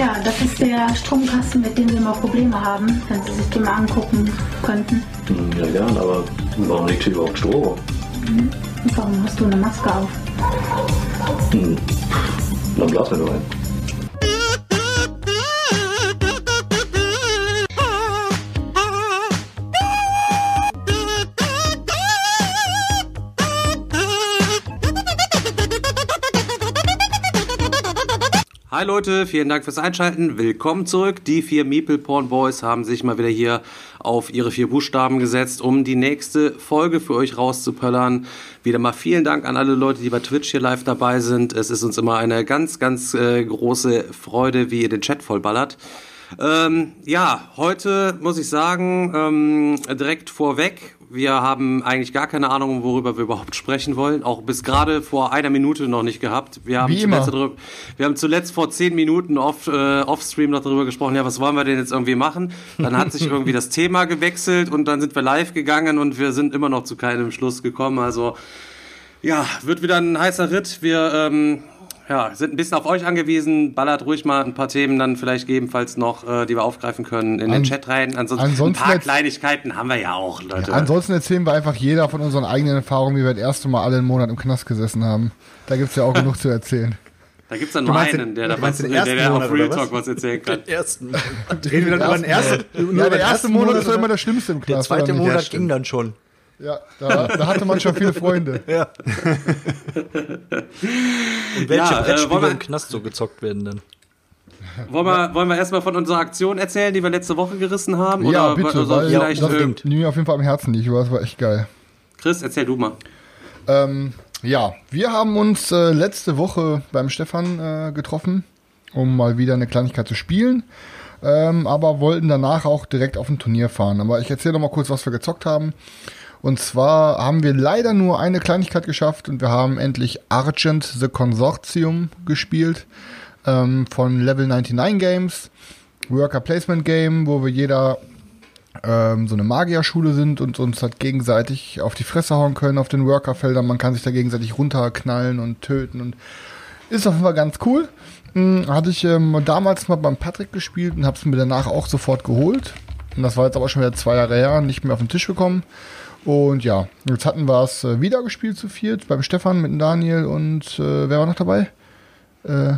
Ja, das ist der Stromkasten, mit dem wir immer Probleme haben, wenn Sie sich den mal angucken könnten. Hm, Ja, gern, aber warum liegt hier überhaupt Strom? Und warum hast du eine Maske auf? Hm. Dann blasen wir nur ein. Hi Leute, vielen Dank fürs Einschalten. Willkommen zurück. Die vier Meeple Porn Boys haben sich mal wieder hier auf ihre vier Buchstaben gesetzt, um die nächste Folge für euch rauszupöllern. Wieder mal vielen Dank an alle Leute, die bei Twitch hier live dabei sind. Es ist uns immer eine ganz, ganz äh, große Freude, wie ihr den Chat vollballert. Ähm, ja, heute muss ich sagen, ähm, direkt vorweg, wir haben eigentlich gar keine Ahnung, worüber wir überhaupt sprechen wollen. Auch bis gerade vor einer Minute noch nicht gehabt. Wir haben, Wie immer. zuletzt, darüber, wir haben zuletzt vor zehn Minuten off, äh, off-stream noch darüber gesprochen, ja, was wollen wir denn jetzt irgendwie machen? Dann hat sich irgendwie das Thema gewechselt und dann sind wir live gegangen und wir sind immer noch zu keinem Schluss gekommen. Also ja, wird wieder ein heißer Ritt. Wir ähm, ja, sind ein bisschen auf euch angewiesen. Ballert ruhig mal ein paar Themen dann vielleicht gegebenenfalls noch, äh, die wir aufgreifen können, in den An- Chat rein. Ansonsten, ansonsten ein paar Kleinigkeiten haben wir ja auch, Leute. Ansonsten erzählen wir einfach jeder von unseren eigenen Erfahrungen, wie wir das erste Mal alle einen Monat im Knast gesessen haben. Da gibt's ja auch genug zu erzählen. da gibt's dann nur einen, den- der, da meinst den der, ersten der auf Real was? Talk was erzählen kann. ersten Reden wir dann über den ersten? Ja, der erste Monat ist doch immer der schlimmste im Der Knast. zweite oder nicht? Monat Ja, ging dann schon. Ja, da, da hatte man schon viele Freunde. Ja. Und welche Ja, äh, Brettspiele wollen wir- im Knast so gezockt werden dann? Wollen wir, wollen wir erstmal von unserer Aktion erzählen, die wir letzte Woche gerissen haben? Ja, Oder bitte, soll weil vielleicht, das äh, liegt mir auf jeden Fall am Herzen liegt, aber das war echt geil. Chris, erzähl du mal. Ähm, ja, wir haben uns äh, letzte Woche beim Stefan äh, getroffen, um mal wieder eine Kleinigkeit zu spielen. Ähm, aber wollten danach auch direkt auf ein Turnier fahren. Aber ich erzähle noch mal kurz, was wir gezockt haben. Und zwar haben wir leider nur eine Kleinigkeit geschafft und wir haben endlich Argent the Consortium gespielt ähm, von Level 99 Games. Worker Placement Game, wo wir jeder ähm, so eine Magierschule sind und uns halt gegenseitig auf die Fresse hauen können auf den Workerfeldern. Man kann sich da gegenseitig runterknallen und töten und ist auf jeden Fall ganz cool. Hm, hatte ich ähm, damals mal beim Patrick gespielt und habe es mir danach auch sofort geholt. Und das war jetzt aber schon wieder zwei Jahre her, nicht mehr auf den Tisch gekommen. Und ja, jetzt hatten wir es äh, wieder gespielt zu viert beim Stefan mit Daniel und äh, wer war noch dabei? Äh,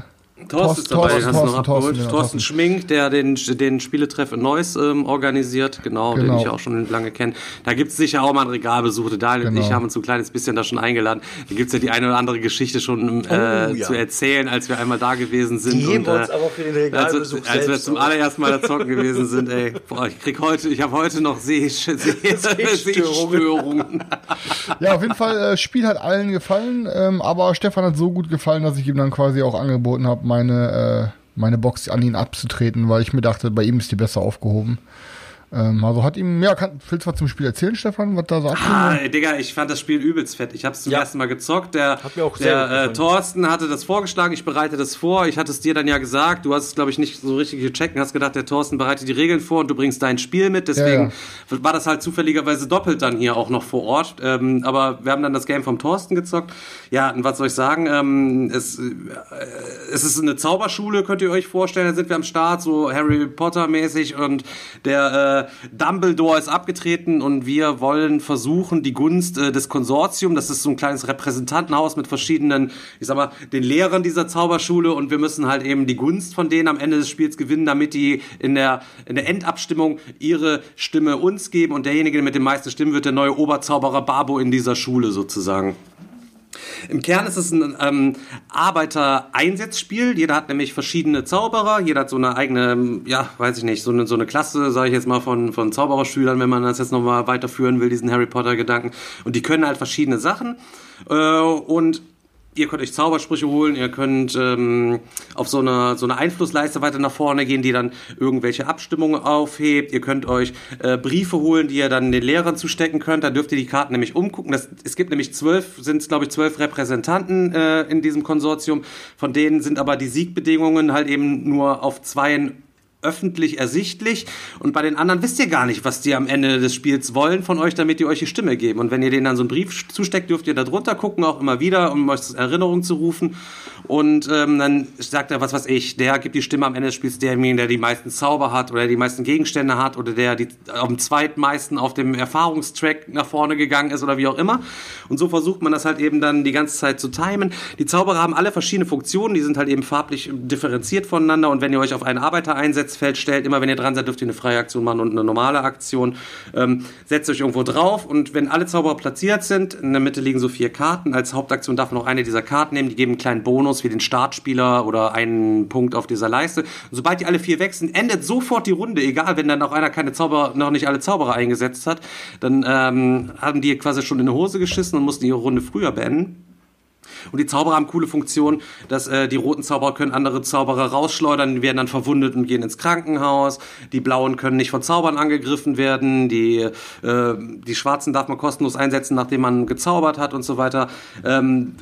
Thorsten ist Thorsten, dabei, Thorsten, hast du noch Thorsten, abgeholt. Thorsten, ja, Thorsten Thorsten. Schmink, der den, den Spieletreff in Neuss ähm, organisiert, genau, den Genau. ich auch schon lange kenne. Da gibt's sicher auch mal ein Regalbesuch. Der Daniel und Genau. ich haben uns ein kleines bisschen da schon eingeladen. Da gibt's ja die eine oder andere Geschichte schon äh, Oh, ja. zu erzählen, als wir einmal da gewesen sind. Die und, wir uns aber für den Regalbesuch als, als wir zum allerersten Mal da zocken gewesen sind, ey, boah, ich krieg heute, ich habe heute noch Seh, Seh, Sehstörungen. Ja, auf jeden Fall, äh, Spiel hat allen gefallen, ähm, aber Stefan hat so gut gefallen, dass ich ihm dann quasi auch angeboten habe, meine, äh, meine Box an ihn abzutreten, weil ich mir dachte, bei ihm ist die besser aufgehoben. Ähm, also hat ihm, ja, kann, willst du was zum Spiel erzählen, Stefan, was da so abging? Ah, ey, Digga, ich fand das Spiel übelst fett. Ich habe es zum Ja. ersten Mal gezockt. Der, Hat mir auch der äh. Thorsten hatte das vorgeschlagen, ich bereite das vor. Ich hatte es dir dann ja gesagt. Du hast es, glaube ich, nicht so richtig gecheckt und hast gedacht, der Thorsten bereitet die Regeln vor und du bringst dein Spiel mit. Deswegen war das halt zufälligerweise doppelt dann hier auch noch vor Ort. Ähm, aber wir haben dann das Game vom Thorsten gezockt. Ja, und was soll ich sagen? Ähm, es, äh, es ist eine Zauberschule, könnt ihr euch vorstellen. Da sind wir am Start, so Harry Potter mäßig und der äh, Dumbledore ist abgetreten und wir wollen versuchen, die Gunst äh, des Konsortium, das ist so ein kleines Repräsentantenhaus mit verschiedenen, ich sag mal, den Lehrern dieser Zauberschule und wir müssen halt eben die Gunst von denen am Ende des Spiels gewinnen, damit die in der, in der Endabstimmung ihre Stimme uns geben und derjenige mit den meisten Stimmen wird der neue Oberzauberer Babo in dieser Schule sozusagen. Im Kern ist es ein ähm, Arbeiter-Einsatzspiel. Jeder hat nämlich verschiedene Zauberer. Jeder hat so eine eigene, ja, weiß ich nicht, so eine, so eine Klasse, sage ich jetzt mal, von, von Zaubererschülern, wenn man das jetzt nochmal weiterführen will, diesen Harry Potter-Gedanken. Und die können halt verschiedene Sachen. Äh, und Ihr könnt euch Zaubersprüche holen, ihr könnt ähm, auf so eine, so eine Einflussleiste weiter nach vorne gehen, die dann irgendwelche Abstimmungen aufhebt. Ihr könnt euch äh, Briefe holen, die ihr dann den Lehrern zustecken könnt. Da dürft ihr die Karten nämlich umgucken. Das, es gibt nämlich zwölf, sind glaube ich zwölf Repräsentanten äh, in diesem Konsortium. Von denen sind aber die Siegbedingungen halt eben nur auf zweien öffentlich ersichtlich und bei den anderen wisst ihr gar nicht, was die am Ende des Spiels wollen von euch, damit die euch die Stimme geben. Und wenn ihr denen dann so einen Brief zusteckt, dürft ihr da drunter gucken, auch immer wieder, um euch Erinnerung zu rufen. Und ähm, dann sagt er, was weiß ich, der gibt die Stimme am Ende des Spiels derjenigen, der die meisten Zauber hat oder die meisten Gegenstände hat oder der die am zweitmeisten auf dem Erfahrungstrack nach vorne gegangen ist oder wie auch immer. Und so versucht man das halt eben dann die ganze Zeit zu timen. Die Zauberer haben alle verschiedene Funktionen, die sind halt eben farblich differenziert voneinander. Und wenn ihr euch auf einen Arbeiter Einsatzfeld stellt, immer wenn ihr dran seid, dürft ihr eine freie Aktion machen und eine normale Aktion. Ähm, setzt euch irgendwo drauf und wenn alle Zauberer platziert sind, in der Mitte liegen so vier Karten. Als Hauptaktion darf man noch eine dieser Karten nehmen, die geben einen kleinen Bonus wie den Startspieler oder einen Punkt auf dieser Leiste. Und sobald die alle vier weg sind, endet sofort die Runde, egal wenn dann auch einer keine Zauberer, noch nicht alle Zauberer eingesetzt hat, dann ähm, haben die quasi schon in die Hose geschissen und mussten ihre Runde früher beenden. Und die Zauberer haben coole Funktion, dass äh, die roten Zauberer können andere Zauberer rausschleudern, die werden dann verwundet und gehen ins Krankenhaus. Die blauen können nicht von Zaubern angegriffen werden. Die, äh, die schwarzen darf man kostenlos einsetzen, nachdem man gezaubert hat und so weiter. Ähm,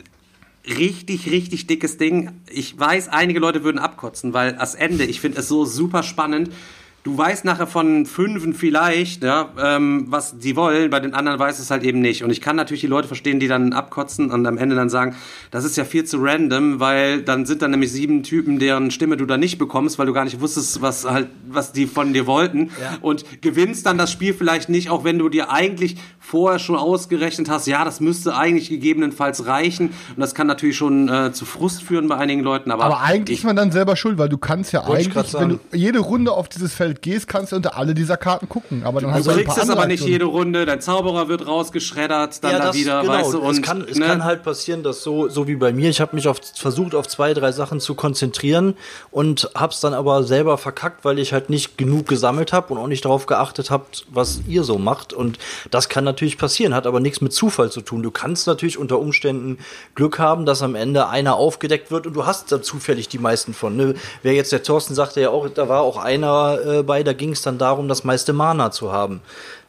richtig, richtig dickes Ding. Ich weiß, einige Leute würden abkotzen, weil das Ende, ich finde es so super spannend du weißt nachher von fünfen vielleicht, ja, ähm, was die wollen, bei den anderen weiß es halt eben nicht. Und ich kann natürlich die Leute verstehen, die dann abkotzen und am Ende dann sagen, das ist ja viel zu random, weil dann sind dann nämlich sieben Typen, deren Stimme du da nicht bekommst, weil du gar nicht wusstest, was halt, was die von dir wollten. Ja. Und gewinnst dann das Spiel vielleicht nicht, auch wenn du dir eigentlich vorher schon ausgerechnet hast, ja, das müsste eigentlich gegebenenfalls reichen. Und das kann natürlich schon äh, zu Frust führen bei einigen Leuten. Aber, aber eigentlich ist man dann selber schuld, weil du kannst ja eigentlich, wenn du jede Runde auf dieses Feld gehst, kannst du unter alle dieser Karten gucken. Aber dann du hast du kriegst es aber nicht jede Runde. Dein Zauberer wird rausgeschreddert, dann ja, da wieder, genau. weißt du. Und, es kann, es ne? kann halt passieren, dass so, so wie bei mir, ich habe mich auf, versucht, auf zwei, drei Sachen zu konzentrieren und hab's dann aber selber verkackt, weil ich halt nicht genug gesammelt habe und auch nicht darauf geachtet habt, was ihr so macht. Und das kann natürlich passieren, hat aber nichts mit Zufall zu tun. Du kannst natürlich unter Umständen Glück haben, dass am Ende einer aufgedeckt wird und du hast da zufällig die meisten von. Ne? Wer jetzt der Thorsten sagte ja auch, da war auch einer äh, dabei, da ging es dann darum, das meiste Mana zu haben.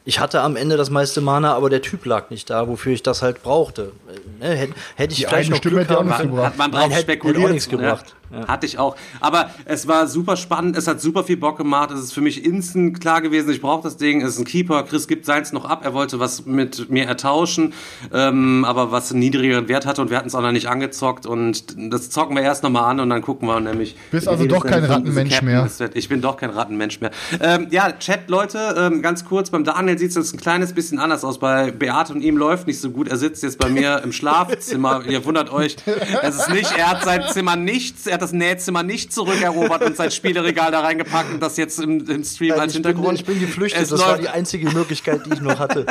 Ich hatte am Ende das meiste Mana, aber der Typ lag nicht da, wofür ich das halt brauchte. Ne, hätte, hätte ich Die vielleicht noch Stimme Glück haben, hat man drauf spekuliert. Hätte auch nichts gebracht. Ja. Hatte ich auch. Aber es war super spannend, es hat super viel Bock gemacht, es ist für mich instant klar gewesen, ich brauche das Ding, es ist ein Keeper, Chris gibt seins noch ab, er wollte was mit mir ertauschen, ähm, aber was einen niedrigeren Wert hatte und wir hatten es auch noch nicht angezockt. Und das zocken wir erst nochmal an und dann gucken wir nämlich. Bist also doch kein Rattenmensch mehr. Ich bin doch kein Rattenmensch mehr. Ähm, ja, Chat, Leute, ähm, ganz kurz, beim Daniel sieht es ein kleines bisschen anders aus, bei Beate und ihm läuft nicht so gut, er sitzt jetzt bei mir im Schlafzimmer, ihr wundert euch, es ist nicht, er hat sein Zimmer nichts, er hat das Nähzimmer nicht zurückerobert und sein Spieleregal da reingepackt und das jetzt im, im Stream Nein, als Hintergrund. ich bin geflüchtet, es das war die einzige Möglichkeit, die ich noch hatte.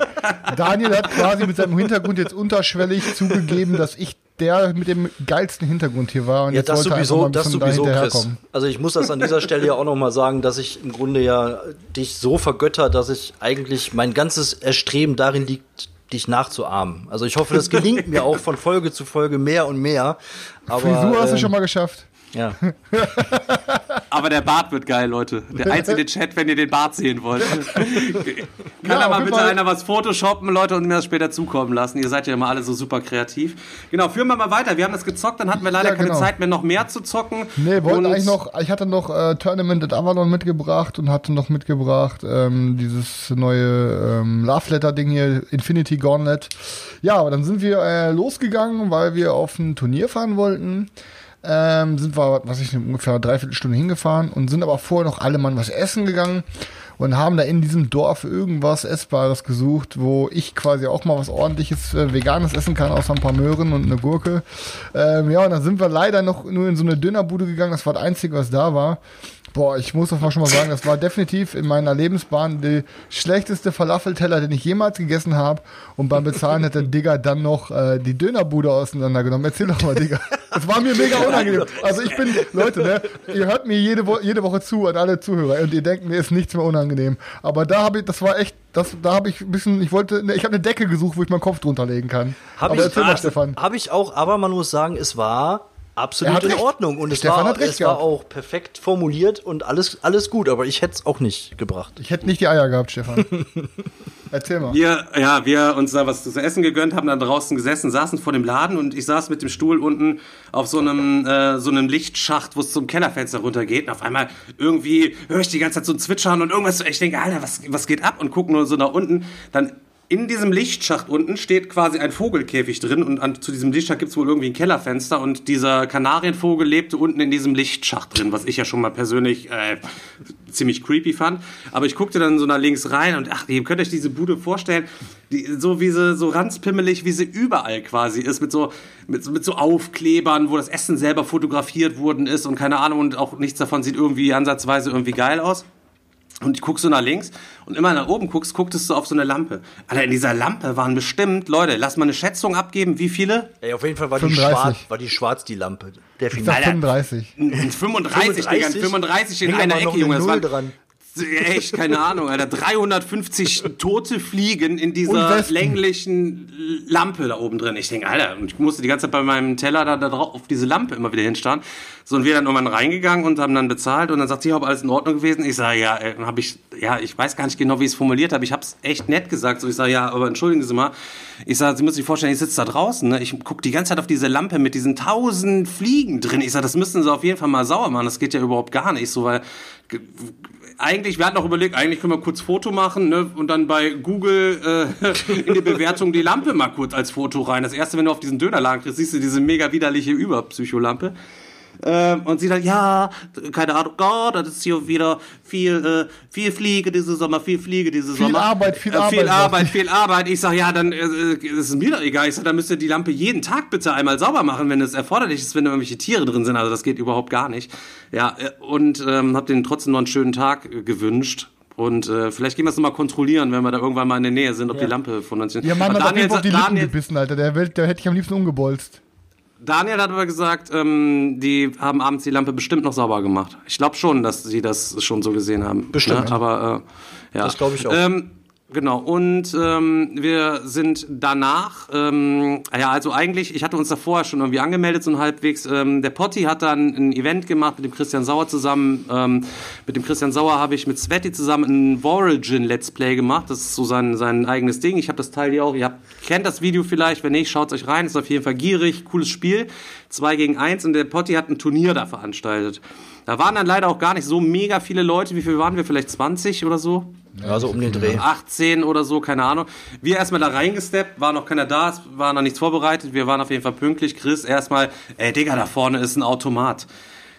Daniel hat quasi mit seinem Hintergrund jetzt unterschwellig zugegeben, dass ich der mit dem geilsten Hintergrund hier war. Und ja, jetzt das sowieso, das sowieso, Chris. Also ich muss das an dieser Stelle ja auch noch mal sagen, dass ich im Grunde ja dich so vergötter, dass ich eigentlich mein ganzes Erstreben darin liegt, dich nachzuahmen. Also ich hoffe, das gelingt mir auch von Folge zu Folge mehr und mehr. Aber, Frisur hast du ähm, schon mal geschafft. Ja. Aber der Bart wird geil, Leute. Der einzige Chat, wenn ihr den Bart sehen wollt. Kann ja, da mal bitte Fall. einer was photoshoppen, Leute, und mir das später zukommen lassen. Ihr seid ja immer alle so super kreativ. Genau, führen wir mal weiter. Wir haben das gezockt, dann hatten wir leider ja, genau. keine Zeit mehr, noch mehr zu zocken. Nee, wollten eigentlich noch, ich hatte noch äh, Tournament at Avalon mitgebracht und hatte noch mitgebracht ähm, dieses neue ähm, Love Letter Ding hier, Infinity Gauntlet. Ja, aber dann sind wir äh, losgegangen, weil wir auf ein Turnier fahren wollten ähm, sind wir, was ich, ungefähr eine Dreiviertelstunde hingefahren und sind aber vorher noch alle Mann was essen gegangen und haben da in diesem Dorf irgendwas Essbares gesucht, wo ich quasi auch mal was ordentliches äh, Veganes essen kann, außer ein paar Möhren und eine Gurke. Ähm, ja, und dann sind wir leider noch nur in so eine Dönerbude gegangen, das war das Einzige, was da war. Boah, ich muss das mal schon mal sagen, das war definitiv in meiner Lebensbahn der schlechteste Falafelteller, den ich jemals gegessen habe. Und beim Bezahlen hat der Digger dann noch äh, die Dönerbude auseinandergenommen. Erzähl doch mal, Digga. Das war mir mega unangenehm. Also ich bin, Leute, ne, ihr hört mir jede, Wo jede Woche zu an alle Zuhörer und ihr denkt, mir ist nichts mehr unangenehm. Aber da habe ich, das war echt, das, da habe ich ein bisschen, ich wollte, ne, ich habe eine Decke gesucht, wo ich meinen Kopf drunter legen kann. Hab aber ich, erzähl mal, Stefan. Habe ich auch, aber man muss sagen, es war absolut in recht. Ordnung. Und es, Stefan war, hat recht es war gehabt. auch perfekt formuliert und alles, alles gut, aber ich hätte es auch nicht gebracht. Ich hätte nicht die Eier gehabt, Stefan. Erzähl mal. Wir, ja, wir uns da was zu essen gegönnt, haben dann draußen gesessen, saßen vor dem Laden und ich saß mit dem Stuhl unten auf so einem, äh, so einem Lichtschacht, wo es zum Kellerfenster runtergeht. Und auf einmal irgendwie höre ich die ganze Zeit so ein Zwitschern und irgendwas. Ich denke, Alter, was, was geht ab? Und gucke nur so nach unten. Dann in diesem Lichtschacht unten steht quasi ein Vogelkäfig drin und an, zu diesem Lichtschacht gibt es wohl irgendwie ein Kellerfenster und dieser Kanarienvogel lebte unten in diesem Lichtschacht drin, was ich ja schon mal persönlich äh, ziemlich creepy fand. Aber ich guckte dann so nach links rein und ach, ihr könnt euch diese Bude vorstellen, die, so wie sie, so ranzpimmelig, wie sie überall quasi ist, mit so, mit, mit so Aufklebern, wo das Essen selber fotografiert worden ist und keine Ahnung und auch nichts davon sieht irgendwie ansatzweise irgendwie geil aus. Und ich guck so nach links und immer nach oben guckst, gucktest du auf so eine Lampe. Alter, in dieser Lampe waren bestimmt, Leute, lass mal eine Schätzung abgeben, wie viele? Ey, auf jeden Fall war die 35. schwarz, war die schwarz die Lampe. Ich Definitiv. sag 35. Ein 35, Digga, ein 35 in einer Ecke, Junge. Das waren dran. Echt, keine Ahnung, Alter. 350 tote Fliegen in dieser länglichen Lampe da oben drin. Ich denke, Alter, und ich musste die ganze Zeit bei meinem Teller da, da drauf auf diese Lampe immer wieder hinstarren. So, und wir dann irgendwann reingegangen und haben dann bezahlt und dann sagt sie, ob alles in Ordnung gewesen. Ich sage, ja, äh, habe ich, ja, ich weiß gar nicht genau, wie ich es formuliert habe. Ich habe es echt nett gesagt. So, ich sage, ja, aber entschuldigen Sie mal. Ich sage, Sie müssen sich vorstellen, ich sitze da draußen. Ne? Ich gucke die ganze Zeit auf diese Lampe mit diesen tausend Fliegen drin. Ich sage, das müssen Sie auf jeden Fall mal sauer machen. Das geht ja überhaupt gar nicht. So, weil eigentlich, wir hatten auch überlegt, eigentlich können wir kurz Foto machen ne? und dann bei Google äh, in die Bewertung die Lampe mal kurz als Foto rein. Das erste, wenn du auf diesen Dönerladen kriegst, siehst du diese mega widerliche Überpsycholampe. Ähm, und sie dann, ja, keine Ahnung, Gott, das ist hier wieder viel, äh, viel Fliege diese Sommer, viel Fliege diese Sommer. Arbeit, viel äh, Arbeit, Viel sagt Arbeit, viel Arbeit. Ich sag, ja, dann äh, äh, ist mir doch egal. Ich sag, dann müsst ihr die Lampe jeden Tag bitte einmal sauber machen, wenn es erforderlich ist, wenn da irgendwelche Tiere drin sind. Also das geht überhaupt gar nicht. Ja, äh, und ähm, hab denen trotzdem noch einen schönen Tag äh, gewünscht. Und äh, vielleicht gehen wir es nochmal kontrollieren, wenn wir da irgendwann mal in der Nähe sind, ob die Lampe von uns Ihr Mann hat Fall auf die Lippen Daniel, gebissen, Alter. Der, der hätte ich am liebsten umgebolzt. Daniel hat aber gesagt, ähm, die haben abends die Lampe bestimmt noch sauber gemacht. Ich glaube schon, dass sie das schon so gesehen haben. Bestimmt. Ne? Aber äh, ja. Das glaub ich auch. Ähm, Genau, und ähm, wir sind danach, ähm, ja, also eigentlich, ich hatte uns da vorher schon irgendwie angemeldet, so ein halbwegs. Ähm, der Potti hat dann ein Event gemacht mit dem Christian Sauer zusammen. Ähm, mit dem Christian Sauer habe ich mit Sveti zusammen ein Vorigin Let's Play gemacht. Das ist so sein, sein eigenes Ding. Ich habe das Teil hier auch, ihr habt, kennt das Video vielleicht, wenn nicht, schaut euch rein. Ist auf jeden Fall gierig, cooles Spiel. Zwei gegen eins und der Potti hat ein Turnier da veranstaltet. Da waren dann leider auch gar nicht so mega viele Leute. Wie viel waren wir? Vielleicht 20 oder so? Ja, so um den Dreh. 18 oder so, keine Ahnung. Wir erstmal da reingesteppt, war noch keiner da, es war noch nichts vorbereitet. Wir waren auf jeden Fall pünktlich. Chris erstmal, ey Digga, da vorne ist ein Automat.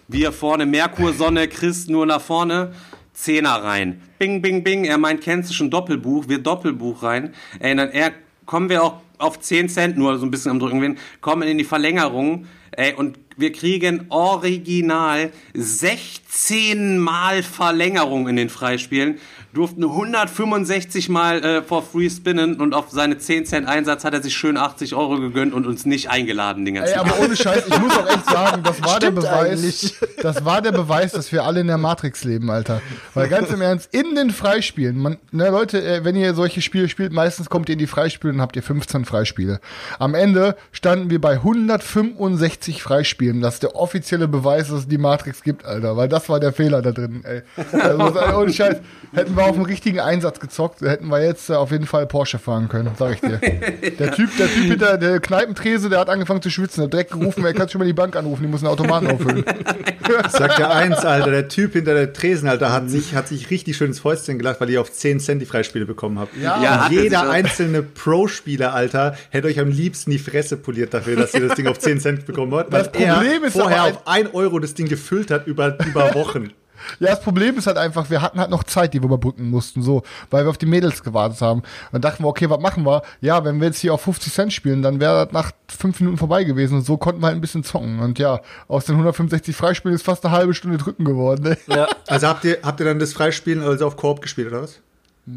Wir vorne Merkursonne, Chris nur nach vorne. Zehner rein. Bing, bing, bing. Er meint, kennst du schon Doppelbuch? Wir Doppelbuch rein. Ey, dann er, kommen wir auch auf 10 Cent nur so ein bisschen am drücken, wen, kommen in die Verlängerung. Ey, und wir kriegen original 16 Mal Verlängerung in den Freispielen, durften 165 Mal äh, for free spinnen und auf seine 10 Cent Einsatz hat er sich schön 80 Euro gegönnt und uns nicht eingeladen den ganzen Ey, aber ohne Scheiß, ich muss auch echt sagen, das war der Beweis. eigentlich. Das war der Beweis, dass wir alle in der Matrix leben, Alter. Weil ganz im Ernst, in den Freispielen, man, ne, Leute, äh, wenn ihr solche Spiele spielt, meistens kommt ihr in die Freispiele und habt ihr 15 Freispiele. Am Ende standen wir bei 165 Freispielen. Das ist der offizielle Beweis, dass es die Matrix gibt, Alter. Weil das war der Fehler da drin, ey. Also, ohne Scheiß. Hätten wir auf einen richtigen Einsatz gezockt, hätten wir jetzt äh, auf jeden Fall Porsche fahren können, sag ich dir. Der Typ, der Typ hinter der Kneipentrese, der hat angefangen zu schwitzen, hat direkt gerufen, er kann schon mal die Bank anrufen, die muss einen Automaten auffüllen. Sagt der eins, Alter, der Typ hinter der Tresen, Alter, hat sich, hat sich richtig schön ins Fäustchen gelacht, weil ihr auf 10 Cent die Freispiele bekommen habt. Ja. Ja, er jeder einzelne Pro-Spieler, Alter, hätte euch am liebsten die Fresse poliert dafür, dass ihr das Ding auf 10 Cent bekommen habt. Das weil er Problem ist vorher auf 1 Euro das Ding gefüllt hat über, über Wochen. Ja, das Problem ist halt einfach, wir hatten halt noch Zeit, die wir überbrücken mussten, so, weil wir auf die Mädels gewartet haben. Und dachten wir, okay, was machen wir? Ja, wenn wir jetzt hier auf 50 Cent spielen, dann wäre das nach fünf Minuten vorbei gewesen. Und so konnten wir halt ein bisschen zocken. Und ja, aus den 165 Freispielen ist fast eine halbe Stunde drücken geworden. Ne? Ja. Also habt ihr, habt ihr dann das Freispielen also auf Koop gespielt, oder was?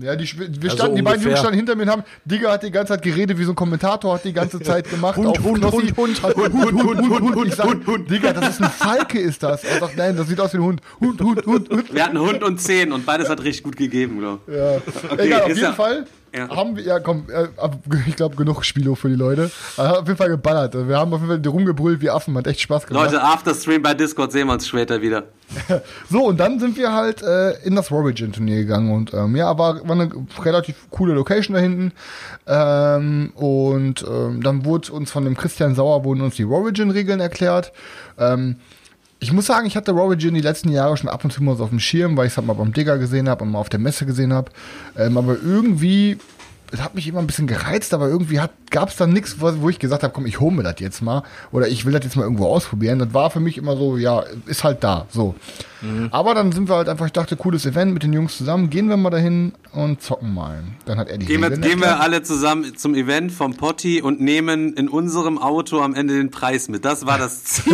Ja, die, wir Also standen, die beiden. Jungs standen hinter mir und haben, Digga hat die ganze Zeit geredet wie so ein Kommentator, hat die ganze Zeit gemacht. Hund, auf Hund, Hund, Hund, Hund, Hund, Hund, Hund, Hund, Hund. Ich sag, Digga, das ist ein Falke, ist das. Er sagt, nein, das sieht aus wie ein Hund. Hund, Hund, Hund, Hund. Wir hatten Hund und Zehn und beides hat richtig gut gegeben, glaube ich. Ja. Okay, Egal, auf jeden ja- Fall Ja. Haben wir, ja komm, äh, ich glaube genug Spielo für die Leute. Also, auf jeden Fall geballert. Wir haben auf jeden Fall rumgebrüllt wie Affen, hat echt Spaß gemacht. Leute, after Stream bei Discord sehen wir uns später wieder. so, und dann sind wir halt äh, in das Origin-Turnier gegangen und ähm, ja, war, war eine relativ coole Location da hinten. Ähm, und ähm, dann wurde uns von dem Christian Sauer wurden uns die Origin-Regeln erklärt. Ähm, ich muss sagen, ich hatte Origin die letzten Jahre schon ab und zu mal so auf dem Schirm, weil ich es halt mal beim Digger gesehen habe und mal auf der Messe gesehen habe. Ähm, aber irgendwie es hat mich immer ein bisschen gereizt, aber irgendwie gab es dann nichts, wo ich gesagt habe, komm, ich hole mir das jetzt mal oder ich will das jetzt mal irgendwo ausprobieren. Das war für mich immer so, ja, ist halt da, so. Mhm. Aber dann sind wir halt einfach, ich dachte, cooles Event mit den Jungs zusammen, gehen wir mal dahin und zocken mal. Dann hat er die Gehen, wir, gehen wir alle zusammen zum Event vom Potti und nehmen in unserem Auto am Ende den Preis mit. Das war das Ziel.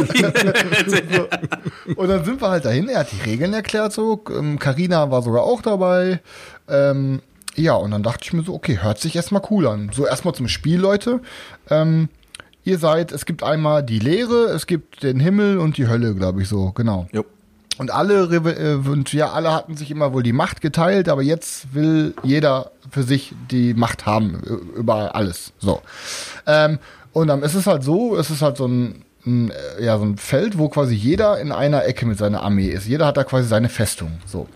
und dann sind wir halt dahin, er hat die Regeln erklärt so, Karina ähm, war sogar auch dabei. Ähm, ja, und dann dachte ich mir so, okay, hört sich erstmal cool an. So erstmal zum Spiel, Leute. Ähm, ihr seid, es gibt einmal die Leere, es gibt den Himmel und die Hölle, glaube ich so, genau. Jo. Und alle, äh, und ja, alle hatten sich immer wohl die Macht geteilt, aber jetzt will jeder für sich die Macht haben über alles. So. Ähm, und dann ist es halt so, es ist halt so ein, ein, ja, so ein Feld, wo quasi jeder in einer Ecke mit seiner Armee ist. Jeder hat da quasi seine Festung. So.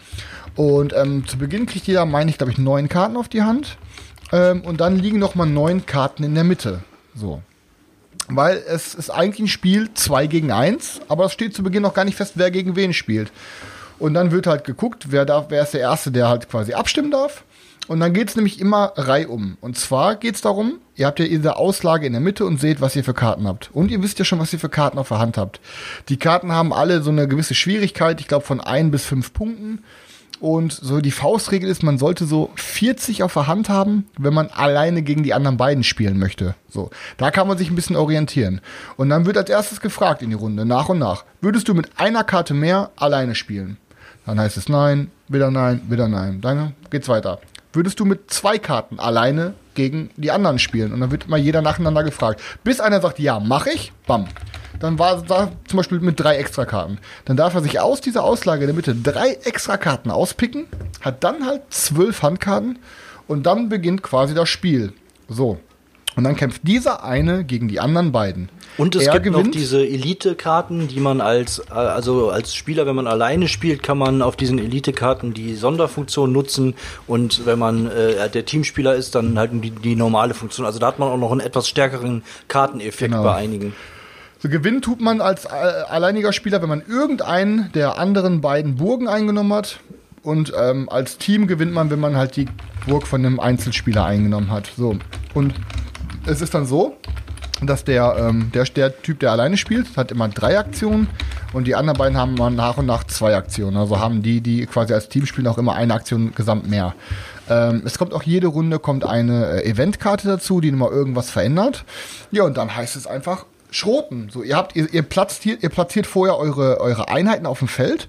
Und ähm, zu Beginn kriegt jeder, meine ich, glaube ich, neun Karten auf die Hand. Ähm, und dann liegen noch mal neun Karten in der Mitte. So. Weil es ist eigentlich ein Spiel 2 gegen 1, aber es steht zu Beginn noch gar nicht fest, wer gegen wen spielt. Und dann wird halt geguckt, wer, darf, wer ist der Erste, der halt quasi abstimmen darf. Und dann geht es nämlich immer reihum. Und zwar geht es darum, ihr habt ja diese Auslage in der Mitte und seht, was ihr für Karten habt. Und ihr wisst ja schon, was ihr für Karten auf der Hand habt. Die Karten haben alle so eine gewisse Schwierigkeit, ich glaube von ein bis fünf Punkten. Und so die Faustregel ist, man sollte so 40 auf der Hand haben, wenn man alleine gegen die anderen beiden spielen möchte. So, da kann man sich ein bisschen orientieren. Und dann wird als erstes gefragt in die Runde, nach und nach. Würdest du mit einer Karte mehr alleine spielen? Dann heißt es nein, wieder nein, wieder nein. Dann geht's weiter. Würdest du mit zwei Karten alleine gegen die anderen spielen? Und dann wird mal jeder nacheinander gefragt. Bis einer sagt, ja, mach ich, bam dann war da zum Beispiel mit drei Extrakarten. Dann darf er sich aus dieser Auslage in der Mitte drei Extrakarten auspicken, hat dann halt zwölf Handkarten und dann beginnt quasi das Spiel. So. Und dann kämpft dieser eine gegen die anderen beiden. Und es er gibt gewinnt. noch diese Elite-Karten, die man als, äh, also als Spieler, wenn man alleine spielt, kann man auf diesen Elite-Karten die Sonderfunktion nutzen. Und wenn man äh, der Teamspieler ist, dann halt die, die normale Funktion. Also da hat man auch noch einen etwas stärkeren Karteneffekt genau. bei einigen. So gewinnen tut man als äh, alleiniger Spieler, wenn man irgendeinen der anderen beiden Burgen eingenommen hat. Und ähm, als Team gewinnt man, wenn man halt die Burg von einem Einzelspieler eingenommen hat. So. Und es ist dann so, dass der, ähm, der, der Typ, der alleine spielt, hat immer drei Aktionen und die anderen beiden haben mal nach und nach zwei Aktionen. Also haben die, die quasi als Team spielen, auch immer eine Aktion gesamt mehr. Ähm, es kommt auch jede Runde kommt eine äh, Eventkarte dazu, die nochmal irgendwas verändert. Ja, und dann heißt es einfach, schroten. So, ihr habt, ihr, ihr platziert, ihr platziert vorher eure, eure Einheiten auf dem Feld.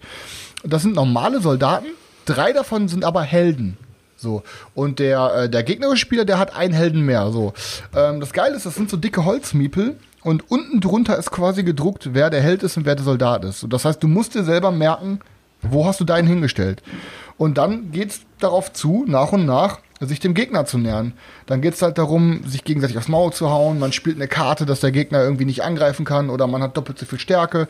Das sind normale Soldaten. Drei davon sind aber Helden. So. Und der, äh, der gegnerische Spieler, der hat einen Helden mehr. So. Ähm, das Geile ist, das sind so dicke Holzmiepel. Und unten drunter ist quasi gedruckt, wer der Held ist und wer der Soldat ist. Und das heißt, du musst dir selber merken, wo hast du deinen hingestellt. Und dann geht's darauf zu, nach und nach, sich dem Gegner zu nähern. Dann geht es halt darum, sich gegenseitig aufs Maul zu hauen. Man spielt eine Karte, dass der Gegner irgendwie nicht angreifen kann oder man hat doppelt so viel Stärke.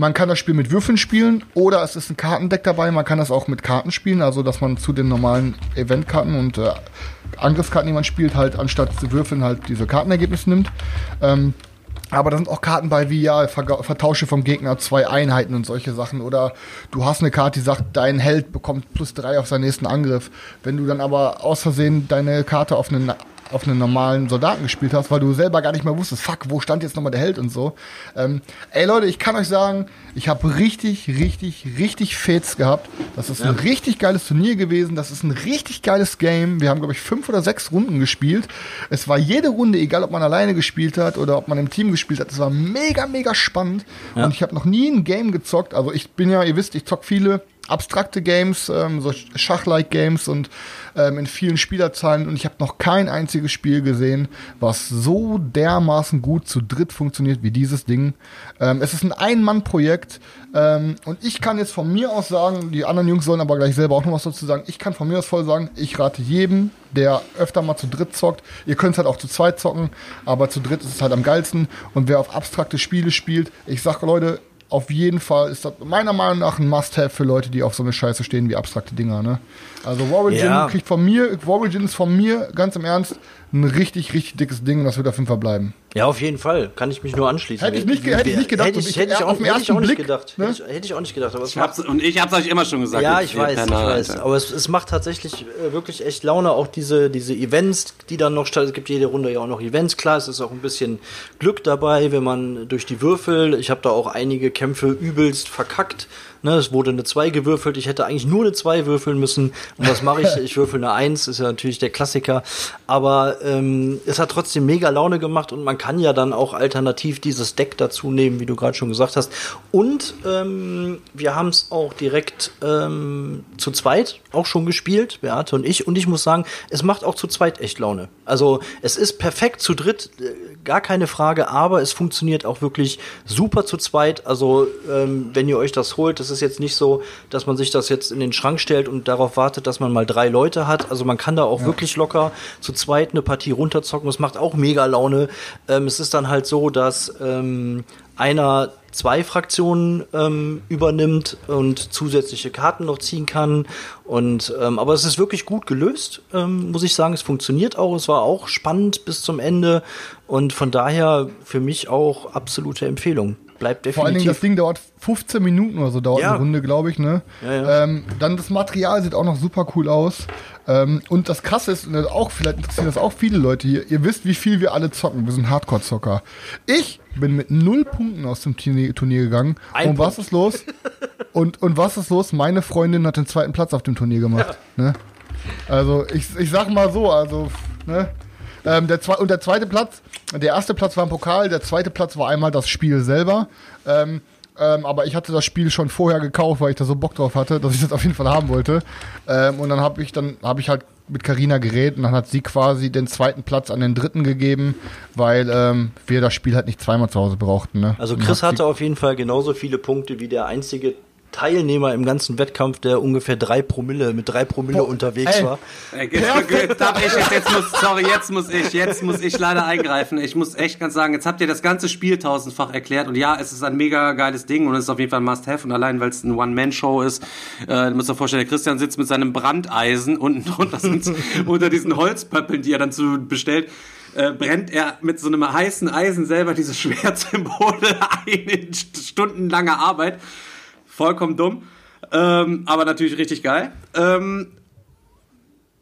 Man kann das Spiel mit Würfeln spielen oder es ist ein Kartendeck dabei. Man kann das auch mit Karten spielen, also dass man zu den normalen Eventkarten und äh, Angriffskarten, die man spielt, halt anstatt zu würfeln halt diese Kartenergebnisse nimmt. Ähm, aber da sind auch Karten bei wie, ja, vertausche vom Gegner zwei Einheiten und solche Sachen. Oder du hast eine Karte, die sagt, dein Held bekommt plus drei auf seinen nächsten Angriff. Wenn du dann aber aus Versehen deine Karte auf einen auf einen normalen Soldaten gespielt hast, weil du selber gar nicht mehr wusstest, fuck, wo stand jetzt nochmal der Held und so. Ähm, ey Leute, ich kann euch sagen, ich habe richtig, richtig, richtig Fets gehabt. Das ist ja. ein richtig geiles Turnier gewesen. Das ist ein richtig geiles Game. Wir haben, glaube ich, fünf oder sechs Runden gespielt. Es war jede Runde, egal ob man alleine gespielt hat oder ob man im Team gespielt hat, es war mega, mega spannend. Ja. Und ich habe noch nie ein Game gezockt. Also ich bin ja, ihr wisst, ich zock viele abstrakte Games, ähm, so Schach-like Games und ähm, in vielen Spielerzahlen. Und ich habe noch kein einziges Spiel gesehen, was so dermaßen gut zu dritt funktioniert wie dieses Ding. Ähm, es ist ein Ein-Mann-Projekt. Ähm, und ich kann jetzt von mir aus sagen, die anderen Jungs sollen aber gleich selber auch noch was dazu sagen, ich kann von mir aus voll sagen, ich rate jedem, der öfter mal zu dritt zockt, ihr könnt es halt auch zu zweit zocken, aber zu dritt ist es halt am geilsten. Und wer auf abstrakte Spiele spielt, ich sage Leute, auf jeden Fall ist das meiner Meinung nach ein Must-Have für Leute, die auf so eine Scheiße stehen wie abstrakte Dinger, ne? Also Origin ja. kriegt von mir, Origin ist von mir, ganz im Ernst, ein richtig, richtig dickes Ding und das wird auf jeden Fall bleiben. Ja, auf jeden Fall. Kann ich mich nur anschließen. Hätte ich nicht, hätte ich nicht gedacht. Hätte ich, hätte ich, auch, hätte ich auch nicht gedacht. Ne? Hätte, ich, hätte, ich, auch nicht gedacht. Aber ich hab's, und ich hab's euch immer schon gesagt. Ja, ich weiß, Penner, ich weiß. Aber es, es macht tatsächlich äh, wirklich echt Laune. Auch diese, diese Events, die dann noch statt. Es gibt jede Runde ja auch noch Events. Klar, es ist auch ein bisschen Glück dabei, wenn man durch die Würfel. Ich habe da auch einige Kämpfe übelst verkackt. Ne, es wurde eine 2 gewürfelt. Ich hätte eigentlich nur eine 2 würfeln müssen. Und was mache ich? Ich würfel eine 1, ist ja natürlich der Klassiker. Aber ähm, es hat trotzdem mega Laune gemacht und man kann ja dann auch alternativ dieses Deck dazu nehmen, wie du gerade schon gesagt hast. Und ähm, wir haben es auch direkt ähm, zu zweit auch schon gespielt, Beate und ich. Und ich muss sagen, es macht auch zu zweit echt Laune. Also es ist perfekt zu dritt, äh, gar keine Frage, aber es funktioniert auch wirklich super zu zweit. Also ähm, wenn ihr euch das holt, das ist jetzt nicht so, dass man sich das jetzt in den Schrank stellt und darauf wartet, dass man mal drei Leute hat. Also man kann da auch ja. wirklich locker zu zweit eine Partie runterzocken. Es macht auch mega Laune. Ähm, es ist dann halt so, dass ähm, einer zwei Fraktionen ähm, übernimmt und zusätzliche Karten noch ziehen kann. Und ähm, aber es ist wirklich gut gelöst, ähm, muss ich sagen. Es funktioniert auch. Es war auch spannend bis zum Ende und von daher für mich auch absolute Empfehlung bleibt definitiv. Vor allen Dingen, das Ding dauert 15 Minuten oder so, dauert ja. eine Runde, glaube ich, ne? Ja, ja. Ähm, dann das Material sieht auch noch super cool aus. Ähm, und das krasse ist, und das auch, vielleicht interessieren das auch viele Leute hier, ihr wisst, wie viel wir alle zocken. Wir sind Hardcore-Zocker. Ich bin mit null Punkten aus dem Turnier, Turnier gegangen. Ein und Punkt. was ist los? und, und was ist los? Meine Freundin hat den zweiten Platz auf dem Turnier gemacht. Ne? Also, ich, ich sag mal so, also, ne? Ähm, der und der zweite Platz, der erste Platz war im Pokal, der zweite Platz war einmal das Spiel selber. Ähm, ähm, aber ich hatte das Spiel schon vorher gekauft, weil ich da so Bock drauf hatte, dass ich das auf jeden Fall haben wollte. Ähm, und dann habe ich dann habe ich halt mit Carina geredet und dann hat sie quasi den zweiten Platz an den dritten gegeben, weil ähm, wir das Spiel halt nicht zweimal zu Hause brauchten. Ne? Also Chris hatte auf jeden Fall genauso viele Punkte wie der einzige Teilnehmer im ganzen Wettkampf, der ungefähr drei Promille, mit drei Promille Boah, unterwegs ey. war. Ey, jetzt, darf ich jetzt, jetzt muss, sorry, jetzt muss ich, jetzt muss ich leider eingreifen. Ich muss echt ganz sagen, jetzt habt ihr das ganze Spiel tausendfach erklärt und ja, es ist ein mega geiles Ding und es ist auf jeden Fall ein Must-Have und allein, weil es ein One-Man-Show ist, äh, du musst dir vorstellen, der Christian sitzt mit seinem Brandeisen unten drunter unter diesen Holzpöppeln, die er dann zu bestellt. Äh, brennt er mit so einem heißen Eisen selber diese Schwertsymbole ein in stundenlanger Arbeit vollkommen dumm. Ähm, aber natürlich richtig geil. Ähm,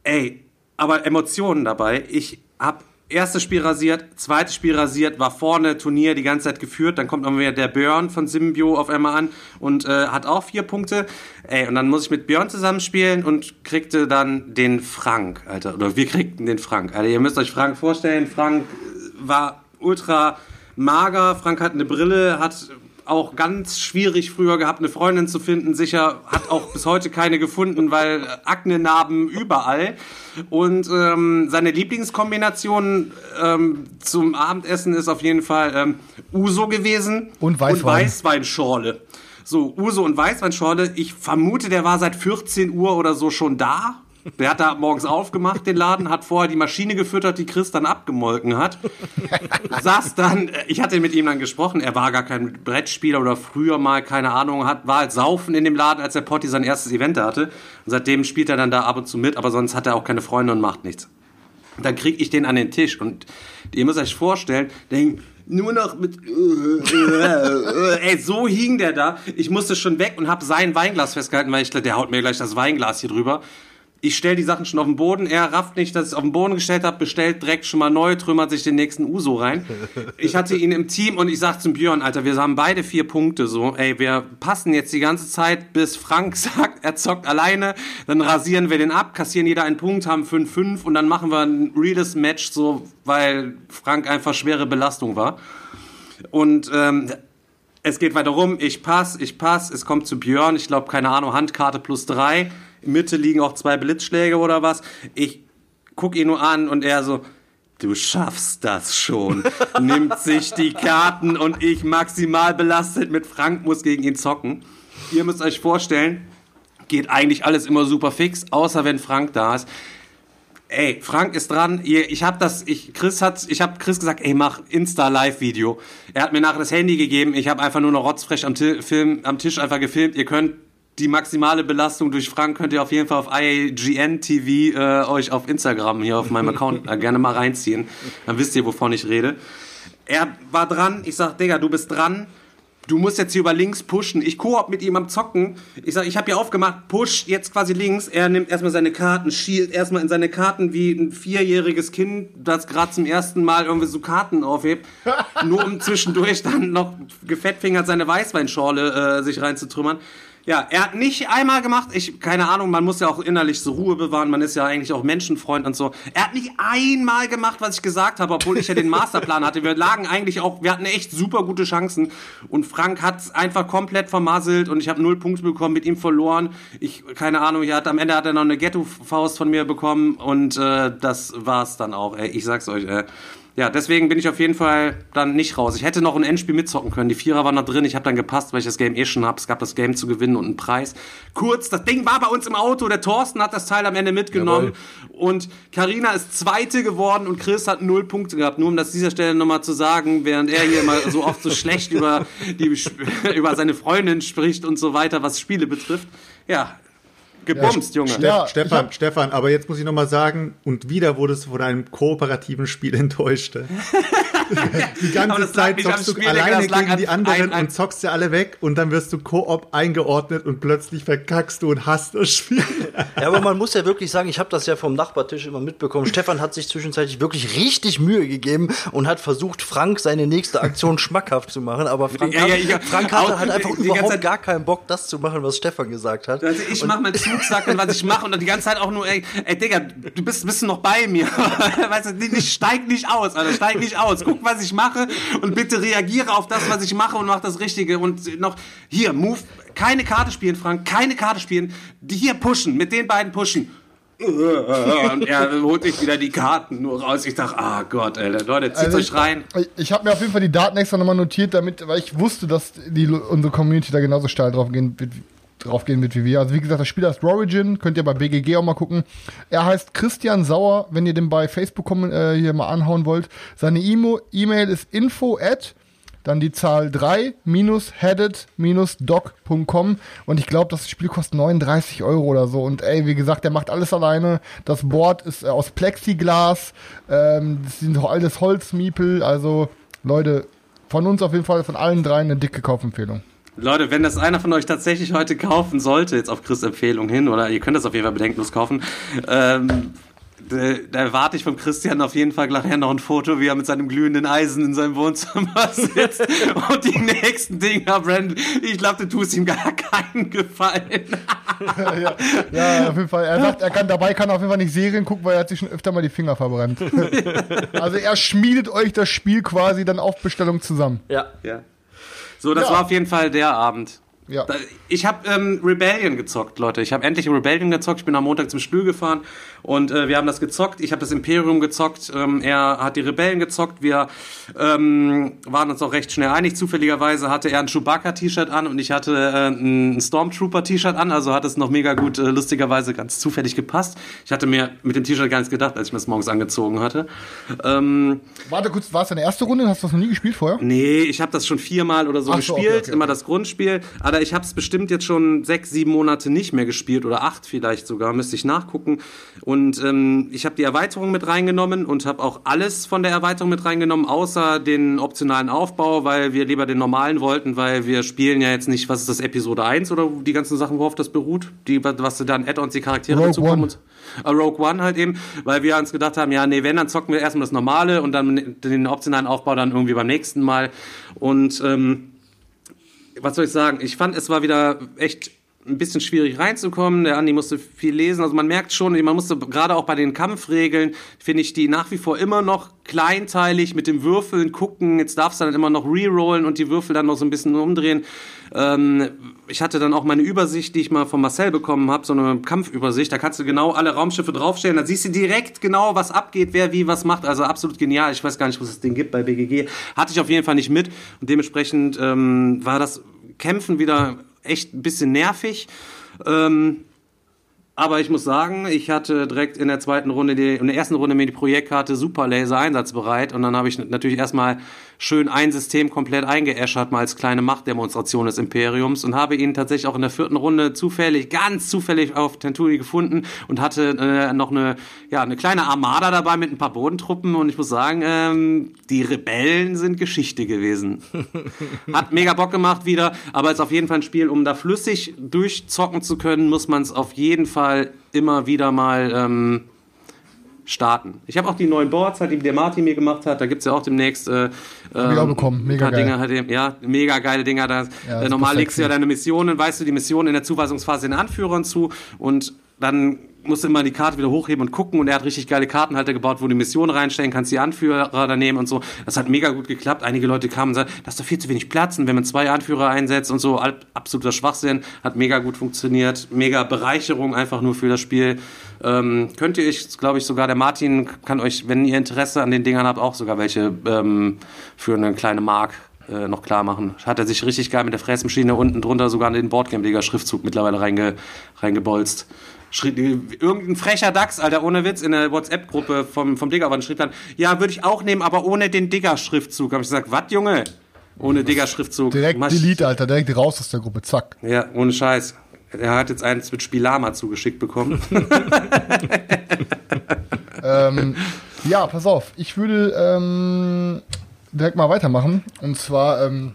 ey, aber Emotionen dabei. Ich habe erstes Spiel rasiert, zweites Spiel rasiert, war vorne Turnier die ganze Zeit geführt. Dann kommt noch wieder der Björn von Symbio auf einmal an und äh, hat auch vier Punkte. Ey, und dann muss ich mit Björn zusammenspielen und kriegte dann den Frank, Alter. Oder wir kriegten den Frank. Alter, ihr müsst euch Frank vorstellen. Frank war ultra mager. Frank hat eine Brille, hat auch ganz schwierig früher gehabt, eine Freundin zu finden. Sicher hat auch bis heute keine gefunden, weil Aknenarben überall. Und ähm, seine Lieblingskombination ähm, zum Abendessen ist auf jeden Fall ähm, Uso gewesen und, Weißwein. und Weißweinschorle. So, Uso und Weißweinschorle. Ich vermute, der war seit 14 Uhr oder so schon da der hat da morgens aufgemacht, den Laden, hat vorher die Maschine gefüttert, die Chris dann abgemolken hat. Saß dann, äh, ich hatte mit ihm dann gesprochen, er war gar kein Brettspieler oder früher mal, keine Ahnung, hat, war halt saufen in dem Laden, als der Potti sein erstes Event hatte. Und seitdem spielt er dann da ab und zu mit, aber sonst hat er auch keine Freunde und macht nichts. Dann krieg ich den an den Tisch und ihr müsst euch vorstellen, den nur noch mit ey so hing der da ich musste schon weg und hab sein Weinglas festgehalten weil ich dachte, der haut mir gleich das Weinglas hier drüber ich stelle die Sachen schon auf den Boden, er rafft nicht, dass ich es auf den Boden gestellt habe, bestellt direkt schon mal neu, trümmert sich den nächsten Uso rein. Ich hatte ihn im Team und ich sag zum Björn, Alter, wir haben beide vier Punkte, so, ey, wir passen jetzt die ganze Zeit, bis Frank sagt, er zockt alleine, dann rasieren wir den ab, kassieren jeder einen Punkt, haben 5-5 und dann machen wir ein reales Match, so, weil Frank einfach schwere Belastung war. Und ähm, Es geht weiter rum, ich pass, ich pass, es kommt zu Björn, ich glaube, keine Ahnung, Handkarte plus drei. In Mitte liegen auch zwei Blitzschläge oder was. Ich guck ihn nur an und er so, du schaffst das schon. Nimmt sich die Karten und ich maximal belastet mit Frank muss gegen ihn zocken. Ihr müsst euch vorstellen, geht eigentlich alles immer super fix, außer wenn Frank da ist. Ey, Frank ist dran. Ich habe das, ich Chris hat, ich habe Chris gesagt, ey, mach Insta Live Video. Er hat mir nachher das Handy gegeben. Ich habe einfach nur noch rotzfrech am, Film, am Tisch einfach gefilmt. Ihr könnt die maximale Belastung durch Frank könnt ihr auf jeden Fall auf IGN TV äh, euch auf Instagram hier auf meinem Account äh, gerne mal reinziehen. Dann wisst ihr, wovon ich rede. Er war dran. Ich sag, Digga, du bist dran du musst jetzt hier über links pushen. Ich koop mit ihm am Zocken. Ich sag, ich habe hier aufgemacht, push jetzt quasi links. Er nimmt erstmal seine Karten, schielt erstmal in seine Karten wie ein vierjähriges Kind, das gerade zum ersten Mal irgendwie so Karten aufhebt. nur um zwischendurch dann noch gefettfingert seine Weißweinschorle äh, sich reinzutrümmern. Ja, er hat nicht einmal gemacht, ich, keine Ahnung, man muss ja auch innerlich so Ruhe bewahren, man ist ja eigentlich auch Menschenfreund und so. Er hat nicht einmal gemacht, was ich gesagt habe, obwohl ich ja den Masterplan hatte. Wir lagen eigentlich auch, wir hatten echt super gute Chancen und Frank hat einfach komplett vermasselt und ich habe null Punkte bekommen, mit ihm verloren. Ich, keine Ahnung, er hat, am Ende hat er noch eine Ghetto-Faust von mir bekommen und äh, das war's dann auch, ey. Ich sag's euch, ey ja, deswegen bin ich auf jeden Fall dann nicht raus. Ich hätte noch ein Endspiel mitzocken können. Die Vierer waren noch drin. Ich habe dann gepasst, weil ich das Game eh schon habe. Es gab das Game zu gewinnen und einen Preis. Kurz, das Ding war bei uns im Auto. Der Thorsten hat das Teil am Ende mitgenommen. Jawohl. Und Karina ist Zweite geworden und Chris hat null Punkte gehabt. Nur um das dieser Stelle nochmal zu sagen, während er hier mal so oft so schlecht über, die, über seine Freundin spricht und so weiter, was Spiele betrifft. Ja, gebumst, ja, Junge. Ste ja, Stefan, Stefan, aber jetzt muss ich nochmal sagen, und wieder wurdest du von einem kooperativen Spiel enttäuscht. Die ganze Zeit zockst du alleine gegen die anderen ein, und zockst ja alle weg und dann wirst du Koop eingeordnet und plötzlich verkackst du und hast das Spiel. ja, aber man muss ja wirklich sagen, ich habe das ja vom Nachbartisch immer mitbekommen. Stefan hat sich zwischenzeitlich wirklich richtig Mühe gegeben und hat versucht, Frank seine nächste Aktion schmackhaft zu machen, aber Frank, ja, ja, hat, Frank hatte halt einfach überhaupt gar keinen Bock, das zu machen, was Stefan gesagt hat. Also ich mach meinen Zugsack und was ich mache und die ganze Zeit auch nur, ey, ey Digga, du bist, bist du noch bei mir? weißt du, nicht, steig nicht aus, Alter, steig nicht aus. Guck, was ich mache und bitte reagiere auf das, was ich mache und mach das Richtige. Und noch, hier, move, keine Karte spielen, Frank, keine Karte spielen. Die hier pushen, mit den beiden pushen. Und er holt sich wieder die Karten nur raus. Ich dachte, ah Gott, Alter, Leute, zieht also euch rein. Ich, ich habe mir auf jeden Fall die Daten extra nochmal notiert, damit, weil ich wusste, dass die, unsere Community da genauso steil drauf gehen wird drauf gehen wird wie wir. Also wie gesagt, das Spiel heißt Origin, könnt ihr bei BGG auch mal gucken. Er heißt Christian Sauer, wenn ihr den bei Facebook kommen, äh, hier mal anhauen wollt. Seine E-Mail ist info at dann die Zahl 3 minus headed minus doc.com und ich glaube, das Spiel kostet 39 Euro oder so und ey, wie gesagt, der macht alles alleine. Das Board ist äh, aus Plexiglas, ähm, das sind doch alles Holzmiepel, also Leute, von uns auf jeden Fall, von allen dreien eine dicke Kaufempfehlung. Leute, wenn das einer von euch tatsächlich heute kaufen sollte, jetzt auf Chris Empfehlung hin, oder ihr könnt das auf jeden Fall bedenkenlos kaufen, ähm, da erwarte ich von Christian auf jeden Fall nachher noch ein Foto, wie er mit seinem glühenden Eisen in seinem Wohnzimmer sitzt und die nächsten Dinger, Brandon, ich glaube, du tust ihm gar keinen Gefallen. ja, ja, auf jeden Fall. Er sagt, er kann dabei kann auf jeden Fall nicht Serien gucken, weil er hat sich schon öfter mal die Finger verbrannt. also er schmiedet euch das Spiel quasi dann auf Bestellung zusammen. Ja, ja. So, das ja. war auf jeden Fall der Abend. Ja. Ich habe ähm, Rebellion gezockt, Leute. Ich habe endlich Rebellion gezockt. Ich bin am Montag zum Spiel gefahren und äh, wir haben das gezockt. Ich habe das Imperium gezockt. Ähm, er hat die Rebellen gezockt. Wir ähm, waren uns auch recht schnell einig. Zufälligerweise hatte er ein Chewbacca-T-Shirt an und ich hatte äh, ein Stormtrooper-T-Shirt an. Also hat es noch mega gut, äh, lustigerweise ganz zufällig gepasst. Ich hatte mir mit dem T-Shirt gar nichts gedacht, als ich mir das morgens angezogen hatte. Ähm, Warte kurz, war es deine erste Runde? Hast du das noch nie gespielt vorher? Nee, ich habe das schon viermal oder so, so gespielt. Okay, okay, Immer okay. das Grundspiel. Aber ich habe es bestimmt jetzt schon sechs, sieben Monate nicht mehr gespielt oder acht vielleicht sogar. Müsste ich nachgucken. Und ähm, ich habe die Erweiterung mit reingenommen und habe auch alles von der Erweiterung mit reingenommen, außer den optionalen Aufbau, weil wir lieber den normalen wollten, weil wir spielen ja jetzt nicht, was ist das, Episode 1 oder die ganzen Sachen, worauf das beruht, die, was dann Add-ons, die Charaktere Rogue dazukommen. Und, äh, Rogue One halt eben, weil wir uns gedacht haben, ja, nee, wenn, dann zocken wir erstmal das Normale und dann den optionalen Aufbau dann irgendwie beim nächsten Mal. Und ähm, was soll ich sagen? Ich fand, es war wieder echt ein bisschen schwierig reinzukommen. Der Andi musste viel lesen. Also man merkt schon, man musste gerade auch bei den Kampfregeln, finde ich die nach wie vor immer noch kleinteilig mit dem Würfeln gucken. Jetzt darfst du dann immer noch rerollen und die Würfel dann noch so ein bisschen umdrehen. Ähm, ich hatte dann auch meine Übersicht, die ich mal von Marcel bekommen habe, so eine Kampfübersicht. Da kannst du genau alle Raumschiffe draufstellen. Da siehst du direkt genau, was abgeht, wer wie was macht. Also absolut genial. Ich weiß gar nicht, was es den gibt bei BGG. Hatte ich auf jeden Fall nicht mit. Und dementsprechend ähm, war das Kämpfen wieder echt ein bisschen nervig. Ähm, aber ich muss sagen, ich hatte direkt in der zweiten Runde, die, in der ersten Runde mir die Projektkarte Super Laser einsatzbereit und dann habe ich natürlich erstmal schön ein System komplett eingeäschert, mal als kleine Machtdemonstration des Imperiums und habe ihn tatsächlich auch in der vierten Runde zufällig, ganz zufällig auf Tenturi gefunden und hatte äh, noch eine, ja, eine kleine Armada dabei mit ein paar Bodentruppen und ich muss sagen, ähm, die Rebellen sind Geschichte gewesen. Hat mega Bock gemacht wieder, aber ist auf jeden Fall ein Spiel, um da flüssig durchzocken zu können, muss man es auf jeden Fall immer wieder mal ähm, starten. Ich habe auch die neuen Boards, halt, die der Martin mir gemacht hat. Da gibt es ja auch demnächst äh, ähm, auch bekommen. Mega geil. Dinger, halt, ja, mega geile Dinger. Da, ja, normal legst du ja deine Missionen, weißt du die Missionen in der Zuweisungsphase den Anführern zu und dann musst du immer die Karte wieder hochheben und gucken und er hat richtig geile Kartenhalter gebaut, wo du Missionen reinstellen kannst, die Anführer da nehmen und so. Das hat mega gut geklappt. Einige Leute kamen und sagten, das ist doch viel zu wenig Platz und wenn man zwei Anführer einsetzt und so, absoluter Schwachsinn, hat mega gut funktioniert. Mega Bereicherung einfach nur für das Spiel. Ähm, könnt ihr euch, glaube ich, sogar der Martin kann euch, wenn ihr Interesse an den Dingern habt, auch sogar welche ähm, für eine kleine Mark äh, noch klar machen. Hat er sich richtig geil mit der Fräsmaschine unten drunter sogar den Boardgame-Digger-Schriftzug mittlerweile reinge, reingebolzt. Schrieb, irgendein frecher Dachs, Alter, ohne Witz, in der WhatsApp-Gruppe vom, vom Digger, schrieb dann, ja, würde ich auch nehmen, aber ohne den Digger-Schriftzug. Habe ich gesagt, was, Junge? Ohne Digger-Schriftzug. Direkt Delete, Alter, direkt raus aus der Gruppe, zack. Ja, ohne Scheiß. Er hat jetzt eins mit Spielama zugeschickt bekommen. ähm, ja, pass auf. Ich würde ähm, direkt mal weitermachen. Und zwar ähm,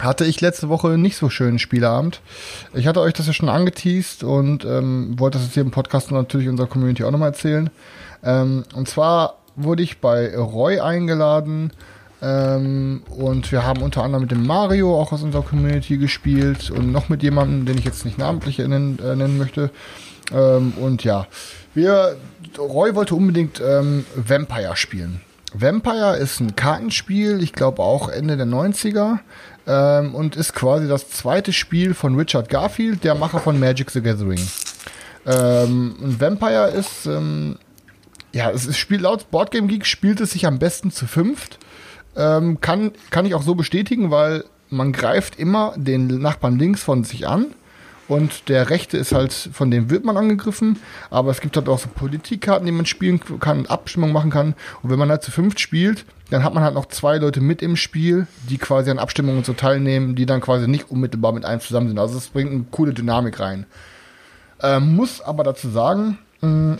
hatte ich letzte Woche nicht so schönen Spieleabend. Ich hatte euch das ja schon angeteased und ähm, wollte das jetzt hier im Podcast natürlich unserer Community auch nochmal erzählen. Ähm, und zwar wurde ich bei Roy eingeladen ähm, und wir haben unter anderem mit dem Mario auch aus unserer Community gespielt und noch mit jemandem, den ich jetzt nicht namentlich nennen, äh, nennen möchte. Ähm, und ja, wir, Roy wollte unbedingt ähm, Vampire spielen. Vampire ist ein Kartenspiel, ich glaube auch Ende der 90er. Ähm, und ist quasi das zweite Spiel von Richard Garfield, der Macher von Magic the Gathering. Ähm, und Vampire ist, ähm, ja, es ist Spiel laut Boardgame Geek spielt es sich am besten zu fünft. Ähm, kann, kann ich auch so bestätigen, weil man greift immer den Nachbarn links von sich an und der rechte ist halt, von dem wird man angegriffen, aber es gibt halt auch so Politikkarten, die man spielen kann, Abstimmung machen kann und wenn man halt zu fünft spielt, dann hat man halt noch zwei Leute mit im Spiel, die quasi an Abstimmungen so teilnehmen, die dann quasi nicht unmittelbar mit einem zusammen sind. Also es bringt eine coole Dynamik rein. Ähm, muss aber dazu sagen, mh,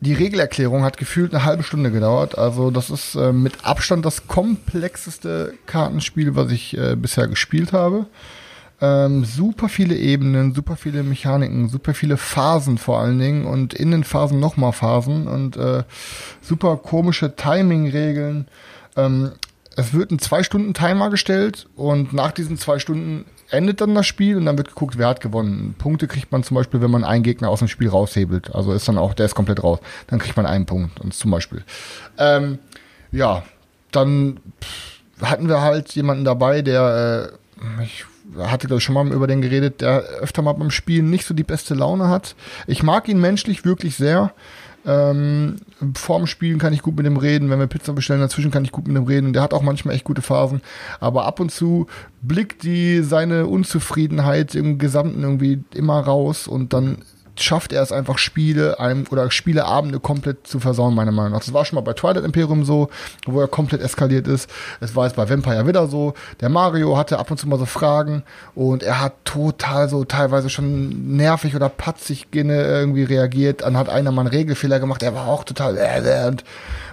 die Regelerklärung hat gefühlt eine halbe Stunde gedauert. Also das ist äh, mit Abstand das komplexeste Kartenspiel, was ich äh, bisher gespielt habe. Ähm, super viele Ebenen, super viele Mechaniken, super viele Phasen vor allen Dingen und in den Phasen nochmal Phasen und äh, super komische Timing-Regeln. Ähm, es wird ein zwei Stunden Timer gestellt und nach diesen zwei Stunden endet dann das Spiel und dann wird geguckt, wer hat gewonnen. Punkte kriegt man zum Beispiel, wenn man einen Gegner aus dem Spiel raushebelt. Also ist dann auch, der ist komplett raus. Dann kriegt man einen Punkt, und zum Beispiel. Ähm, ja, dann hatten wir halt jemanden dabei, der, äh, ich hatte glaube ich schon mal über den geredet, der öfter mal beim Spielen nicht so die beste Laune hat. Ich mag ihn menschlich wirklich sehr. Ähm, vorm Spielen kann ich gut mit dem reden, wenn wir Pizza bestellen, dazwischen kann ich gut mit dem reden. Der hat auch manchmal echt gute Phasen, aber ab und zu blickt die seine Unzufriedenheit im Gesamten irgendwie immer raus und dann schafft er es einfach Spiele einem oder Spieleabende komplett zu versauen, meiner Meinung nach. Das war schon mal bei Twilight Imperium so, wo er komplett eskaliert ist. Es war jetzt bei Vampire wieder so. Der Mario hatte ab und zu mal so Fragen und er hat total so teilweise schon nervig oder patzig irgendwie reagiert. Dann hat einer mal einen Regelfehler gemacht. Er war auch total äh, äh, und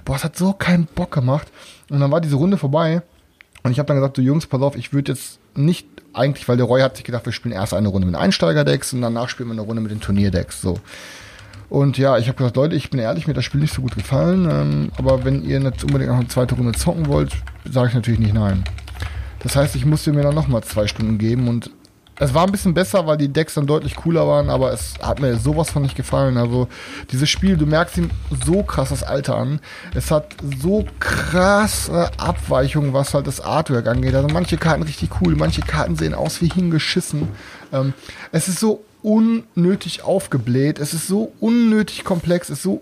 boah, es hat so keinen Bock gemacht. Und dann war diese Runde vorbei und ich habe dann gesagt, du Jungs, pass auf, ich würde jetzt nicht eigentlich, weil der Roy hat sich gedacht, wir spielen erst eine Runde mit Einsteigerdecks und danach spielen wir eine Runde mit den Turnierdecks. So. Und ja, ich habe gesagt, Leute, ich bin ehrlich, mir das Spiel nicht so gut gefallen, ähm, aber wenn ihr jetzt unbedingt noch eine zweite Runde zocken wollt, sage ich natürlich nicht nein. Das heißt, ich musste mir dann nochmal zwei Stunden geben und es war ein bisschen besser, weil die Decks dann deutlich cooler waren, aber es hat mir sowas von nicht gefallen. Also dieses Spiel, du merkst ihm so krass das Alter an. Es hat so krasse Abweichungen, was halt das Artwork angeht. Also manche Karten richtig cool, manche Karten sehen aus wie hingeschissen. Ähm, es ist so unnötig aufgebläht, es ist so unnötig komplex, es ist so,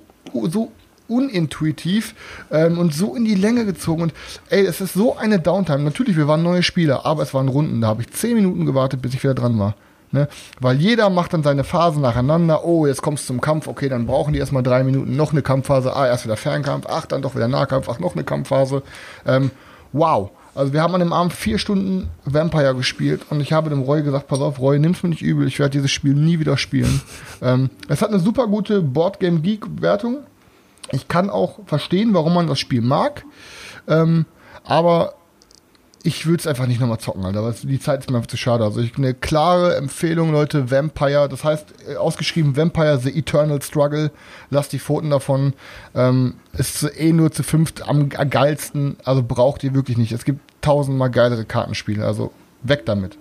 so unintuitiv ähm, und so in die Länge gezogen. Und ey, es ist so eine Downtime. Natürlich, wir waren neue Spieler, aber es waren Runden. Da habe ich zehn Minuten gewartet, bis ich wieder dran war. Ne? Weil jeder macht dann seine Phasen nacheinander. Oh, jetzt kommst du zum Kampf. Okay, dann brauchen die erstmal drei Minuten. Noch eine Kampfphase. Ah, erst wieder Fernkampf. Ach, dann doch wieder Nahkampf. Ach, noch eine Kampfphase. Ähm, wow. Also wir haben an dem Abend vier Stunden Vampire gespielt und ich habe dem Roy gesagt, pass auf, Roy, nimm's mir nicht übel, ich werde dieses Spiel nie wieder spielen. ähm, es hat eine super gute Boardgame Geek Wertung. Ich kann auch verstehen, warum man das Spiel mag. Ähm, aber ich würde es einfach nicht nochmal zocken, Alter. Die Zeit ist mir einfach zu schade. Also ich, eine klare Empfehlung, Leute, Vampire, das heißt äh, ausgeschrieben Vampire The Eternal Struggle. Lasst die Pfoten davon. Ähm, ist eh nur zu fünft am geilsten. Also braucht ihr wirklich nicht. Es gibt tausendmal geilere Kartenspiele. Also weg damit.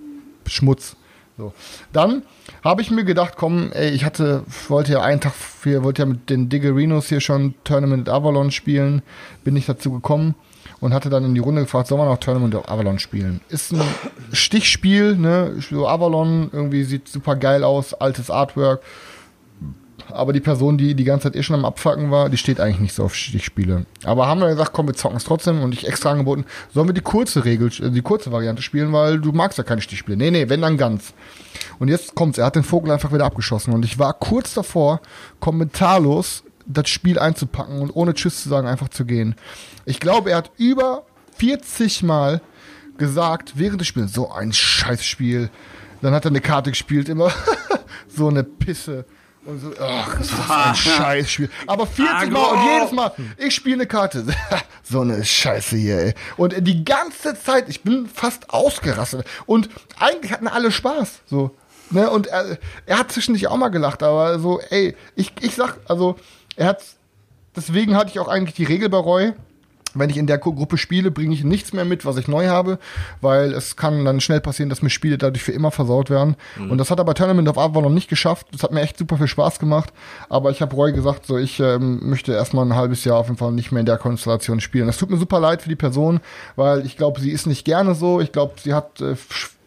Schmutz. So. Dann habe ich mir gedacht, komm, ey, ich hatte, wollte ja einen Tag, für, wollte ja mit den Diggerinos hier schon Tournament Avalon spielen, bin nicht dazu gekommen und hatte dann in die Runde gefragt, soll man auch Tournament of Avalon spielen? Ist ein Stichspiel, ne? So Avalon irgendwie sieht super geil aus, altes Artwork, aber die Person, die die ganze Zeit eh schon am Abfacken war, die steht eigentlich nicht so auf Stichspiele. Aber haben wir gesagt, komm, wir zocken es trotzdem und ich extra angeboten, sollen wir die kurze Regel, äh, die kurze Variante spielen, weil du magst ja keine Stichspiele. Nee, nee, wenn dann ganz. Und jetzt kommt's, er hat den Vogel einfach wieder abgeschossen und ich war kurz davor, kommentarlos das Spiel einzupacken und ohne Tschüss zu sagen einfach zu gehen. Ich glaube, er hat über 40 Mal gesagt, während des Spiels, so ein Scheißspiel. Dann hat er eine Karte gespielt, immer so eine Pisse. Und so, ach, das ist ein Scheißspiel. Aber 40 Mal und jedes Mal, ich spiele eine Karte. so eine Scheiße hier, ey. Und die ganze Zeit, ich bin fast ausgerastet. Und eigentlich hatten alle Spaß. So. Ne? Und er, er hat zwischendurch auch mal gelacht, aber so, ey, ich, ich sag, also, er hat, deswegen hatte ich auch eigentlich die Regel bei Roy wenn ich in der Gruppe spiele, bringe ich nichts mehr mit, was ich neu habe, weil es kann dann schnell passieren, dass mir Spiele dadurch für immer versaut werden. Mhm. Und das hat aber Tournament of Avalon nicht geschafft. Das hat mir echt super viel Spaß gemacht. Aber ich habe Roy gesagt, so ich ähm, möchte erstmal ein halbes Jahr auf jeden Fall nicht mehr in der Konstellation spielen. Das tut mir super leid für die Person, weil ich glaube, sie ist nicht gerne so. Ich glaube, sie hat äh,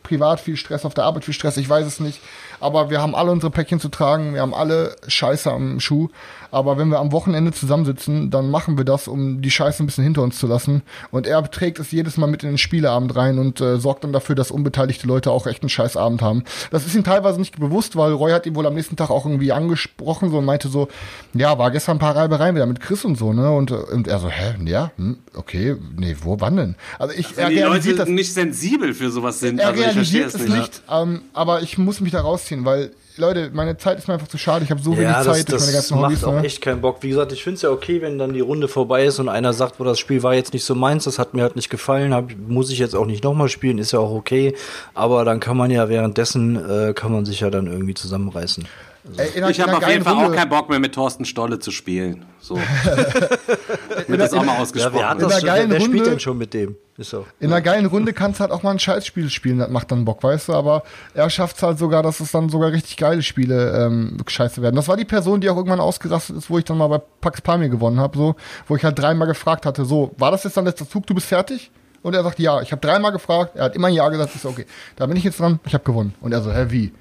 privat viel Stress, auf der Arbeit viel Stress, ich weiß es nicht. Aber wir haben alle unsere Päckchen zu tragen, wir haben alle Scheiße am Schuh. Aber wenn wir am Wochenende zusammensitzen, dann machen wir das, um die Scheiße ein bisschen hinter uns zu lassen. Und er trägt es jedes Mal mit in den Spieleabend rein und äh, sorgt dann dafür, dass unbeteiligte Leute auch echt einen Scheißabend haben. Das ist ihm teilweise nicht bewusst, weil Roy hat ihn wohl am nächsten Tag auch irgendwie angesprochen so und meinte so, ja, war gestern ein paar Reibereien wieder mit Chris und so, ne? Und, und er so, hä, ja, hm, okay, nee, wo, wann denn? Also ich, also er die Leute das, nicht sensibel für sowas sind. Er also realisiert es nicht, nicht ähm, aber ich muss mich da rausziehen, weil Leute, meine Zeit ist mir einfach zu schade. Ich habe so ja, wenig Zeit das, durch meine ganzen Hobbys. Das macht auch ne? echt keinen Bock. Wie gesagt, ich finde es ja okay, wenn dann die Runde vorbei ist und einer sagt, wo das Spiel war jetzt nicht so meins, das hat mir halt nicht gefallen, hab, muss ich jetzt auch nicht nochmal spielen, ist ja auch okay. Aber dann kann man ja währenddessen, äh, kann man sich ja dann irgendwie zusammenreißen. Also. ich habe auf jeden Fall Runde. auch keinen Bock mehr mit Thorsten Stolle zu spielen. So. Wird das auch mal ausgesprochen. Ja, wer, hat das schon, wer, wer spielt denn schon mit dem? Ist so. In einer geilen Runde kannst du halt auch mal ein Scheißspiel spielen, das macht dann Bock, weißt du? Aber er schafft es halt sogar, dass es dann sogar richtig geile Spiele ähm, scheiße werden. Das war die Person, die auch irgendwann ausgerastet ist, wo ich dann mal bei Pax Palmir gewonnen habe, so, wo ich halt dreimal gefragt hatte, so, war das jetzt dann letzter Zug, du bist fertig? Und er sagt ja. Ich habe dreimal gefragt, er hat immer ja gesagt, ich so, okay, da bin ich jetzt dran, ich habe gewonnen. Und er so, hä, wie?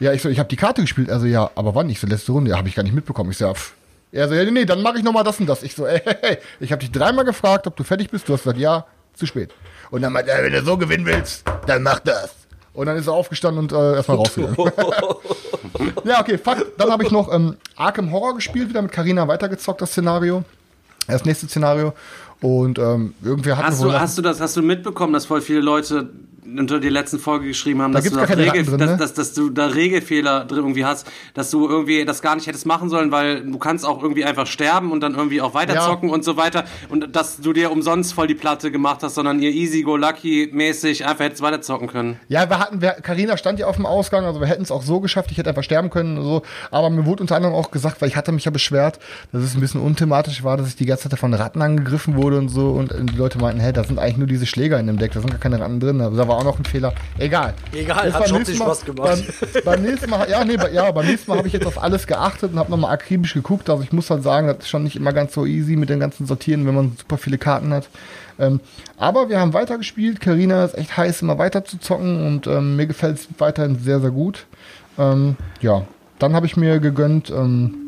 Ja, ich so, ich habe die Karte gespielt. Also ja, aber wann? Ich so, letzte Runde. Ja, habe ich gar nicht mitbekommen. Ich so, ja, pff. Er so, ja, nee, dann mache ich nochmal das und das. Ich so, ey, hey, hey, ich habe dich dreimal gefragt, ob du fertig bist. Du hast gesagt, ja, zu spät. Und dann meinte er, wenn du so gewinnen willst, dann mach das. Und dann ist er aufgestanden und äh, erstmal rausgegangen. ja, okay, fuck. Dann habe ich noch ähm, Arkham Horror gespielt, wieder mit Carina weitergezockt, das Szenario. Das nächste Szenario. Und ähm, irgendwie hat hast du, hast du das, hast du mitbekommen, dass voll viele Leute unter die letzten Folge geschrieben haben, da dass, du da Regel, drin, ne? dass, dass, du da Regelfehler drin irgendwie hast, dass du irgendwie das gar nicht hättest machen sollen, weil du kannst auch irgendwie einfach sterben und dann irgendwie auch weiterzocken ja. und so weiter und dass du dir umsonst voll die Platte gemacht hast, sondern ihr easy go lucky mäßig einfach hättest weiterzocken können. Ja, wir hatten, Carina stand ja auf dem Ausgang, also wir hätten es auch so geschafft, ich hätte einfach sterben können und so, aber mir wurde unter anderem auch gesagt, weil ich hatte mich ja beschwert, dass es ein bisschen unthematisch war, dass ich die ganze Zeit von Ratten angegriffen wurde und so und die Leute meinten, hey, da sind eigentlich nur diese Schläger in dem Deck, da sind gar keine Ratten drin, aber da war auch auch noch ein Fehler. Egal. Egal, hat schon nicht Spaß gemacht. Beim, beim, nächsten Mal, ja, nee, ja, beim nächsten Mal habe ich jetzt auf alles geachtet und habe nochmal akribisch geguckt. Also ich muss halt sagen, das ist schon nicht immer ganz so easy mit den ganzen Sortieren, wenn man super viele Karten hat. Ähm, aber wir haben weitergespielt. Karina ist echt heiß, immer weiter zu zocken und ähm, mir gefällt es weiterhin sehr, sehr gut. Ähm, ja, dann habe ich mir gegönnt, ähm,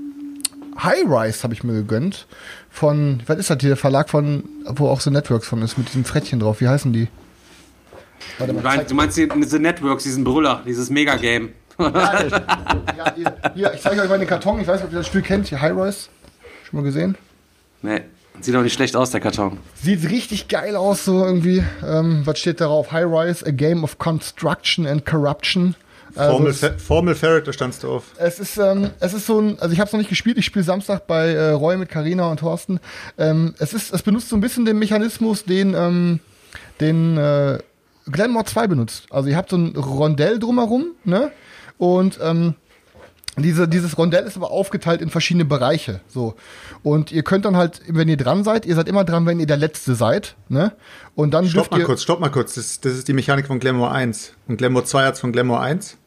High Rise habe ich mir gegönnt. Von, was ist das hier, der Verlag von, wo auch The Networks von ist, mit diesem Frettchen drauf. Wie heißen die? Warte mal, Nein, du meinst die, The Networks, diesen Brüller, dieses Megagame. Ja, ja, hier, hier, ich zeige euch mal den Karton. Ich weiß nicht, ob ihr das Spiel kennt. Hier, High Rise. Schon mal gesehen? Nee. Sieht auch nicht schlecht aus, der Karton. Sieht richtig geil aus, so irgendwie. Ähm, was steht darauf? High Rise, a game of construction and corruption. Also Formel, Formel Ferret, da standst du auf. Es ist, ähm, es ist so ein, also ich habe es noch nicht gespielt, ich spiele Samstag bei äh, Roy mit Karina und Thorsten. Ähm, es ist, es benutzt so ein bisschen den Mechanismus, den, ähm, den äh, Glenmore 2 benutzt. Also ihr habt so ein Rondell drumherum, ne? Und ähm, diese, dieses Rondell ist aber aufgeteilt in verschiedene Bereiche. So. Und ihr könnt dann halt, wenn ihr dran seid, ihr seid immer dran, wenn ihr der Letzte seid. Ne? Und dann stopp mal kurz, stopp mal kurz. Das, das ist die Mechanik von Glamour 1. Und Glamour 2 hat von Glamour 1.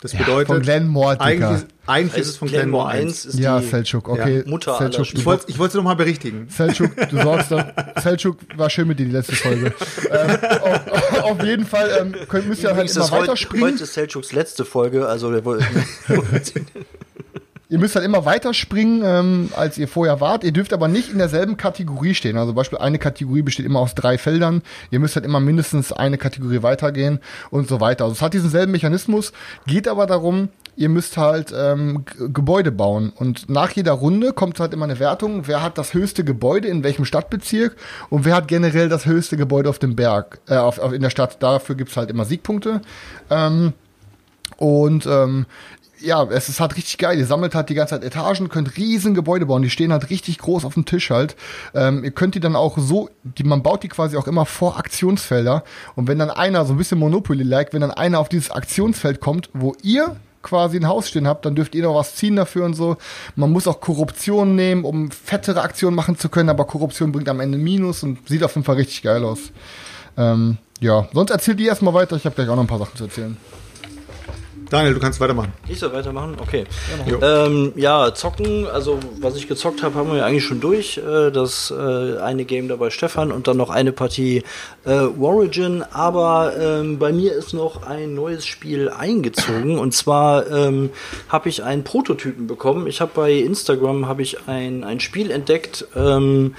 Das ja, bedeutet, von Glenmore, eigentlich, eigentlich ist es von Glenmore 1. Ist ja, Selchuk, okay. Ja, Mutter Selchuk, ich wollte ich wollte noch mal berichtigen. Selchuk, du sorgst da. Selchuk war schön mit dir die letzte Folge. ähm, auf, auf, jeden Fall ähm, könnt, müsst ihr halt immer weiterspringen. Heute ist Selchuks letzte Folge, also der wollte. Ihr müsst halt immer weiter springen, ähm, als ihr vorher wart. Ihr dürft aber nicht in derselben Kategorie stehen. Also Beispiel eine Kategorie besteht immer aus drei Feldern. Ihr müsst halt immer mindestens eine Kategorie weitergehen und so weiter. Also es hat diesen selben Mechanismus, geht aber darum, ihr müsst halt ähm, Gebäude bauen. Und nach jeder Runde kommt halt immer eine Wertung, wer hat das höchste Gebäude in welchem Stadtbezirk und wer hat generell das höchste Gebäude auf dem Berg, äh, auf, auf, in der Stadt. Dafür gibt's halt immer Siegpunkte. Ähm, und ähm, ja, es ist halt richtig geil. Ihr sammelt halt die ganze Zeit Etagen, könnt riesen Gebäude bauen. Die stehen halt richtig groß auf dem Tisch halt. Ähm, ihr könnt die dann auch so, die, man baut die quasi auch immer vor Aktionsfelder. Und wenn dann einer, so ein bisschen Monopoly-like, wenn dann einer auf dieses Aktionsfeld kommt, wo ihr quasi ein Haus stehen habt, dann dürft ihr noch was ziehen dafür und so. Man muss auch Korruption nehmen, um fettere Aktionen machen zu können, aber Korruption bringt am Ende Minus und sieht auf jeden Fall richtig geil aus. Ähm, ja, sonst erzählt ihr erstmal weiter, ich habe gleich auch noch ein paar Sachen zu erzählen. Daniel, du kannst weitermachen. Ich soll weitermachen? Okay. Ja, ähm, ja zocken, also was ich gezockt habe, haben wir ja eigentlich schon durch. Äh, das äh, eine Game dabei Stefan und dann noch eine Partie äh, Origin. Aber ähm, bei mir ist noch ein neues Spiel eingezogen. Und zwar ähm, habe ich einen Prototypen bekommen. Ich habe bei Instagram habe ich ein, ein Spiel entdeckt ähm,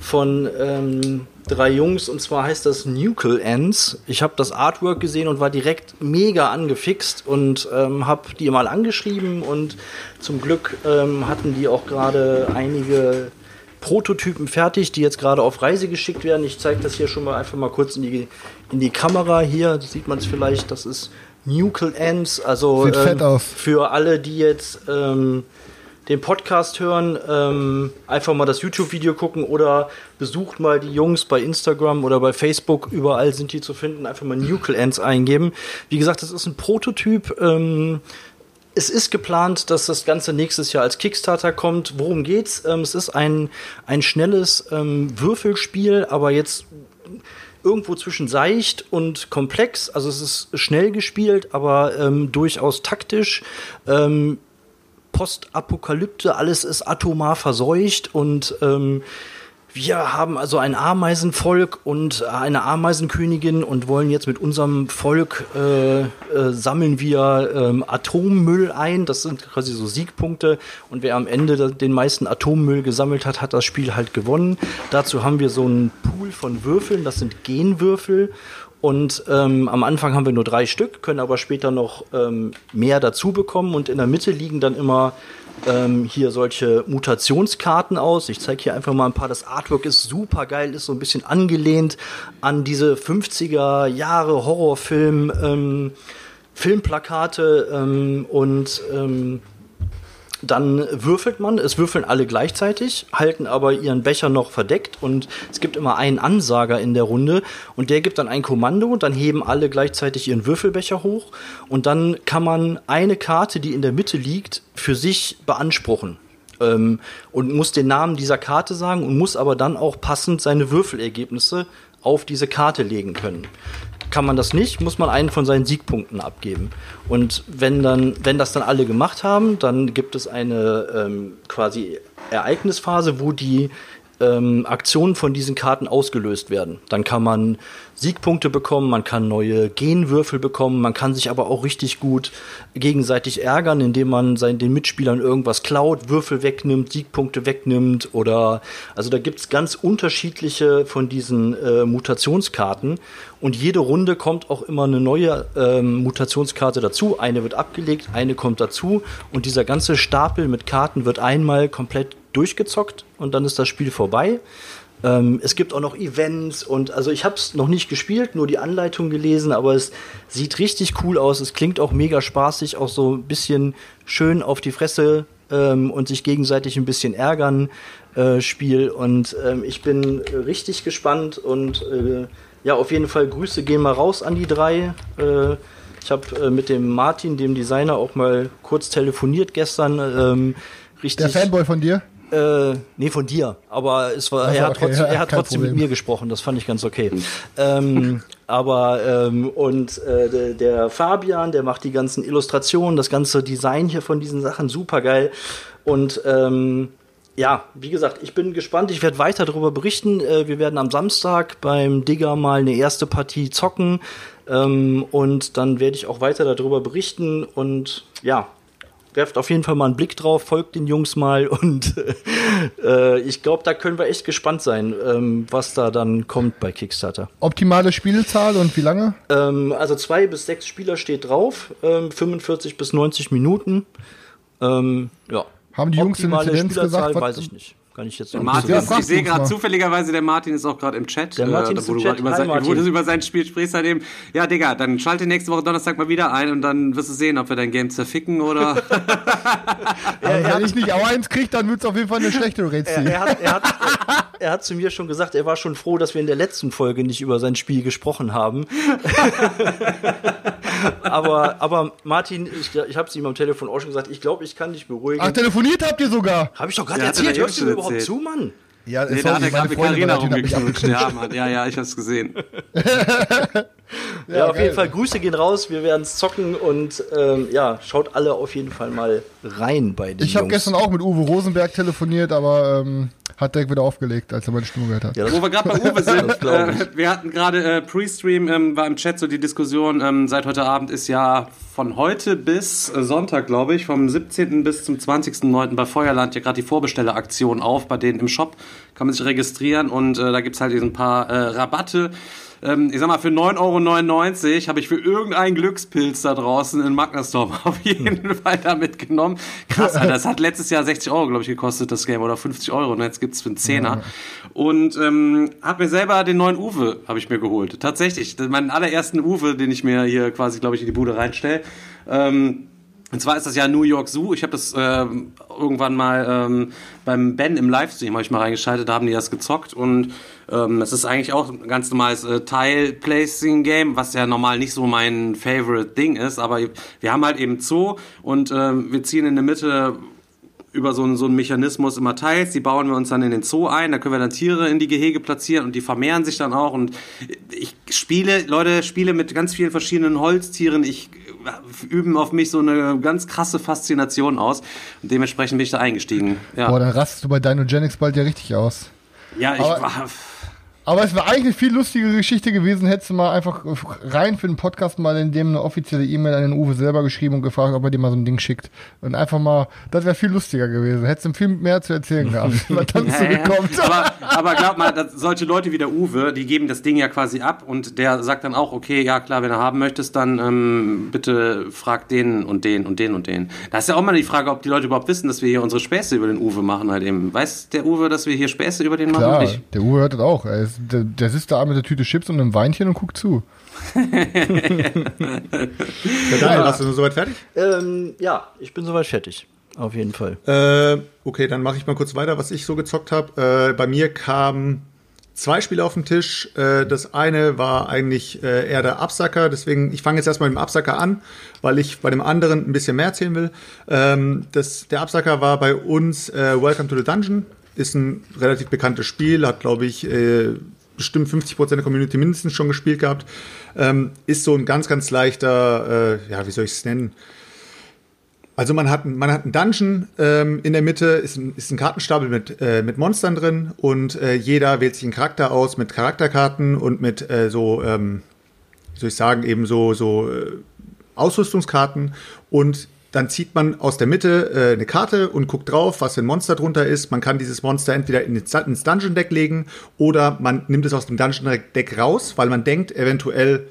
von ähm, drei Jungs und zwar heißt das Nucle Ends. Ich habe das Artwork gesehen und war direkt mega angefixt und ähm, habe die mal angeschrieben und zum Glück ähm, hatten die auch gerade einige Prototypen fertig, die jetzt gerade auf Reise geschickt werden. Ich zeige das hier schon mal einfach mal kurz in die, in die Kamera. Hier sieht man es vielleicht, das ist Nucle Ends. Also ähm, für alle, die jetzt ähm, den Podcast hören, ähm, einfach mal das YouTube-Video gucken oder besucht mal die Jungs bei Instagram oder bei Facebook. Überall sind die zu finden. Einfach mal Nucle Ends eingeben. Wie gesagt, das ist ein Prototyp. Ähm, es ist geplant, dass das Ganze nächstes Jahr als Kickstarter kommt. Worum geht's? Ähm, es ist ein, ein schnelles ähm, Würfelspiel, aber jetzt irgendwo zwischen seicht und komplex. Also es ist schnell gespielt, aber ähm, durchaus taktisch. Ähm, Postapokalypse, alles ist atomar verseucht und ähm, wir haben also ein Ameisenvolk und eine Ameisenkönigin und wollen jetzt mit unserem Volk äh, äh, sammeln wir ähm, Atommüll ein. Das sind quasi so Siegpunkte. Und wer am Ende den meisten Atommüll gesammelt hat, hat das Spiel halt gewonnen. Dazu haben wir so einen Pool von Würfeln. Das sind Genwürfel. Und ähm, am Anfang haben wir nur drei Stück, können aber später noch ähm, mehr dazu bekommen. Und in der Mitte liegen dann immer ähm, hier solche Mutationskarten aus. Ich zeige hier einfach mal ein paar. Das Artwork ist super geil, ist so ein bisschen angelehnt an diese 50er Jahre Horrorfilm. Ähm, Filmplakate ähm, und ähm, dann würfelt man, es würfeln alle gleichzeitig, halten aber ihren Becher noch verdeckt. Und es gibt immer einen Ansager in der Runde. Und der gibt dann ein Kommando. Und dann heben alle gleichzeitig ihren Würfelbecher hoch. Und dann kann man eine Karte, die in der Mitte liegt, für sich beanspruchen. Ähm, und muss den Namen dieser Karte sagen und muss aber dann auch passend seine Würfelergebnisse auf diese Karte legen können. Kann man das nicht, muss man einen von seinen Siegpunkten abgeben. Und wenn dann, wenn das dann alle gemacht haben, dann gibt es eine ähm, quasi Ereignisphase, wo die ähm, Aktionen von diesen Karten ausgelöst werden. Dann kann man Siegpunkte bekommen, man kann neue Genwürfel bekommen, man kann sich aber auch richtig gut gegenseitig ärgern, indem man seinen, den Mitspielern irgendwas klaut, Würfel wegnimmt, Siegpunkte wegnimmt oder also da gibt's ganz unterschiedliche von diesen äh, Mutationskarten und jede Runde kommt auch immer eine neue ähm, Mutationskarte dazu. Eine wird abgelegt, eine kommt dazu und dieser ganze Stapel mit Karten wird einmal komplett durchgezockt und dann ist das Spiel vorbei. Ähm, es gibt auch noch Events und also ich habe es noch nicht gespielt, nur die Anleitung gelesen, aber es sieht richtig cool aus. Es klingt auch mega spaßig, auch so ein bisschen schön auf die Fresse ähm, und sich gegenseitig ein bisschen ärgern äh, Spiel. Und ähm, ich bin richtig gespannt und äh, ja, auf jeden Fall Grüße gehen mal raus an die drei. Äh, ich habe äh, mit dem Martin, dem Designer, auch mal kurz telefoniert gestern. Ähm, richtig. Der Fanboy von dir? Äh, nee, von dir. Aber es war, also, er hat, okay, trotzdem, er hat trotzdem mit mir gesprochen. Das fand ich ganz okay. ähm, aber ähm, und äh, der, der, Fabian, der macht die ganzen Illustrationen, das ganze Design hier von diesen Sachen super geil. Und ähm, ja, wie gesagt, ich bin gespannt. Ich werde weiter darüber berichten. Äh, wir werden am Samstag beim Digger mal eine erste Partie zocken. Ähm, und dann werde ich auch weiter darüber berichten. Und ja, werft auf jeden Fall mal einen Blick drauf, folgt den Jungs mal und äh, ich glaube, da können wir echt gespannt sein, ähm, was da dann kommt bei Kickstarter. Optimale Spielzahl und wie lange? Ähm, also zwei bis sechs Spieler steht drauf, ähm, 45 bis 90 Minuten. Ähm, ja. Haben die Jungs Optimale in Inzidenz gesagt? weiß ich nicht. Kann ich jetzt Martin, ja, ich sehe gerade zufälligerweise, der Martin ist auch gerade im Chat. Der Martin äh, ist im Chat. Über, sein, Hi, wo du über sein Spiel sprichst halt eben. Ja, Digga, dann schalte nächste Woche Donnerstag mal wieder ein und dann wirst du sehen, ob wir dein Game zerficken oder. ja, wenn ich nicht auch eins kriege, dann wird es auf jeden Fall eine schlechte Rätsel. Er, er, hat, er, hat, er, hat zu mir schon gesagt, er war schon froh, dass wir in der letzten Folge nicht über sein Spiel gesprochen haben. aber, aber Martin, ich, ich habe es ihm am Telefon auch schon gesagt, ich glaube, ich kann dich beruhigen. Ach, telefoniert habt ihr sogar? Habe ich doch gerade erzählt. Hörst du mir überhaupt zu, Mann? Ja, nee, da hat er gerade mit Carina rumgeknutscht. Ja, Mann. ja, ja, ich hab's gesehen. ja, ja, auf geil. jeden Fall Grüße gehen raus. Wir werden zocken und ähm, ja, schaut alle auf jeden Fall mal rein bei den Ich habe gestern auch mit Uwe Rosenberg telefoniert, aber ähm, hat direkt wieder aufgelegt, als er meine Stimme gehört hat. Ja, Wo wir gerade bei Uwe sind, äh, wir hatten gerade äh, Pre-Stream, ähm, war im Chat so die Diskussion, ähm, seit heute Abend ist ja von heute bis Sonntag, glaube ich, vom 17. bis zum 20.09. bei Feuerland ja gerade die Vorbestelleraktion auf, bei denen im Shop kann man sich registrieren und äh, da gibt's halt ein paar äh, Rabatte ähm, ich sag mal, für 9,99 Euro habe ich für irgendeinen Glückspilz da draußen in Magnastorm auf jeden Fall da mitgenommen. Krass, Alter, das hat letztes Jahr 60 Euro, glaube ich, gekostet, das Game, oder 50 Euro, und jetzt gibt's für einen Zehner. Und ähm, habe mir selber den neuen Uwe, habe ich mir geholt. Tatsächlich, meinen allerersten Uwe, den ich mir hier quasi, glaube ich, in die Bude reinstelle. Ähm, und zwar ist das ja New York Zoo. Ich habe das äh, irgendwann mal ähm, beim Ben im Livestream ich mal reingeschaltet, da haben die das gezockt. Und ähm, es ist eigentlich auch ein ganz normales äh, Tile-Placing-Game, was ja normal nicht so mein Favorite Ding ist, aber wir haben halt eben Zoo und äh, wir ziehen in der Mitte über so einen, so einen Mechanismus immer Teils, die bauen wir uns dann in den Zoo ein, da können wir dann Tiere in die Gehege platzieren und die vermehren sich dann auch. Und ich spiele, Leute, spiele mit ganz vielen verschiedenen Holztieren, ich üben auf mich so eine ganz krasse Faszination aus. Und dementsprechend bin ich da eingestiegen. Ja. Boah, dann rastest du bei Dynogenics bald ja richtig aus. Ja, ich Aber war. Aber es wäre eigentlich eine viel lustigere Geschichte gewesen, hättest du mal einfach rein für den Podcast mal in dem eine offizielle E-Mail an den Uwe selber geschrieben und gefragt, ob er dir mal so ein Ding schickt. Und einfach mal, das wäre viel lustiger gewesen. Hättest du viel mehr zu erzählen gehabt, was dann ja, zurückkommt. Ja. Aber, aber glaub mal, solche Leute wie der Uwe, die geben das Ding ja quasi ab und der sagt dann auch, okay, ja klar, wenn du haben möchtest, dann ähm, bitte frag den und den und den und den. Da ist ja auch mal die Frage, ob die Leute überhaupt wissen, dass wir hier unsere Späße über den Uwe machen halt eben. Weiß der Uwe, dass wir hier Späße über den klar, machen? der Uwe hört das auch. Er ist der, der sitzt da mit der Tüte Chips und einem Weinchen und guckt zu. ja, Daniel, hast du soweit fertig? Ähm, ja, ich bin soweit fertig. Auf jeden Fall. Äh, okay, dann mache ich mal kurz weiter, was ich so gezockt habe. Äh, bei mir kamen zwei Spiele auf den Tisch. Äh, das eine war eigentlich äh, eher der Absacker, deswegen, ich fange jetzt erstmal mit dem Absacker an, weil ich bei dem anderen ein bisschen mehr erzählen will. Ähm, das, der Absacker war bei uns äh, Welcome to the Dungeon. Ist ein relativ bekanntes Spiel, hat, glaube ich, äh, bestimmt 50% der Community mindestens schon gespielt gehabt. Ähm, ist so ein ganz, ganz leichter, äh, ja, wie soll ich es nennen? Also man hat, man hat einen Dungeon ähm, in der Mitte, ist ein, ist ein Kartenstapel mit, äh, mit Monstern drin und äh, jeder wählt sich einen Charakter aus mit Charakterkarten und mit äh, so, ähm, wie soll ich sagen, eben so, so äh, Ausrüstungskarten und dann zieht man aus der Mitte äh, eine Karte und guckt drauf, was für ein Monster drunter ist. Man kann dieses Monster entweder in ins Dungeon Deck legen oder man nimmt es aus dem Dungeon Deck raus, weil man denkt, eventuell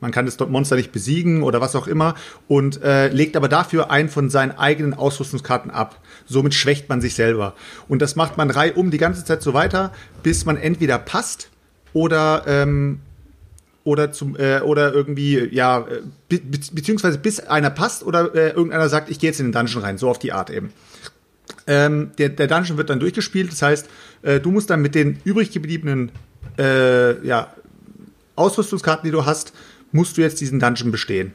man kann das Monster nicht besiegen oder was auch immer und äh, legt aber dafür einen von seinen eigenen Ausrüstungskarten ab. Somit schwächt man sich selber. Und das macht man reihum die ganze Zeit so weiter, bis man entweder passt oder ähm, oder zum äh, oder irgendwie ja äh, be beziehungsweise bis einer passt oder äh, irgendeiner sagt, ich gehe jetzt in den Dungeon rein, so auf die Art eben. Ähm, der, der Dungeon wird dann durchgespielt, das heißt, äh, du musst dann mit den übrig gebliebenen äh, ja, Ausrüstungskarten, die du hast, musst du jetzt diesen Dungeon bestehen.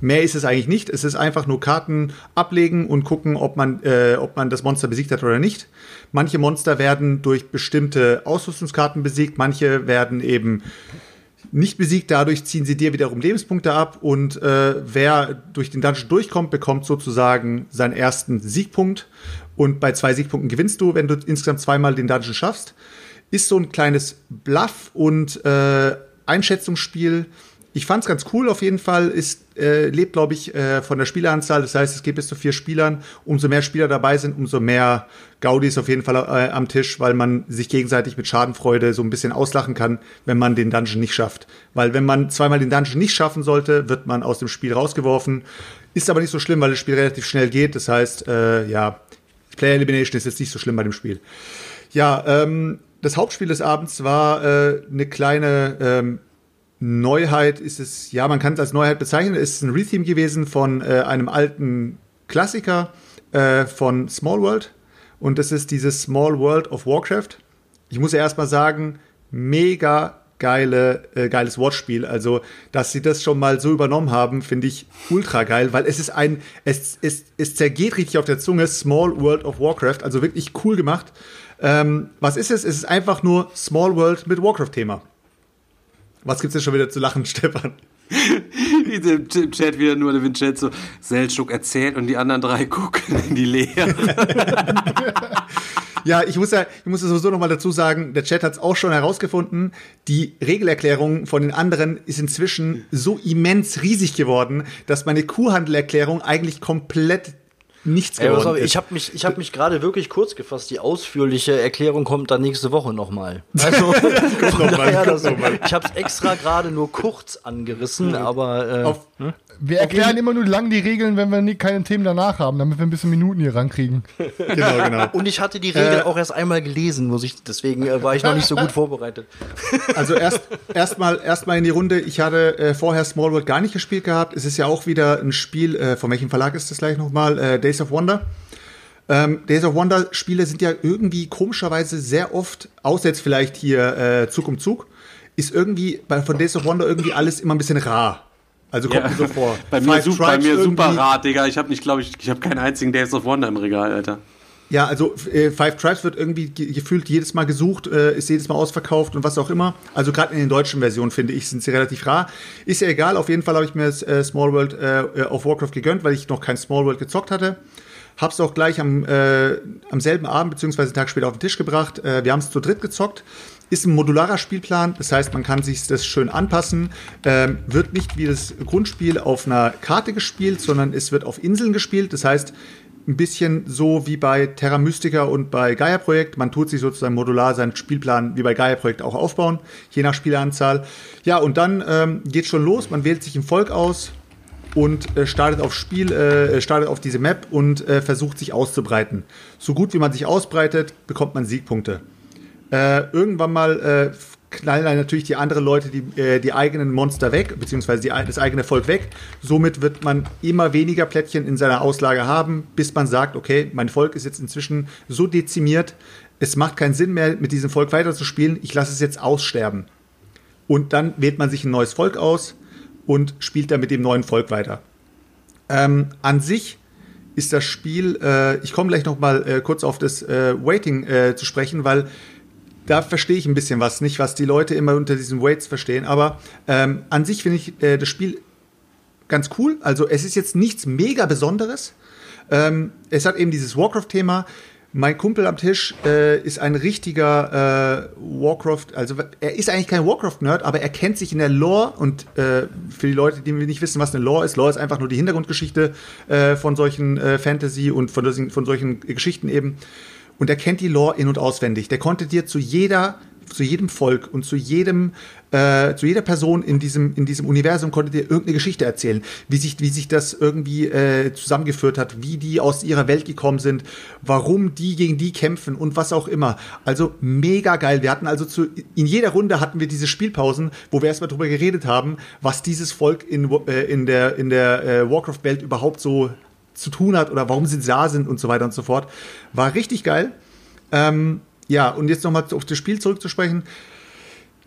Mehr ist es eigentlich nicht. Es ist einfach nur Karten ablegen und gucken, ob man, äh, ob man das Monster besiegt hat oder nicht. Manche Monster werden durch bestimmte Ausrüstungskarten besiegt, manche werden eben nicht besiegt. Dadurch ziehen sie dir wiederum Lebenspunkte ab und äh, wer durch den Dungeon durchkommt, bekommt sozusagen seinen ersten Siegpunkt. Und bei zwei Siegpunkten gewinnst du, wenn du insgesamt zweimal den Dungeon schaffst. Ist so ein kleines Bluff und äh, Einschätzungsspiel ich fand es ganz cool auf jeden Fall. Ist, äh, lebt, glaube ich, äh, von der Spieleranzahl. Das heißt, es geht bis zu vier Spielern. Umso mehr Spieler dabei sind, umso mehr Gaudi ist auf jeden Fall äh, am Tisch, weil man sich gegenseitig mit Schadenfreude so ein bisschen auslachen kann, wenn man den Dungeon nicht schafft. Weil wenn man zweimal den Dungeon nicht schaffen sollte, wird man aus dem Spiel rausgeworfen. Ist aber nicht so schlimm, weil das Spiel relativ schnell geht. Das heißt, äh, ja, Player Elimination ist jetzt nicht so schlimm bei dem Spiel. Ja, ähm, das Hauptspiel des Abends war äh, eine kleine ähm, Neuheit ist es, ja, man kann es als Neuheit bezeichnen. Es ist ein Retheme gewesen von äh, einem alten Klassiker äh, von Small World. Und das ist dieses Small World of Warcraft. Ich muss ja erstmal sagen, mega geile, äh, geiles Wortspiel. Also, dass sie das schon mal so übernommen haben, finde ich ultra geil, weil es ist ein, es, es, es zergeht richtig auf der Zunge, Small World of Warcraft, also wirklich cool gemacht. Ähm, was ist es? Es ist einfach nur Small World mit Warcraft-Thema. Was gibt's denn schon wieder zu lachen, Stefan? Im Chat wieder nur der Vincenzo Seltschuk erzählt und die anderen drei gucken in die Leere. ja, ich muss ja, ich muss sowieso noch mal dazu sagen, der Chat hat es auch schon herausgefunden. Die Regelerklärung von den anderen ist inzwischen so immens riesig geworden, dass meine Kuhhandelerklärung eigentlich komplett nichts geworden Ey, auf, Ich habe mich, ich hab mich gerade wirklich kurz gefasst. Die ausführliche Erklärung kommt dann nächste Woche nochmal. Also, daher, das, ich habe es extra gerade nur kurz angerissen, aber äh, auf, hm? Wir erklären immer nur lang die Regeln, wenn wir keine Themen danach haben, damit wir ein bisschen Minuten hier rankriegen. genau, genau. Und ich hatte die Regeln äh, auch erst einmal gelesen, muss ich, deswegen äh, war ich noch nicht so gut vorbereitet. Also erst erstmal erstmal in die Runde. Ich hatte äh, vorher Small World gar nicht gespielt gehabt. Es ist ja auch wieder ein Spiel. Äh, von welchem Verlag ist das gleich nochmal? Äh, Days of Wonder. Ähm, Days of Wonder Spiele sind ja irgendwie komischerweise sehr oft, außer jetzt vielleicht hier äh, Zug um Zug, ist irgendwie bei, von Days of Wonder irgendwie alles immer ein bisschen rar. Also kommt ja. mir so vor. bei mir, super, bei mir super rat, Digga. Ich habe nicht, glaube ich, ich habe keinen einzigen Days of Wonder im Regal, Alter. Ja, also äh, Five Tribes wird irgendwie gefühlt jedes Mal gesucht, äh, ist jedes Mal ausverkauft und was auch immer. Also gerade in den deutschen Versionen, finde ich, sind sie relativ rar. Ist ja egal, auf jeden Fall habe ich mir äh, Small World äh, auf Warcraft gegönnt, weil ich noch kein Small World gezockt hatte. Hab's auch gleich am, äh, am selben Abend, beziehungsweise einen Tag später auf den Tisch gebracht. Äh, wir haben es zu dritt gezockt. Ist ein modularer Spielplan, das heißt, man kann sich das schön anpassen. Ähm, wird nicht wie das Grundspiel auf einer Karte gespielt, sondern es wird auf Inseln gespielt. Das heißt, ein bisschen so wie bei Terra Mystica und bei Gaia Projekt. Man tut sich sozusagen modular seinen Spielplan wie bei Gaia Projekt auch aufbauen, je nach Spieleranzahl. Ja, und dann ähm, geht schon los. Man wählt sich ein Volk aus und äh, startet auf Spiel, äh, startet auf diese Map und äh, versucht sich auszubreiten. So gut wie man sich ausbreitet, bekommt man Siegpunkte. Äh, irgendwann mal äh, knallen dann natürlich die anderen Leute die, äh, die eigenen Monster weg, beziehungsweise die, das eigene Volk weg. Somit wird man immer weniger Plättchen in seiner Auslage haben, bis man sagt, okay, mein Volk ist jetzt inzwischen so dezimiert, es macht keinen Sinn mehr, mit diesem Volk weiterzuspielen, ich lasse es jetzt aussterben. Und dann wählt man sich ein neues Volk aus und spielt dann mit dem neuen Volk weiter. Ähm, an sich ist das Spiel, äh, ich komme gleich noch mal äh, kurz auf das äh, Waiting äh, zu sprechen, weil da verstehe ich ein bisschen was, nicht was die Leute immer unter diesen Weights verstehen, aber ähm, an sich finde ich äh, das Spiel ganz cool. Also es ist jetzt nichts mega Besonderes. Ähm, es hat eben dieses Warcraft-Thema. Mein Kumpel am Tisch äh, ist ein richtiger äh, Warcraft, also er ist eigentlich kein Warcraft-Nerd, aber er kennt sich in der Lore und äh, für die Leute, die nicht wissen, was eine Lore ist, Lore ist einfach nur die Hintergrundgeschichte äh, von solchen äh, Fantasy und von, von solchen Geschichten eben. Und er kennt die Lore in- und auswendig. Der konnte dir zu jeder zu jedem Volk und zu jedem, äh, zu jeder Person in diesem, in diesem Universum konnte dir irgendeine Geschichte erzählen, wie sich, wie sich das irgendwie äh, zusammengeführt hat, wie die aus ihrer Welt gekommen sind, warum die gegen die kämpfen und was auch immer. Also mega geil. Wir hatten also zu, in jeder Runde hatten wir diese Spielpausen, wo wir erstmal drüber geredet haben, was dieses Volk in, äh, in der, in der äh, Warcraft-Welt überhaupt so zu tun hat oder warum sie da sind und so weiter und so fort. War richtig geil. Ähm, ja, und jetzt nochmal auf das Spiel zurückzusprechen.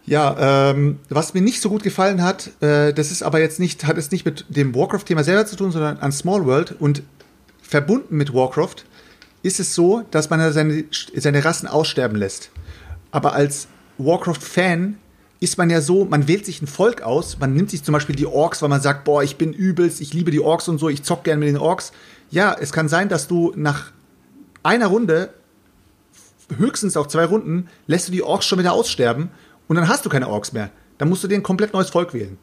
Ja, ähm, was mir nicht so gut gefallen hat, äh, das ist aber jetzt nicht, hat es nicht mit dem Warcraft-Thema selber zu tun, sondern an Small World und verbunden mit Warcraft ist es so, dass man seine, seine Rassen aussterben lässt. Aber als Warcraft-Fan ist man ja so, man wählt sich ein Volk aus, man nimmt sich zum Beispiel die Orks, weil man sagt, boah, ich bin übelst, ich liebe die Orks und so, ich zock gerne mit den Orks. Ja, es kann sein, dass du nach einer Runde höchstens auch zwei Runden, lässt du die Orks schon wieder aussterben und dann hast du keine Orks mehr. Dann musst du dir ein komplett neues Volk wählen.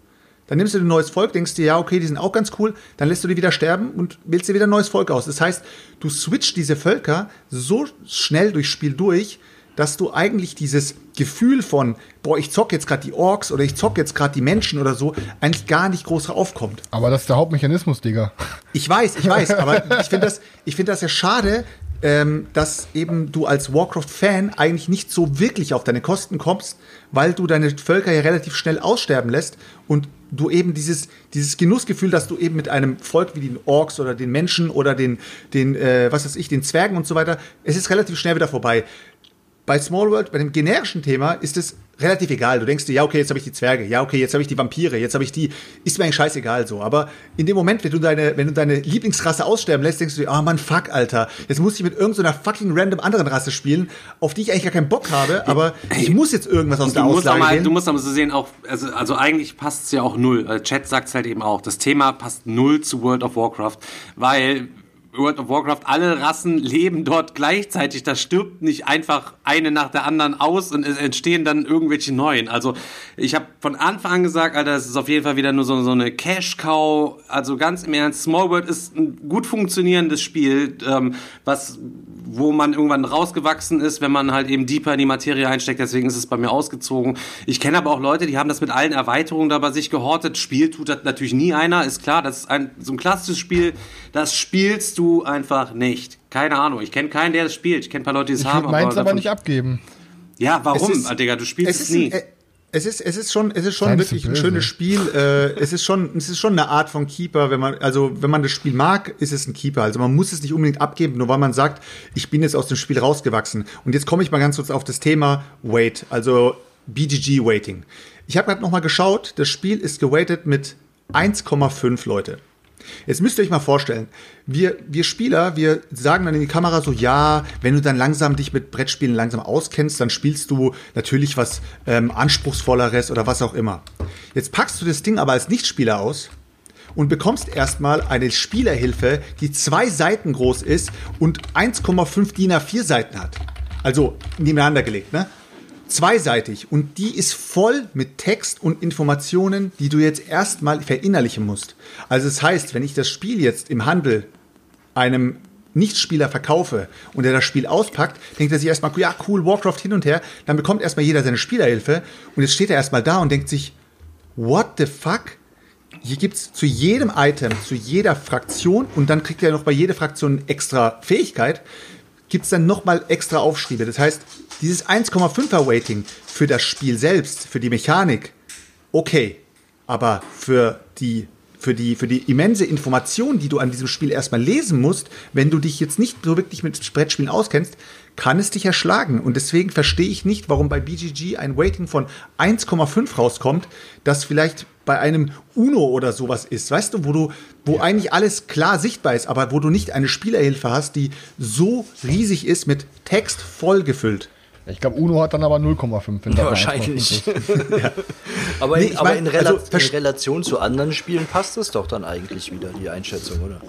Dann nimmst du ein neues Volk, denkst dir, ja, okay, die sind auch ganz cool, dann lässt du die wieder sterben und wählst dir wieder ein neues Volk aus. Das heißt, du switcht diese Völker so schnell durchs Spiel durch, dass du eigentlich dieses Gefühl von, boah, ich zock jetzt gerade die Orks oder ich zock jetzt gerade die Menschen oder so, eigentlich gar nicht groß aufkommt. Aber das ist der Hauptmechanismus, Digga. Ich weiß, ich weiß, aber ich finde das, ich finde das ja schade, ähm, dass eben du als Warcraft-Fan eigentlich nicht so wirklich auf deine Kosten kommst, weil du deine Völker ja relativ schnell aussterben lässt und du eben dieses, dieses Genussgefühl, dass du eben mit einem Volk wie den Orks oder den Menschen oder den, den äh, was weiß ich, den Zwergen und so weiter, es ist relativ schnell wieder vorbei. Bei Small World, bei dem generischen Thema, ist es relativ egal. Du denkst dir, ja, okay, jetzt habe ich die Zwerge, ja, okay, jetzt habe ich die Vampire, jetzt habe ich die, ist mir eigentlich scheißegal so. Aber in dem Moment, wenn du deine, wenn du deine Lieblingsrasse aussterben lässt, denkst du dir, ah oh Mann, fuck, Alter, jetzt muss ich mit irgendeiner so fucking random anderen Rasse spielen, auf die ich eigentlich gar keinen Bock habe, aber ich muss jetzt irgendwas aus der Auslage mal, Du musst aber so sehen, auch, also, also eigentlich passt es ja auch null. Also Chat sagt es halt eben auch. Das Thema passt null zu World of Warcraft, weil World of Warcraft, alle Rassen leben dort gleichzeitig. Da stirbt nicht einfach eine nach der anderen aus und es entstehen dann irgendwelche neuen. Also ich habe von Anfang an gesagt, Alter, es ist auf jeden Fall wieder nur so, so eine Cash-Cow. Also ganz im Ernst, Small World ist ein gut funktionierendes Spiel, ähm, was wo man irgendwann rausgewachsen ist, wenn man halt eben deeper in die Materie einsteckt. Deswegen ist es bei mir ausgezogen. Ich kenne aber auch Leute, die haben das mit allen Erweiterungen da bei sich gehortet. Spiel tut das natürlich nie einer, ist klar. Das ist ein, so ein klassisches Spiel, das spielst du einfach nicht. Keine Ahnung. Ich kenne keinen, der das spielt. Ich kenne ein paar Leute, die es haben. Ich meins aber, aber nicht abgeben. Ja, warum, ist, Digga? Du spielst es, es nie. Ein, es ist, es ist schon, es ist schon wirklich ein schönes Spiel. Äh, es ist schon, es ist schon eine Art von Keeper, wenn man, also wenn man das Spiel mag, ist es ein Keeper. Also man muss es nicht unbedingt abgeben, nur weil man sagt, ich bin jetzt aus dem Spiel rausgewachsen. Und jetzt komme ich mal ganz kurz auf das Thema Wait, also BGG Waiting. Ich habe gerade noch mal geschaut, das Spiel ist gewaitet mit 1,5 Leute. Jetzt müsst ihr euch mal vorstellen, wir, wir Spieler, wir sagen dann in die Kamera so, ja, wenn du dann langsam dich mit Brettspielen langsam auskennst, dann spielst du natürlich was ähm, anspruchsvolleres oder was auch immer. Jetzt packst du das Ding aber als Nichtspieler aus und bekommst erstmal eine Spielerhilfe, die zwei Seiten groß ist und 1,5 DIN A4 Seiten hat. Also nebeneinander gelegt, ne? Zweiseitig und die ist voll mit Text und Informationen, die du jetzt erstmal verinnerlichen musst. Also das heißt, wenn ich das Spiel jetzt im Handel einem Nichtspieler verkaufe und er das Spiel auspackt, denkt er sich erstmal, ja cool, Warcraft hin und her, dann bekommt erstmal jeder seine Spielerhilfe und jetzt steht er erstmal da und denkt sich, what the fuck? Hier gibt es zu jedem Item, zu jeder Fraktion und dann kriegt er noch bei jeder Fraktion extra Fähigkeit, gibt es dann nochmal extra Aufschriebe. Das heißt, dieses 1,5er Weighting für das Spiel selbst, für die Mechanik, okay. Aber für die, für die, für die immense Information, die du an diesem Spiel erstmal lesen musst, wenn du dich jetzt nicht so wirklich mit Brettspielen auskennst, kann es dich erschlagen. Und deswegen verstehe ich nicht, warum bei BGG ein Weighting von 1,5 rauskommt, das vielleicht bei einem Uno oder sowas ist, weißt du, wo du, wo ja. eigentlich alles klar sichtbar ist, aber wo du nicht eine Spielerhilfe hast, die so riesig ist mit Text vollgefüllt. Ich glaube, Uno hat dann aber 0,5. Ja, wahrscheinlich. ja. Aber, nee, aber mein, in, Rela also, in Relation zu anderen Spielen passt es doch dann eigentlich wieder, die Einschätzung, oder?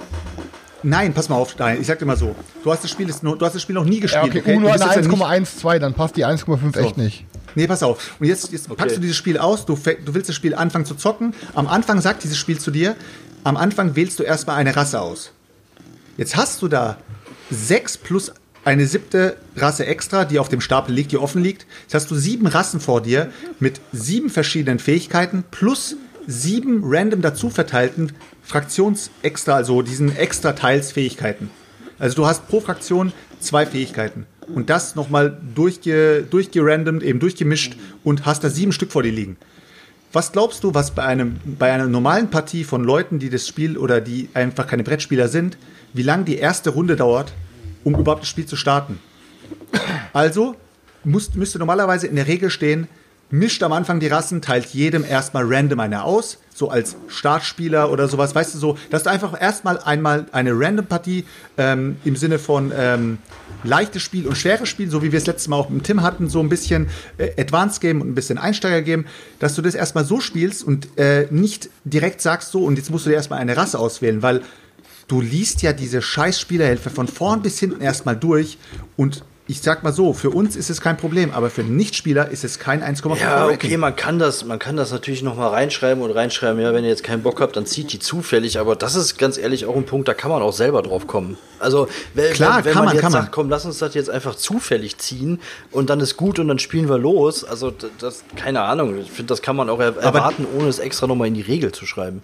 Nein, pass mal auf, nein, ich sag dir mal so. Du hast das Spiel, du hast das Spiel noch nie gespielt. Ja, okay, Uno hat eine 1,12, dann passt die 1,5 so. echt nicht. Nee, pass auf. Und jetzt, jetzt okay. packst du dieses Spiel aus, du, du willst das Spiel anfangen zu zocken. Am Anfang sagt dieses Spiel zu dir, am Anfang wählst du erstmal eine Rasse aus. Jetzt hast du da sechs plus eine siebte Rasse extra, die auf dem Stapel liegt, die offen liegt. Jetzt hast du sieben Rassen vor dir mit sieben verschiedenen Fähigkeiten plus sieben random dazu verteilten Fraktionsextra, also diesen extra Teilsfähigkeiten. Also du hast pro Fraktion zwei Fähigkeiten. Und das nochmal durchge, durchgerandomt, eben durchgemischt und hast da sieben Stück vor dir liegen. Was glaubst du, was bei, einem, bei einer normalen Partie von Leuten, die das Spiel oder die einfach keine Brettspieler sind, wie lange die erste Runde dauert, um überhaupt das Spiel zu starten? Also muss, müsste normalerweise in der Regel stehen, mischt am Anfang die Rassen, teilt jedem erstmal random eine aus, so als Startspieler oder sowas, weißt du so, dass du einfach erstmal einmal eine Random-Partie ähm, im Sinne von ähm, leichtes Spiel und schweres Spiel, so wie wir es letztes Mal auch mit Tim hatten, so ein bisschen äh, Advanced Game und ein bisschen Einsteiger Game, dass du das erstmal so spielst und äh, nicht direkt sagst so und jetzt musst du dir erstmal eine Rasse auswählen, weil du liest ja diese scheiß Spielerhilfe von vorn bis hinten erstmal durch und ich sag mal so, für uns ist es kein Problem, aber für Nichtspieler ist es kein 1,5 Ja, okay, man kann das, man kann das natürlich noch mal reinschreiben und reinschreiben, ja, wenn ihr jetzt keinen Bock habt, dann zieht die zufällig, aber das ist ganz ehrlich auch ein Punkt, da kann man auch selber drauf kommen. Also, wenn, Klar, wenn, wenn man, man, jetzt sagt, komm, lass uns das jetzt einfach zufällig ziehen und dann ist gut und dann spielen wir los, also das, keine Ahnung, ich finde, das kann man auch erwarten, aber ohne es extra noch mal in die Regel zu schreiben.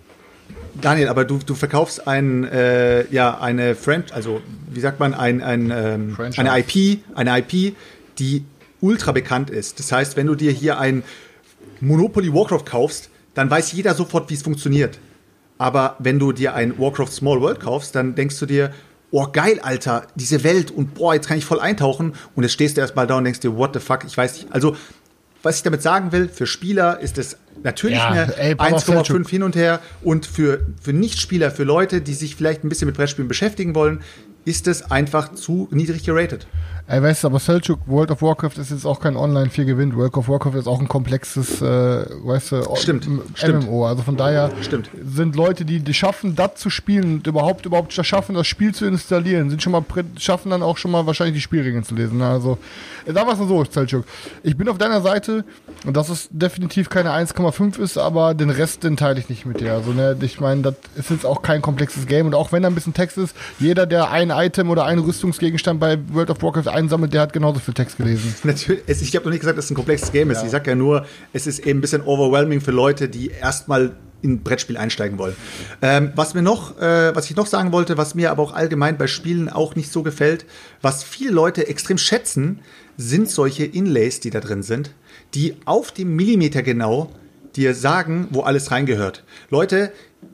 Daniel, aber du, du verkaufst ein, äh, ja, eine French, also wie sagt man, ein, ein, ähm, eine IP, eine IP, die ultra bekannt ist. Das heißt, wenn du dir hier ein Monopoly Warcraft kaufst, dann weiß jeder sofort, wie es funktioniert. Aber wenn du dir ein Warcraft Small World kaufst, dann denkst du dir, oh geil, Alter, diese Welt und boah, jetzt kann ich voll eintauchen und jetzt stehst du erstmal da und denkst dir, what the fuck, ich weiß nicht. Also was ich damit sagen will, für Spieler ist es natürlich ja, eine 1,5 hin und her und für, für Nichtspieler, für Leute, die sich vielleicht ein bisschen mit Brettspielen beschäftigen wollen, ist es einfach zu niedrig geratet. Ey, weißt du, aber Selchuk, World of Warcraft ist jetzt auch kein Online 4 gewinnt. World of Warcraft ist auch ein komplexes, äh, weißt du, stimmt, MMO. Stimmt. Also von daher stimmt. sind Leute, die, die schaffen, das zu spielen und überhaupt, überhaupt schaffen, das Spiel zu installieren, sind schon mal, schaffen dann auch schon mal wahrscheinlich die Spielregeln zu lesen. Also, da war es so, Selchuk. Ich bin auf deiner Seite und dass es definitiv keine 1,5 ist, aber den Rest, den teile ich nicht mit dir. Also, ne, ich meine, das ist jetzt auch kein komplexes Game und auch wenn da ein bisschen Text ist, jeder, der ein Item oder einen Rüstungsgegenstand bei World of Warcraft einsammelt, der hat genauso viel Text gelesen. Natürlich, ich habe noch nicht gesagt, dass es ein komplexes Game ist. Ja. Ich sage ja nur, es ist eben ein bisschen overwhelming für Leute, die erstmal in ein Brettspiel einsteigen wollen. Ähm, was mir noch, äh, was ich noch sagen wollte, was mir aber auch allgemein bei Spielen auch nicht so gefällt, was viele Leute extrem schätzen, sind solche Inlays, die da drin sind, die auf dem Millimeter genau dir sagen, wo alles reingehört. Leute,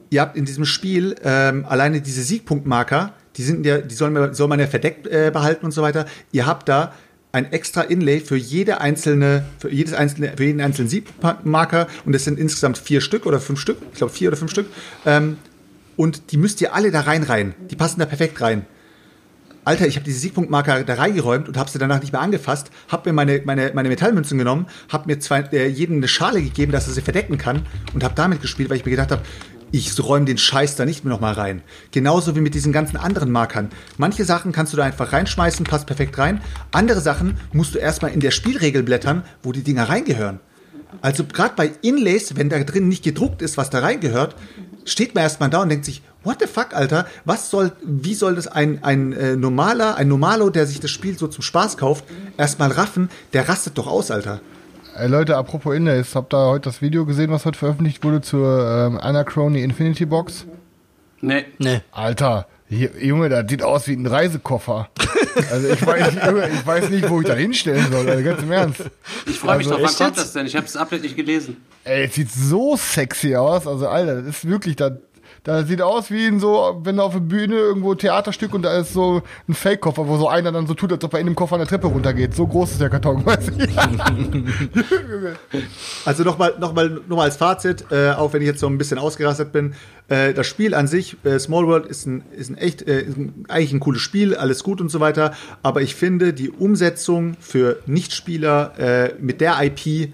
ihr habt in diesem Spiel ähm, alleine diese Siegpunktmarker, die sind ja, die soll man, soll man ja verdeckt äh, behalten und so weiter. Ihr habt da ein extra Inlay für jede einzelne, für jedes einzelne, für jeden einzelnen Siebmarker und es sind insgesamt vier Stück oder fünf Stück, ich glaube vier oder fünf Stück. Ähm, und die müsst ihr alle da rein rein. Die passen da perfekt rein. Alter, ich habe diese Siegpunktmarker da reingeräumt und habe sie danach nicht mehr angefasst, habe mir meine, meine, meine Metallmünzen genommen, habe mir zwei, äh, jedem eine Schale gegeben, dass er sie verdecken kann und habe damit gespielt, weil ich mir gedacht habe, ich räume den Scheiß da nicht mehr nochmal rein. Genauso wie mit diesen ganzen anderen Markern. Manche Sachen kannst du da einfach reinschmeißen, passt perfekt rein. Andere Sachen musst du erstmal in der Spielregel blättern, wo die Dinger reingehören. Also gerade bei Inlays, wenn da drin nicht gedruckt ist, was da reingehört, steht man erstmal da und denkt sich, what the fuck, Alter, was soll, wie soll das ein, ein äh, normaler, ein Normalo, der sich das Spiel so zum Spaß kauft, erstmal raffen, der rastet doch aus, Alter. Ey Leute, apropos Inlays, habt ihr heute das Video gesehen, was heute veröffentlicht wurde zur ähm, Anachrony Infinity Box? Nee. Nee. Alter, hier, Junge, das sieht aus wie ein Reisekoffer. Also ich weiß, Junge, ich weiß nicht, wo ich da hinstellen soll, also ganz im Ernst. Ich freue mich also, drauf, wann kommt das denn? Ich habe das Update nicht gelesen. Ey, es sieht so sexy aus. Also, Alter, das ist wirklich, das, Da sieht aus wie in so, wenn du auf der Bühne irgendwo Theaterstück und da ist so ein Fake-Koffer, wo so einer dann so tut, als ob er in dem Koffer an der Treppe runtergeht. So groß ist der Karton, weiß ich. also nochmal noch mal, noch mal als Fazit, äh, auch wenn ich jetzt so ein bisschen ausgerastet bin, äh, das Spiel an sich, äh, Small World, ist ein, ist ein echt, äh, ist ein, eigentlich ein cooles Spiel, alles gut und so weiter, aber ich finde, die Umsetzung für Nichtspieler äh, mit der IP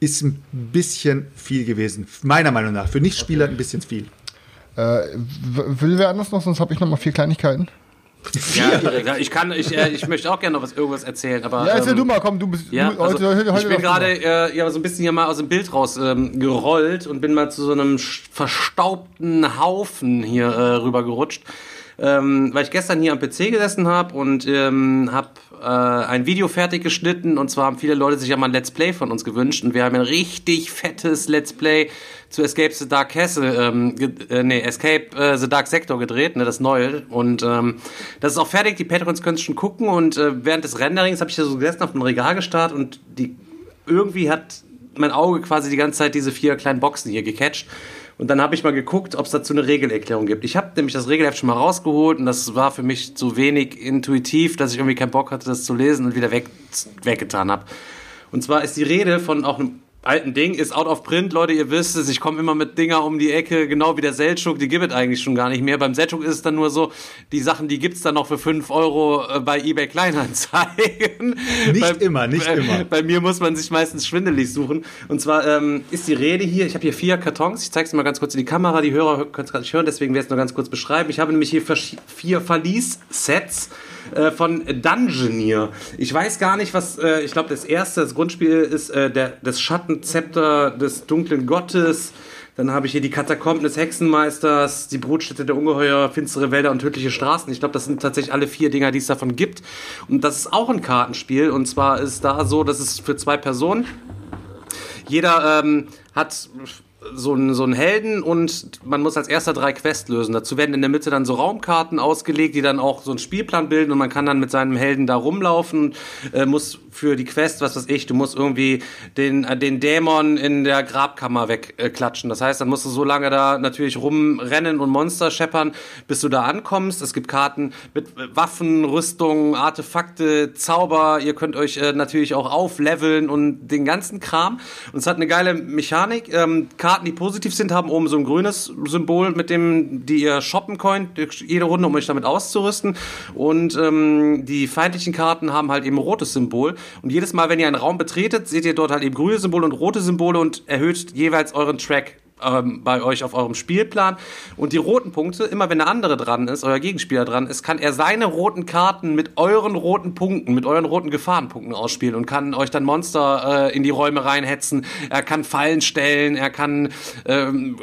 ist ein bisschen viel gewesen. Meiner Meinung nach. Für Nichtspieler okay. ein bisschen viel. Äh, will wer anders noch? Sonst habe ich noch mal vier Kleinigkeiten. Ja, ich kann, ich, äh, ich möchte auch gerne noch was irgendwas erzählen, aber. Ja, erzähl ähm, du mal, komm, du bist ja, du, heute, also, heute, heute, Ich bin gerade äh, ja so ein bisschen hier mal aus dem Bild raus ähm, gerollt und bin mal zu so einem verstaubten Haufen hier äh, rüber gerutscht ähm, weil ich gestern hier am PC gesessen habe und ähm, habe äh, ein Video fertig geschnitten. Und zwar haben viele Leute sich ja mal ein Let's Play von uns gewünscht. Und wir haben ein richtig fettes Let's Play zu Escape the Dark Castle, ähm, äh, nee, Escape äh, the Dark Sector gedreht, ne, das neue. Und ähm, das ist auch fertig, die Patrons können es schon gucken. Und äh, während des Renderings habe ich da so gesessen auf dem Regal gestarrt. Und die irgendwie hat mein Auge quasi die ganze Zeit diese vier kleinen Boxen hier gecatcht und dann habe ich mal geguckt, ob es dazu eine Regelerklärung gibt. Ich habe nämlich das Regelheft schon mal rausgeholt und das war für mich zu wenig intuitiv, dass ich irgendwie keinen Bock hatte, das zu lesen und wieder weg, weggetan habe. Und zwar ist die Rede von auch einem alten Ding, ist out of print, Leute, ihr wisst es, ich komme immer mit Dinger um die Ecke, genau wie der Seltschuk, die gibt es eigentlich schon gar nicht mehr. Beim Seltschuk ist es dann nur so, die Sachen, die gibt es dann noch für 5 Euro äh, bei eBay Kleinanzeigen. Nicht bei, immer, nicht bei, immer. Bei mir muss man sich meistens schwindelig suchen. Und zwar ähm, ist die Rede hier, ich habe hier vier Kartons, ich zeige es mal ganz kurz in die Kamera, die Hörer können es gerade nicht hören, deswegen werde ich es nur ganz kurz beschreiben. Ich habe nämlich hier vier Verlies-Sets äh, von Dungeoneer. Ich weiß gar nicht, was, äh, ich glaube, das erste, das Grundspiel ist äh, der, das Schattenzepter des dunklen Gottes. Dann habe ich hier die Katakomben des Hexenmeisters, die Brutstätte der Ungeheuer, finstere Wälder und tödliche Straßen. Ich glaube, das sind tatsächlich alle vier Dinger, die es davon gibt. Und das ist auch ein Kartenspiel. Und zwar ist da so, dass es für zwei Personen. Jeder ähm, hat so einen, so einen Helden und man muss als erster drei Quests lösen. Dazu werden in der Mitte dann so Raumkarten ausgelegt, die dann auch so einen Spielplan bilden und man kann dann mit seinem Helden da rumlaufen, äh, muss für die Quest, was weiß ich, du musst irgendwie den, äh, den Dämon in der Grabkammer wegklatschen. Äh, das heißt, dann musst du so lange da natürlich rumrennen und Monster scheppern, bis du da ankommst. Es gibt Karten mit Waffen, Rüstungen, Artefakte, Zauber. Ihr könnt euch äh, natürlich auch aufleveln und den ganzen Kram. Und es hat eine geile Mechanik. Ähm, Karten, die positiv sind, haben oben so ein grünes Symbol, mit dem die ihr shoppen könnt, jede Runde, um euch damit auszurüsten. Und ähm, die feindlichen Karten haben halt eben rotes Symbol. Und jedes Mal, wenn ihr einen Raum betretet, seht ihr dort halt eben grüne Symbole und rote Symbole und erhöht jeweils euren Track ähm, bei euch auf eurem Spielplan. Und die roten Punkte, immer wenn der andere dran ist, euer Gegenspieler dran ist, kann er seine roten Karten mit euren roten Punkten, mit euren roten Gefahrenpunkten ausspielen und kann euch dann Monster äh, in die Räume reinhetzen. Er kann Fallen stellen, er kann ähm,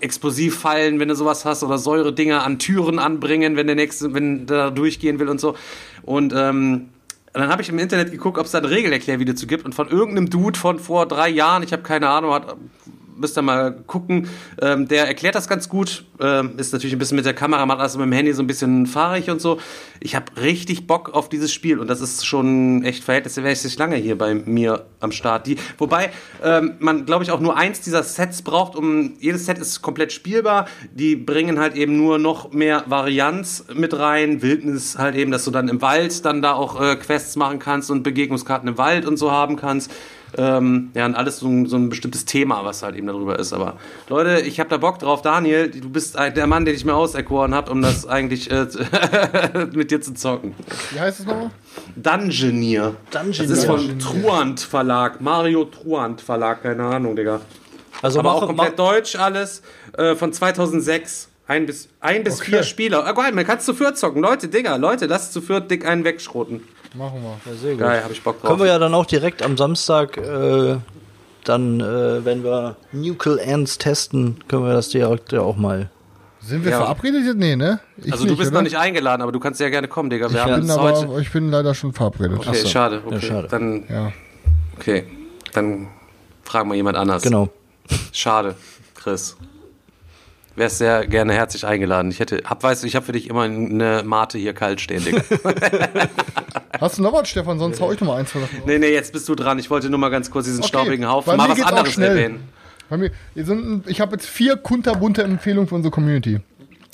Explosivfallen, wenn du sowas hast, oder Säure-Dinger an Türen anbringen, wenn der nächste, wenn der durchgehen will und so. Und ähm, und dann habe ich im Internet geguckt, ob es da ein Regelerklärvideo zu gibt und von irgendeinem Dude von vor drei Jahren, ich habe keine Ahnung, hat müsst ihr mal gucken. Ähm, der erklärt das ganz gut. Ähm, ist natürlich ein bisschen mit der Kamera, macht also mit dem Handy so ein bisschen fahrig und so. Ich habe richtig Bock auf dieses Spiel und das ist schon echt verhältnismäßig lange hier bei mir am Start. Die, wobei ähm, man, glaube ich, auch nur eins dieser Sets braucht, um jedes Set ist komplett spielbar. Die bringen halt eben nur noch mehr Varianz mit rein. Wildnis halt eben, dass du dann im Wald dann da auch äh, Quests machen kannst und Begegnungskarten im Wald und so haben kannst. Ähm, ja, und alles so ein, so ein bestimmtes Thema, was halt eben darüber ist. Aber Leute, ich habe da Bock drauf. Daniel, du bist der Mann, den ich mir auserkoren habe, um das eigentlich äh, mit dir zu zocken. Wie heißt es nochmal? Dungeoneer. Dungeoneer. Das ist von Truant Verlag. Mario Truant Verlag, keine Ahnung, Digga. Also Aber auch komplett deutsch alles. Äh, von 2006. Ein bis, ein bis okay. vier Spieler. Oh, geil, man kann es zu viert zocken. Leute, Digga, Leute, lasst zu viert dick einen wegschroten. Machen wir. Ja, sehr gut. Geil, hab ich Bock drauf. Können wir ja dann auch direkt am Samstag, äh, dann, äh, wenn wir Nuclear Ants testen, können wir das direkt ja auch mal. Sind wir ja. verabredet? Nee, ne? Ich also du bist oder? noch nicht eingeladen, aber du kannst ja gerne kommen, Digga. Wir ich, bin aber, ich bin leider schon verabredet. Okay, so. schade. Okay. Ja, schade. Dann, ja. okay, dann fragen wir jemand anders. Genau. Schade, Chris wärst sehr gerne herzlich eingeladen. Ich hätte, hab, weißt du, ich habe für dich immer eine Mate hier kalt stehen, Digga. Hast du noch was, Stefan? Sonst hau ich noch mal eins. Nee, nee, jetzt bist du dran. Ich wollte nur mal ganz kurz diesen okay, staubigen Haufen mal was anderes erwähnen. Bei mir, sind, ich habe jetzt vier kunterbunte Empfehlungen für unsere Community.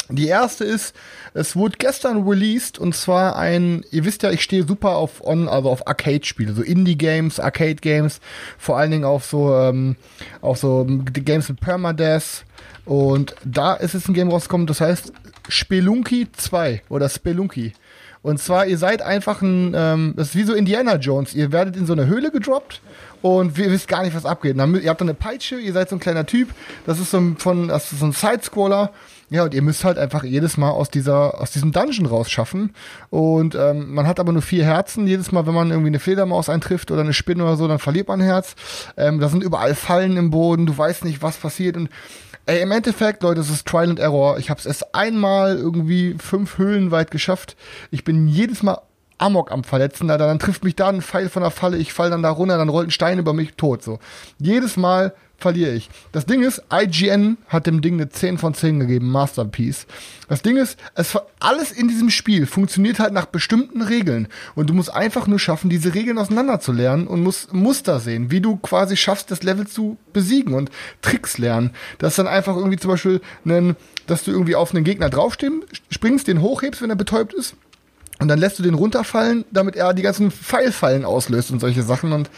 Die erste ist, es wurde gestern released und zwar ein, ihr wisst ja, ich stehe super auf on, also auf Arcade-Spiele, so Indie-Games, Arcade-Games, vor allen Dingen auf so, ähm, auf so Games mit Permadeath. Und da ist jetzt ein Game rausgekommen, das heißt Spelunky 2 oder Spelunky. Und zwar, ihr seid einfach ein, ähm, das ist wie so Indiana Jones. Ihr werdet in so eine Höhle gedroppt und ihr wisst gar nicht, was abgeht. Dann, ihr habt dann eine Peitsche, ihr seid so ein kleiner Typ. Das ist so ein, von, das ist so ein Sidescroller. Ja, und ihr müsst halt einfach jedes Mal aus dieser, aus diesem Dungeon rausschaffen. Und ähm, man hat aber nur vier Herzen. Jedes Mal, wenn man irgendwie eine Fledermaus eintrifft oder eine Spinne oder so, dann verliert man ein Herz. Ähm, da sind überall Fallen im Boden. Du weißt nicht, was passiert. Und Ey, im Endeffekt, Leute, es ist Trial and Error. Ich habe es erst einmal irgendwie fünf Höhlen weit geschafft. Ich bin jedes Mal Amok am Verletzen. Dann, dann trifft mich da ein Pfeil von der Falle, ich fall dann da runter, dann rollt ein Stein über mich tot. So. Jedes Mal verliere ich. Das Ding ist, IGN hat dem Ding eine 10 von 10 gegeben, Masterpiece. Das Ding ist, es alles in diesem Spiel funktioniert halt nach bestimmten Regeln und du musst einfach nur schaffen, diese Regeln auseinanderzulernen und musst Muster sehen, wie du quasi schaffst, das Level zu besiegen und Tricks lernen. Das ist dann einfach irgendwie zum Beispiel, einen, dass du irgendwie auf einen Gegner draufstehen, springst, den hochhebst, wenn er betäubt ist und dann lässt du den runterfallen, damit er die ganzen Pfeilfallen auslöst und solche Sachen und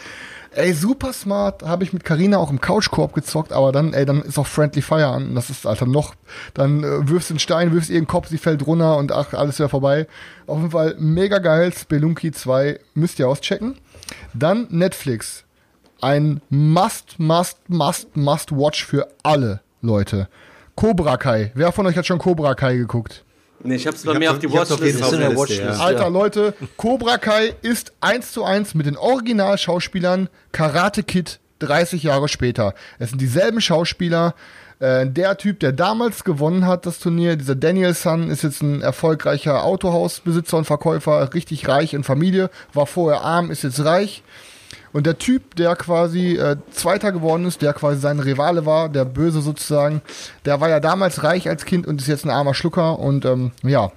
Ey, super smart, habe ich mit Karina auch im Couchkorb gezockt, aber dann, ey, dann ist auch Friendly Fire an. Das ist, Alter, noch, dann äh, wirfst du einen Stein, wirfst ihren Kopf, sie fällt runter und ach, alles wieder vorbei. Auf jeden Fall mega geil, Spelunky 2, müsst ihr auschecken. Dann Netflix. Ein Must, Must, Must, Must Watch für alle Leute. Cobra Kai. Wer von euch hat schon Cobra Kai geguckt? Nee, ich hab's bei ich mir auf die Watchlist. Auf der Watchlist. Alter, ja. Leute, Cobra Kai ist eins zu eins mit den Originalschauspielern Karate Kid 30 Jahre später. Es sind dieselben Schauspieler. Äh, der Typ, der damals gewonnen hat, das Turnier, dieser Daniel Sun, ist jetzt ein erfolgreicher Autohausbesitzer und Verkäufer, richtig reich in Familie, war vorher arm, ist jetzt reich. Und der Typ, der quasi äh, Zweiter geworden ist, der quasi sein Rivale war, der Böse sozusagen, der war ja damals reich als Kind und ist jetzt ein armer Schlucker. Und ähm, ja,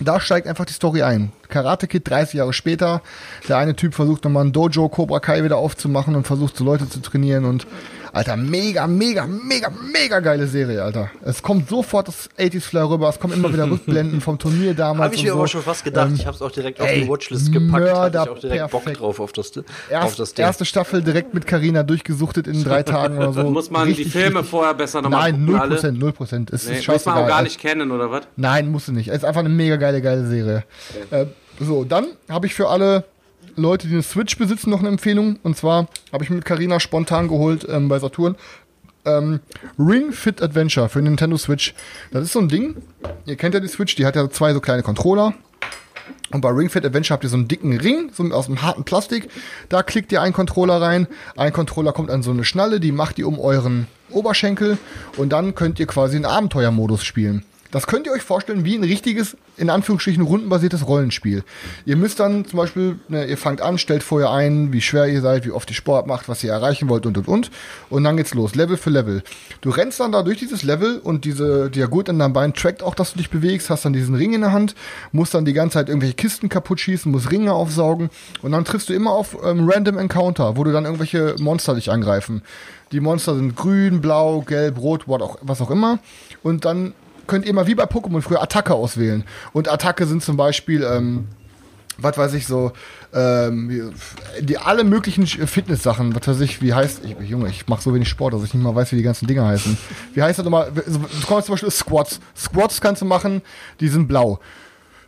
da steigt einfach die Story ein. Karate Kid 30 Jahre später. Der eine Typ versucht nochmal ein Dojo Cobra Kai wieder aufzumachen und versucht so Leute zu trainieren und Alter, mega, mega, mega, mega geile Serie, Alter. Es kommt sofort das 80s Flair rüber, es kommen immer wieder Rückblenden vom Turnier damals. Hab ich mir so. aber schon fast gedacht, ähm, ich hab's auch direkt ey, auf die Watchlist gepackt, Mörder, hatte ich auch direkt perfekt. Bock drauf auf das, Erst, auf das Ding. Erste Staffel direkt mit Carina durchgesuchtet in drei Tagen oder so. Muss man richtig, die Filme richtig, vorher besser nochmal Nein, 0%, alle? 0%. Es nee, ist muss man auch gar nicht kennen, oder was? Nein, musst du nicht. Es ist einfach eine mega geile, geile Serie. Okay. Äh, so, dann habe ich für alle Leute, die eine Switch besitzen, noch eine Empfehlung. Und zwar habe ich mit Carina spontan geholt ähm, bei Saturn ähm, Ring Fit Adventure für Nintendo Switch. Das ist so ein Ding. Ihr kennt ja die Switch, die hat ja zwei so kleine Controller. Und bei Ring Fit Adventure habt ihr so einen dicken Ring, so aus einem harten Plastik. Da klickt ihr einen Controller rein. Ein Controller kommt an so eine Schnalle, die macht ihr um euren Oberschenkel. Und dann könnt ihr quasi einen Abenteuermodus spielen. Das könnt ihr euch vorstellen wie ein richtiges, in Anführungsstrichen, rundenbasiertes Rollenspiel. Ihr müsst dann zum Beispiel, ne, ihr fangt an, stellt vorher ein, wie schwer ihr seid, wie oft ihr Sport macht, was ihr erreichen wollt und und und. Und dann geht's los, Level für Level. Du rennst dann da durch dieses Level und diese, der Gurt in deinem Bein trackt auch, dass du dich bewegst, hast dann diesen Ring in der Hand, musst dann die ganze Zeit irgendwelche Kisten kaputt schießen, musst Ringe aufsaugen und dann triffst du immer auf ähm, Random Encounter, wo du dann irgendwelche Monster dich angreifen. Die Monster sind grün, blau, gelb, rot, was auch immer. Und dann könnt ihr mal wie bei Pokémon früher Attacke auswählen. Und Attacke sind zum Beispiel, ähm, was weiß ich so, ähm, die alle möglichen Fitness-Sachen, was weiß ich, wie heißt, ich, Junge, ich mache so wenig Sport, dass ich nicht mal weiß, wie die ganzen Dinger heißen. Wie heißt das nochmal? Du kommst zum Beispiel Squats. Squats kannst du machen, die sind blau.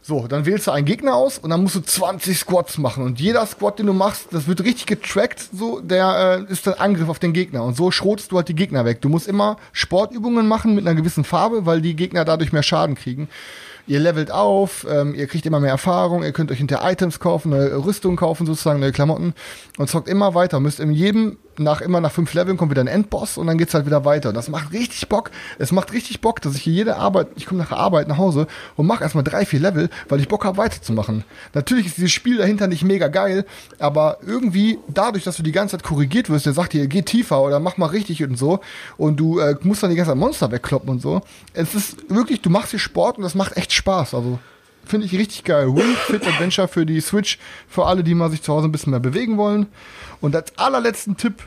So, dann wählst du einen Gegner aus und dann musst du 20 Squats machen. Und jeder Squat, den du machst, das wird richtig getrackt, so, der äh, ist dann Angriff auf den Gegner. Und so schrotest du halt die Gegner weg. Du musst immer Sportübungen machen mit einer gewissen Farbe, weil die Gegner dadurch mehr Schaden kriegen. Ihr levelt auf, ähm, ihr kriegt immer mehr Erfahrung, ihr könnt euch hinter Items kaufen, neue Rüstung kaufen, sozusagen, neue Klamotten und zockt immer weiter. Müsst in jedem nach immer nach fünf Leveln kommt wieder ein Endboss und dann geht's halt wieder weiter. Das macht richtig Bock. Es macht richtig Bock, dass ich hier jede Arbeit, ich komme nach der Arbeit nach Hause und mache erstmal drei, vier Level, weil ich Bock habe weiterzumachen. Natürlich ist dieses Spiel dahinter nicht mega geil, aber irgendwie dadurch, dass du die ganze Zeit korrigiert wirst, der sagt dir, geh tiefer oder mach mal richtig und so und du äh, musst dann die ganze Zeit Monster wegkloppen und so. Es ist wirklich, du machst hier Sport und das macht echt Spaß. Also finde ich richtig geil. Wing Fit Adventure für die Switch, für alle, die mal sich zu Hause ein bisschen mehr bewegen wollen. Und als allerletzten Tipp,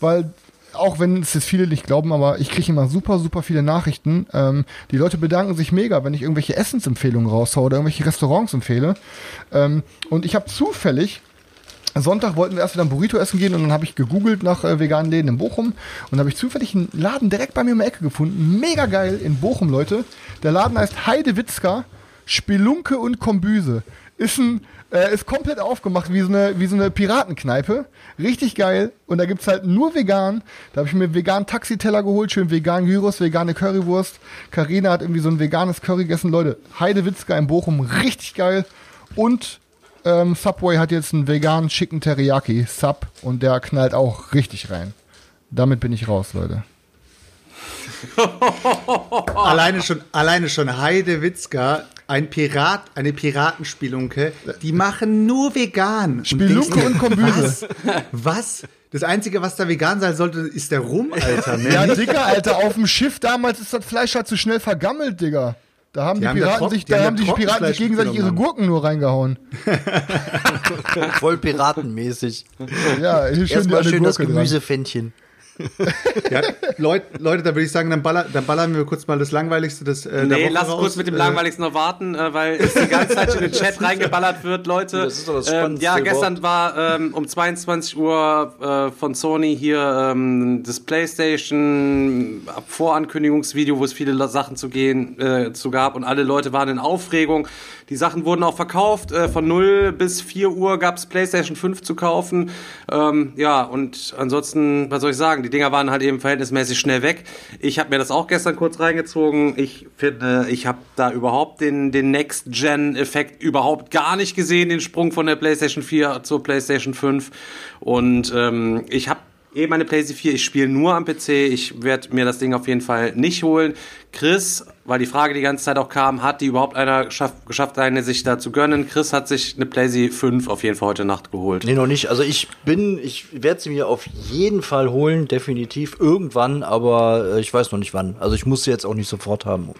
weil auch wenn es jetzt viele nicht glauben, aber ich kriege immer super, super viele Nachrichten. Ähm, die Leute bedanken sich mega, wenn ich irgendwelche Essensempfehlungen raushaue oder irgendwelche Restaurants empfehle. Ähm, und ich habe zufällig Sonntag wollten wir erst wieder ein Burrito essen gehen und dann habe ich gegoogelt nach äh, veganen Läden in Bochum und habe ich zufällig einen Laden direkt bei mir um die Ecke gefunden. Mega geil in Bochum, Leute. Der Laden heißt Heidewitzka, Spelunke und Kombüse. Ist ein äh, ist komplett aufgemacht wie so eine, wie so eine Piratenkneipe. Richtig geil. Und da gibt's halt nur vegan. Da habe ich mir veganen Taxiteller geholt, schön vegan Gyros, vegane Currywurst. Karina hat irgendwie so ein veganes Curry gegessen. Leute, Heidewitzka in Bochum, richtig geil. Und ähm, Subway hat jetzt einen veganen Chicken Teriyaki Sub und der knallt auch richtig rein. Damit bin ich raus, Leute. alleine schon, alleine schon Heidewitzka ein Pirat, eine Piratenspielunke, die machen nur vegan. Spielunke und, und Kombüse. Was? was? Das Einzige, was da vegan sein sollte, ist der Rum, Alter. Ja, Digga, Alter, auf dem Schiff damals ist das Fleisch halt zu schnell vergammelt, Digga. Da haben die, die Piraten haben sich, da haben die Piraten sich gegenseitig ihre Gurken nur reingehauen. Voll piratenmäßig. Ja, hier schön, Erstmal schön das Gemüsefändchen. ja, Leute, Leute, da würde ich sagen, dann, baller, dann, ballern wir kurz mal das Langweiligste des äh, Nee, lass raus. kurz mit dem Langweiligsten noch warten, äh, weil es die ganze Zeit in den Chat reingeballert wird, Leute. Das ist doch das ähm, Ja, gestern war ähm, um 22 Uhr äh, von Sony hier ähm, das PlayStation Vorankündigungsvideo, wo es viele Sachen zu gehen äh, zu gab und alle Leute waren in Aufregung. Die Sachen wurden auch verkauft. Äh, von 0 bis 4 Uhr gab es PlayStation 5 zu kaufen. Ähm, ja, und ansonsten, was soll ich sagen? Die Dinger waren halt eben verhältnismäßig schnell weg. Ich habe mir das auch gestern kurz reingezogen. Ich finde, ich habe da überhaupt den, den Next-Gen-Effekt überhaupt gar nicht gesehen, den Sprung von der PlayStation 4 zur PlayStation 5. Und ähm, ich habe eh meine PlayStation 4, ich spiele nur am PC, ich werde mir das Ding auf jeden Fall nicht holen. Chris, weil die Frage die ganze Zeit auch kam, hat die überhaupt einer geschafft, geschafft eine sich da zu gönnen? Chris hat sich eine PlayStation 5 auf jeden Fall heute Nacht geholt. Nee, noch nicht. Also ich bin, ich werde sie mir auf jeden Fall holen, definitiv irgendwann, aber äh, ich weiß noch nicht wann. Also ich muss sie jetzt auch nicht sofort haben.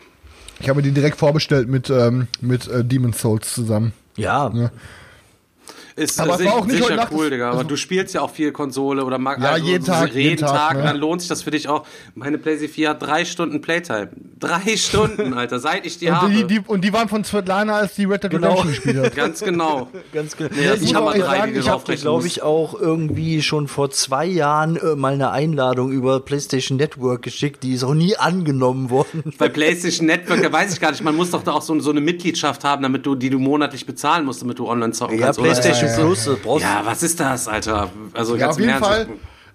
Ich habe die direkt vorbestellt mit, ähm, mit äh, Demon's Souls zusammen. Ja. ja. Ist aber es war auch nicht sicher Nacht, cool, Digga. Aber also, du spielst ja auch viel Konsole oder mag ja, also jeden Tag, jeden, jeden Tag. Tag ne? Dann lohnt sich das für dich auch. Meine PlayStation 4 hat drei Stunden Playtime. Drei Stunden, Alter, seit ich die und habe. Die, die, und die waren von Svetlana, als die Red Dead genau. Redemption gespielt hat. Ganz genau. Ganz genau. Nee, ich habe sagen, ich habe glaube ich, auch irgendwie schon vor zwei Jahren äh, mal eine Einladung über PlayStation Network geschickt. Die ist auch nie angenommen worden. Bei PlayStation Network, da weiß ich gar nicht. Man muss doch da auch so, so eine Mitgliedschaft haben, damit du, die du monatlich bezahlen musst, damit du online zocken ja, kannst. PlayStation Plus, brauchst Ja, was ist das, Alter? Also ja, auf jeden Fall.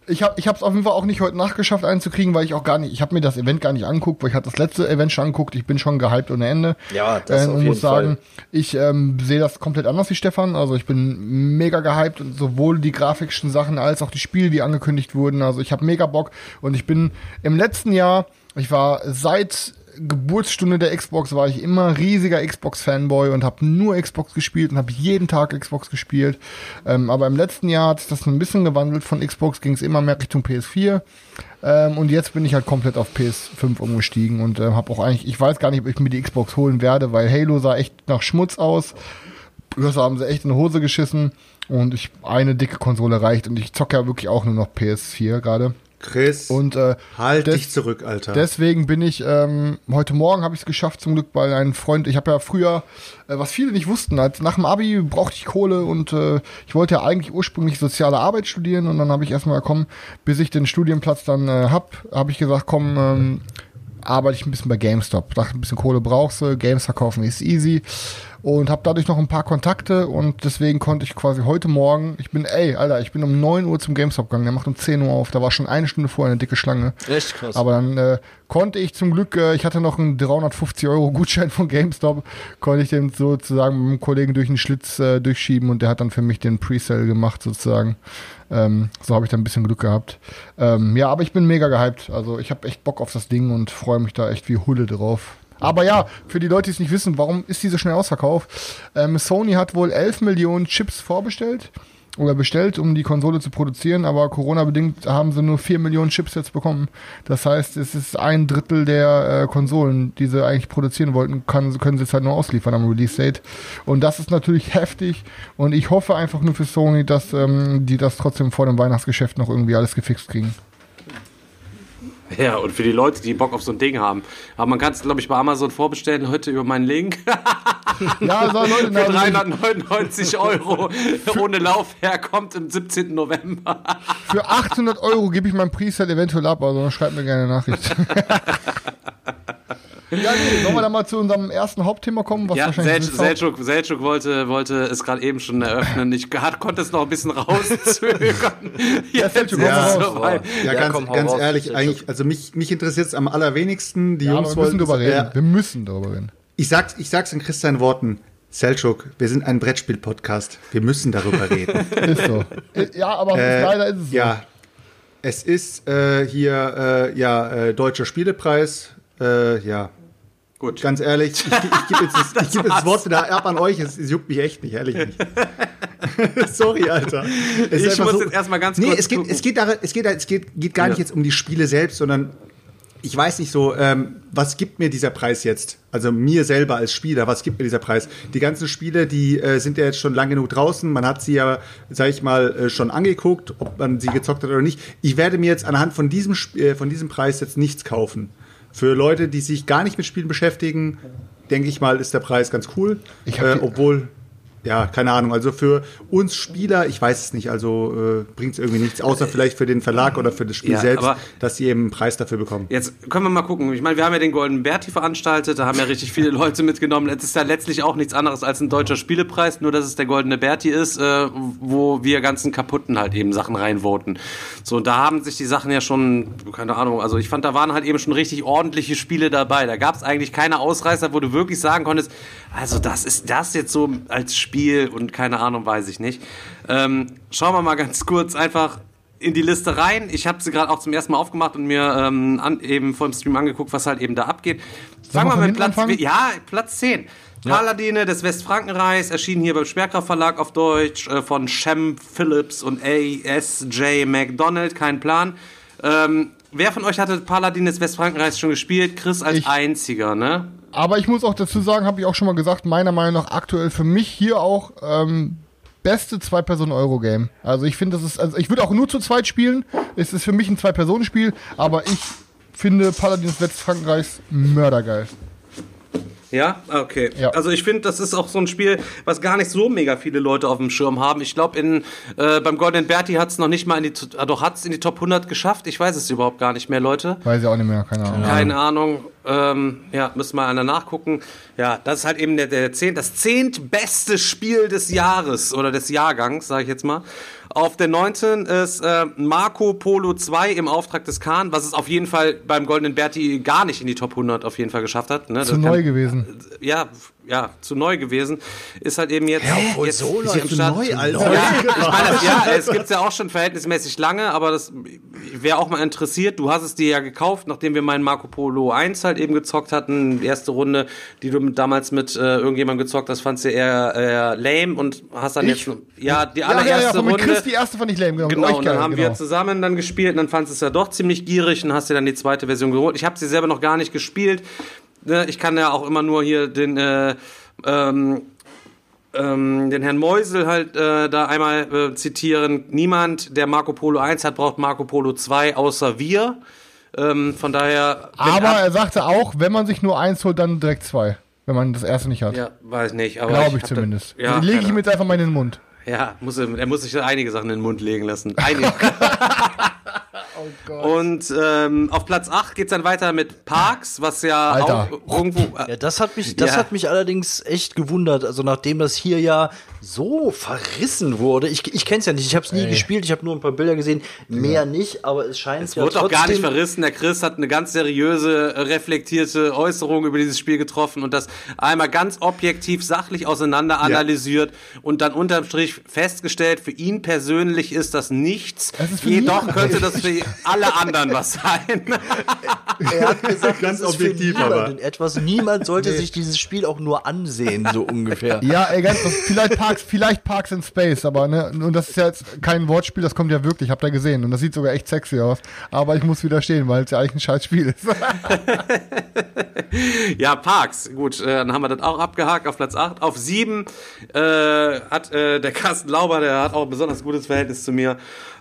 Ich habe ich es auf jeden Fall auch nicht heute nachgeschafft einzukriegen, weil ich auch gar nicht, ich habe mir das Event gar nicht angeguckt, weil ich hatte das letzte Event schon angeguckt. Ich bin schon gehypt ohne Ende. Ja, das äh, und muss sagen, Fall. ich ähm, sehe das komplett anders wie Stefan. Also ich bin mega gehypt und sowohl die grafischen Sachen als auch die Spiele, die angekündigt wurden. Also ich habe mega Bock und ich bin im letzten Jahr, ich war seit Geburtsstunde der Xbox war ich immer riesiger Xbox-Fanboy und habe nur Xbox gespielt und habe jeden Tag Xbox gespielt. Ähm, aber im letzten Jahr hat sich das ein bisschen gewandelt. Von Xbox ging es immer mehr Richtung PS4. Ähm, und jetzt bin ich halt komplett auf PS5 umgestiegen und äh, habe auch eigentlich, ich weiß gar nicht, ob ich mir die Xbox holen werde, weil Halo sah echt nach Schmutz aus. Das haben sie echt in die Hose geschissen und ich eine dicke Konsole reicht und ich zocke ja wirklich auch nur noch PS4 gerade. Chris, und, äh, halt dich zurück, Alter. Deswegen bin ich, ähm, heute Morgen habe ich es geschafft, zum Glück bei einem Freund. Ich habe ja früher, äh, was viele nicht wussten, als nach dem Abi brauchte ich Kohle und äh, ich wollte ja eigentlich ursprünglich soziale Arbeit studieren und dann habe ich erstmal, komm, bis ich den Studienplatz dann äh, hab, habe ich gesagt, komm, ähm, arbeite ich ein bisschen bei GameStop. Dachte, ein bisschen Kohle brauchst du, Games verkaufen ist easy und habe dadurch noch ein paar Kontakte und deswegen konnte ich quasi heute Morgen, ich bin, ey, Alter, ich bin um 9 Uhr zum GameStop gegangen, der macht um 10 Uhr auf, da war schon eine Stunde vorher eine dicke Schlange. Echt krass. Aber dann äh, konnte ich zum Glück, äh, ich hatte noch einen 350 Euro Gutschein von GameStop, konnte ich den sozusagen mit einem Kollegen durch den Schlitz äh, durchschieben und der hat dann für mich den Presale gemacht sozusagen. Ähm, so habe ich da ein bisschen Glück gehabt. Ähm, ja, aber ich bin mega gehypt. Also ich habe echt Bock auf das Ding und freue mich da echt wie Hulle drauf. Aber ja, für die Leute, die es nicht wissen, warum ist die so schnell ausverkauft? Ähm, Sony hat wohl 11 Millionen Chips vorbestellt oder bestellt, um die Konsole zu produzieren, aber Corona-bedingt haben sie nur 4 Millionen Chips jetzt bekommen. Das heißt, es ist ein Drittel der äh, Konsolen, die sie eigentlich produzieren wollten, kann, können sie jetzt halt nur ausliefern am Release-Date. Und das ist natürlich heftig und ich hoffe einfach nur für Sony, dass ähm, die das trotzdem vor dem Weihnachtsgeschäft noch irgendwie alles gefixt kriegen. Ja, und für die Leute, die Bock auf so ein Ding haben. Aber man kann es, glaube ich, bei Amazon vorbestellen heute über meinen Link. ja, so Leute, für 399 Euro ohne Laufwerk kommt am 17. November. für 800 Euro gebe ich mein Preset eventuell ab, also schreibt mir gerne eine Nachricht. Ja, nee, sollen wir dann mal zu unserem ersten Hauptthema kommen? Was ja, Selchuk, Selchuk wollte, wollte es gerade eben schon eröffnen. Ich konnte es noch ein bisschen rauszögern. ja, Selchuk, ja, so ja, ja, ganz, komm, ganz ehrlich, Selchuk. eigentlich, also mich, mich interessiert es am allerwenigsten. Die ja, Jungs wir müssen darüber reden. Äh, wir müssen darüber reden. Ich sag's, ich sag's in Christian Worten. Selchuk, wir sind ein Brettspiel-Podcast. Wir müssen darüber reden. ist so. Ja, aber äh, leider ist es so. Ja, es ist äh, hier äh, ja äh, deutscher Spielepreis. Äh, ja, Gut. Ganz ehrlich, ich, ich gebe jetzt, das, ich geb jetzt das Wort wieder ab an euch. Es, es, juckt mich echt nicht, ehrlich nicht. Sorry, Alter. Es ich muss so, jetzt erstmal ganz nee, kurz. Nee, es geht, es geht, darin, es geht, es geht, geht gar ja. nicht jetzt um die Spiele selbst, sondern ich weiß nicht so, ähm, was gibt mir dieser Preis jetzt? Also mir selber als Spieler, was gibt mir dieser Preis? Die ganzen Spiele, die äh, sind ja jetzt schon lang genug draußen. Man hat sie ja, sag ich mal, äh, schon angeguckt, ob man sie gezockt hat oder nicht. Ich werde mir jetzt anhand von diesem, äh, von diesem Preis jetzt nichts kaufen. Für Leute, die sich gar nicht mit Spielen beschäftigen, denke ich mal, ist der Preis ganz cool. Äh, obwohl ja, keine Ahnung. Also für uns Spieler, ich weiß es nicht, also äh, bringt es irgendwie nichts, außer vielleicht für den Verlag oder für das Spiel ja, selbst, dass sie eben einen Preis dafür bekommen. Jetzt können wir mal gucken. Ich meine, wir haben ja den Golden Berti veranstaltet, da haben ja richtig viele Leute mitgenommen. Es ist ja letztlich auch nichts anderes als ein deutscher Spielepreis, nur dass es der Goldene Berti ist, äh, wo wir ganzen kaputten halt eben Sachen reinvoten. So, und da haben sich die Sachen ja schon, keine Ahnung, also ich fand, da waren halt eben schon richtig ordentliche Spiele dabei. Da gab es eigentlich keine Ausreißer, wo du wirklich sagen konntest, also das ist das jetzt so als Spiel Spiel und keine Ahnung, weiß ich nicht. Ähm, schauen wir mal ganz kurz einfach in die Liste rein. Ich habe sie gerade auch zum ersten Mal aufgemacht und mir ähm, an, eben vor dem Stream angeguckt, was halt eben da abgeht. Fangen wir mit Platz, anfangen? ja, Platz 10. Ja. Paladine des Westfrankenreichs erschienen hier beim Sperrkraft Verlag auf Deutsch äh, von Shem Phillips und A.S.J. McDonald, kein Plan. Ähm, wer von euch hatte Paladin des Westfrankenreichs schon gespielt? Chris als ich. einziger, ne? Aber ich muss auch dazu sagen, habe ich auch schon mal gesagt, meiner Meinung nach aktuell für mich hier auch ähm, beste Zwei-Personen-Euro-Game. Also ich finde, das ist, also ich würde auch nur zu zweit spielen. Es ist für mich ein Zwei-Personen-Spiel, aber ich finde Paladins Westfrankenreichs mördergeil. Ja, okay. Ja. Also ich finde, das ist auch so ein Spiel, was gar nicht so mega viele Leute auf dem Schirm haben. Ich glaube, in äh, beim Golden Berti hat es noch nicht mal in die, äh, doch hat es in die Top 100 geschafft. Ich weiß es überhaupt gar nicht mehr, Leute. Weiß ich auch nicht mehr, keine Ahnung. Keine Ahnung. Ähm, ja, müssen wir einer nachgucken. Ja, das ist halt eben der, der zehnt, das zehntbeste Spiel des Jahres oder des Jahrgangs, sage ich jetzt mal. Auf der 19 ist äh, Marco Polo 2 im Auftrag des Khan, was es auf jeden Fall beim Goldenen Berti gar nicht in die Top 100 auf jeden Fall geschafft hat. Ne? Zu neu kann, gewesen. Ja, ja, zu neu gewesen, ist halt eben jetzt, ja, jetzt so neu, zu neu, Alter. Ja, ich meine, ja, es gibt's ja auch schon verhältnismäßig lange, aber das wäre auch mal interessiert. Du hast es dir ja gekauft, nachdem wir meinen Marco Polo 1 halt eben gezockt hatten, die erste Runde, die du damals mit äh, irgendjemandem gezockt hast, fandst du eher, eher lame und hast dann ich? jetzt ja die allererste ja, ja, ja, Runde. Chris die erste fand ich lame, genau. Genau, und dann haben genau. wir zusammen dann gespielt und dann fandest du es ja doch ziemlich gierig und hast dir dann die zweite Version geholt. Ich habe sie selber noch gar nicht gespielt. Ne, ich kann ja auch immer nur hier den äh, ähm, ähm, den Herrn Meusel halt äh, da einmal äh, zitieren. Niemand, der Marco Polo 1 hat, braucht Marco Polo 2 außer wir. Ähm, von daher. Aber er sagte auch, wenn man sich nur eins holt, dann direkt zwei. Wenn man das erste nicht hat. Ja, weiß nicht. Glaube ich, ich zumindest. Da, ja, also lege ich ihm jetzt einfach mal in den Mund. Ja, muss er, er muss sich einige Sachen in den Mund legen lassen. Einige. Oh Und ähm, auf Platz 8 geht es dann weiter mit Parks, was ja Alter. auch irgendwo. Äh, ja, das hat mich, das ja. hat mich allerdings echt gewundert. Also nachdem das hier ja so verrissen wurde. Ich, ich kenne es ja nicht, ich habe es nie Ey. gespielt, ich habe nur ein paar Bilder gesehen, mehr ja. nicht, aber es scheint es ja wird auch gar nicht verrissen. Der Chris hat eine ganz seriöse, reflektierte Äußerung über dieses Spiel getroffen und das einmal ganz objektiv, sachlich auseinander analysiert ja. und dann unterm Strich festgestellt, für ihn persönlich ist das nichts. Das Jedoch könnte das für alle anderen was sein. er hat gesagt, ganz das ist objektiv, für aber etwas. Niemand sollte nee. sich dieses Spiel auch nur ansehen, so ungefähr. Ja, ey, ganz, vielleicht Parks, vielleicht Parks in Space, aber ne, und das ist ja jetzt kein Wortspiel, das kommt ja wirklich, habt ihr gesehen. Und das sieht sogar echt sexy aus. Aber ich muss widerstehen, weil es ja eigentlich ein scheiß Spiel ist. ja, Parks, gut, äh, dann haben wir das auch abgehakt auf Platz 8. Auf 7 äh, hat äh, der Carsten Lauber, der hat auch ein besonders gutes Verhältnis zu mir,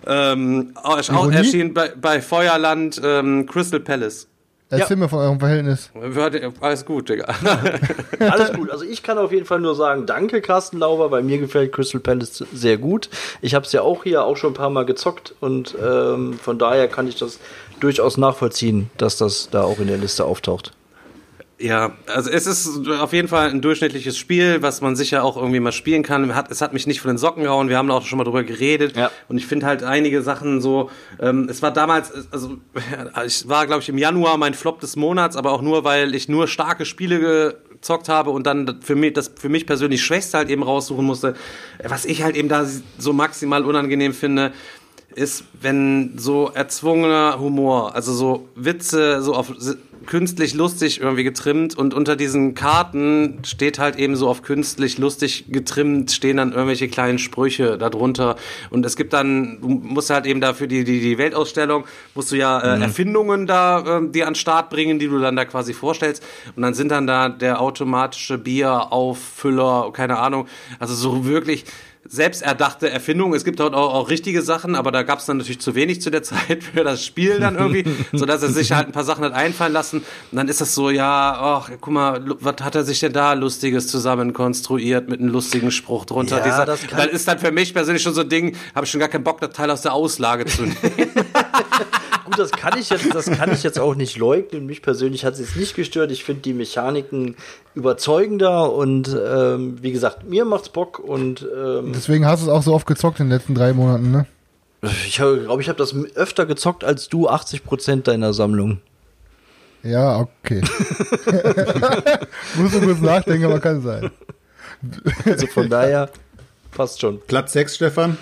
ähm, auch erschienen bei, bei Feuerland ähm, Crystal Palace. Erzähl ja. mir von eurem Verhältnis. Alles gut, Digga. Alles gut. Also ich kann auf jeden Fall nur sagen, danke Carsten Lauber, weil mir gefällt Crystal Palace sehr gut. Ich habe es ja auch hier auch schon ein paar Mal gezockt und ähm, von daher kann ich das durchaus nachvollziehen, dass das da auch in der Liste auftaucht. Ja, also es ist auf jeden Fall ein durchschnittliches Spiel, was man sicher auch irgendwie mal spielen kann. Hat, es hat mich nicht von den Socken gehauen, wir haben auch schon mal drüber geredet. Ja. Und ich finde halt einige Sachen so, ähm, es war damals, also ich war, glaube ich, im Januar mein Flop des Monats, aber auch nur, weil ich nur starke Spiele gezockt habe und dann für mich, das für mich persönlich Schwächste halt eben raussuchen musste. Was ich halt eben da so maximal unangenehm finde, ist, wenn so erzwungener Humor, also so Witze so auf künstlich lustig irgendwie getrimmt und unter diesen Karten steht halt eben so auf künstlich lustig getrimmt stehen dann irgendwelche kleinen Sprüche darunter. Und es gibt dann du musst halt eben dafür die die die Weltausstellung musst du ja äh, mhm. Erfindungen da äh, die an Start bringen, die du dann da quasi vorstellst. Und dann sind dann da der automatische Bierauffüller, keine Ahnung, also so wirklich selbsterdachte Erfindung. Es gibt dort auch, auch richtige Sachen, aber da gab es dann natürlich zu wenig zu der Zeit für das Spiel dann irgendwie, so dass er sich halt ein paar Sachen hat einfallen lassen. Und dann ist das so, ja, ach, guck mal, was hat er sich denn da Lustiges zusammen konstruiert mit einem lustigen Spruch drunter? Ja, Dieser, das, das ist dann für mich persönlich schon so ein Ding, habe ich schon gar keinen Bock, das Teil aus der Auslage zu nehmen. Gut, das kann ich jetzt, das kann ich jetzt auch nicht leugnen. Mich persönlich hat es jetzt nicht gestört. Ich finde die Mechaniken überzeugender und ähm, wie gesagt, mir macht's Bock und ähm, deswegen hast du es auch so oft gezockt in den letzten drei Monaten, ne? Ich glaube, ich habe das öfter gezockt als du 80 Prozent deiner Sammlung. Ja, okay. Muss du kurz nachdenken, aber kann sein. Also von daher passt schon. Platz 6, Stefan.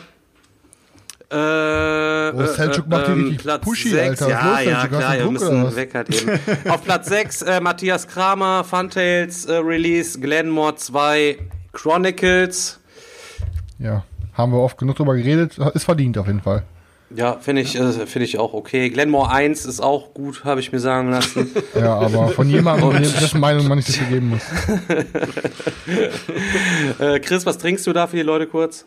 Äh, oh, Selchuk äh, macht die richtig Platz pushy, 6, Alter. Ja, ja, klar, wir müssen weg halt eben. Auf Platz 6 äh, Matthias Kramer, Funtails äh, Release, Glenmore 2, Chronicles. Ja, haben wir oft genug drüber geredet. Ist verdient auf jeden Fall. Ja, finde ich, äh, find ich auch okay. Glenmore 1 ist auch gut, habe ich mir sagen lassen. ja, aber von jemandem, dessen Meinung man nicht das geben muss. äh, Chris, was trinkst du da für die Leute kurz?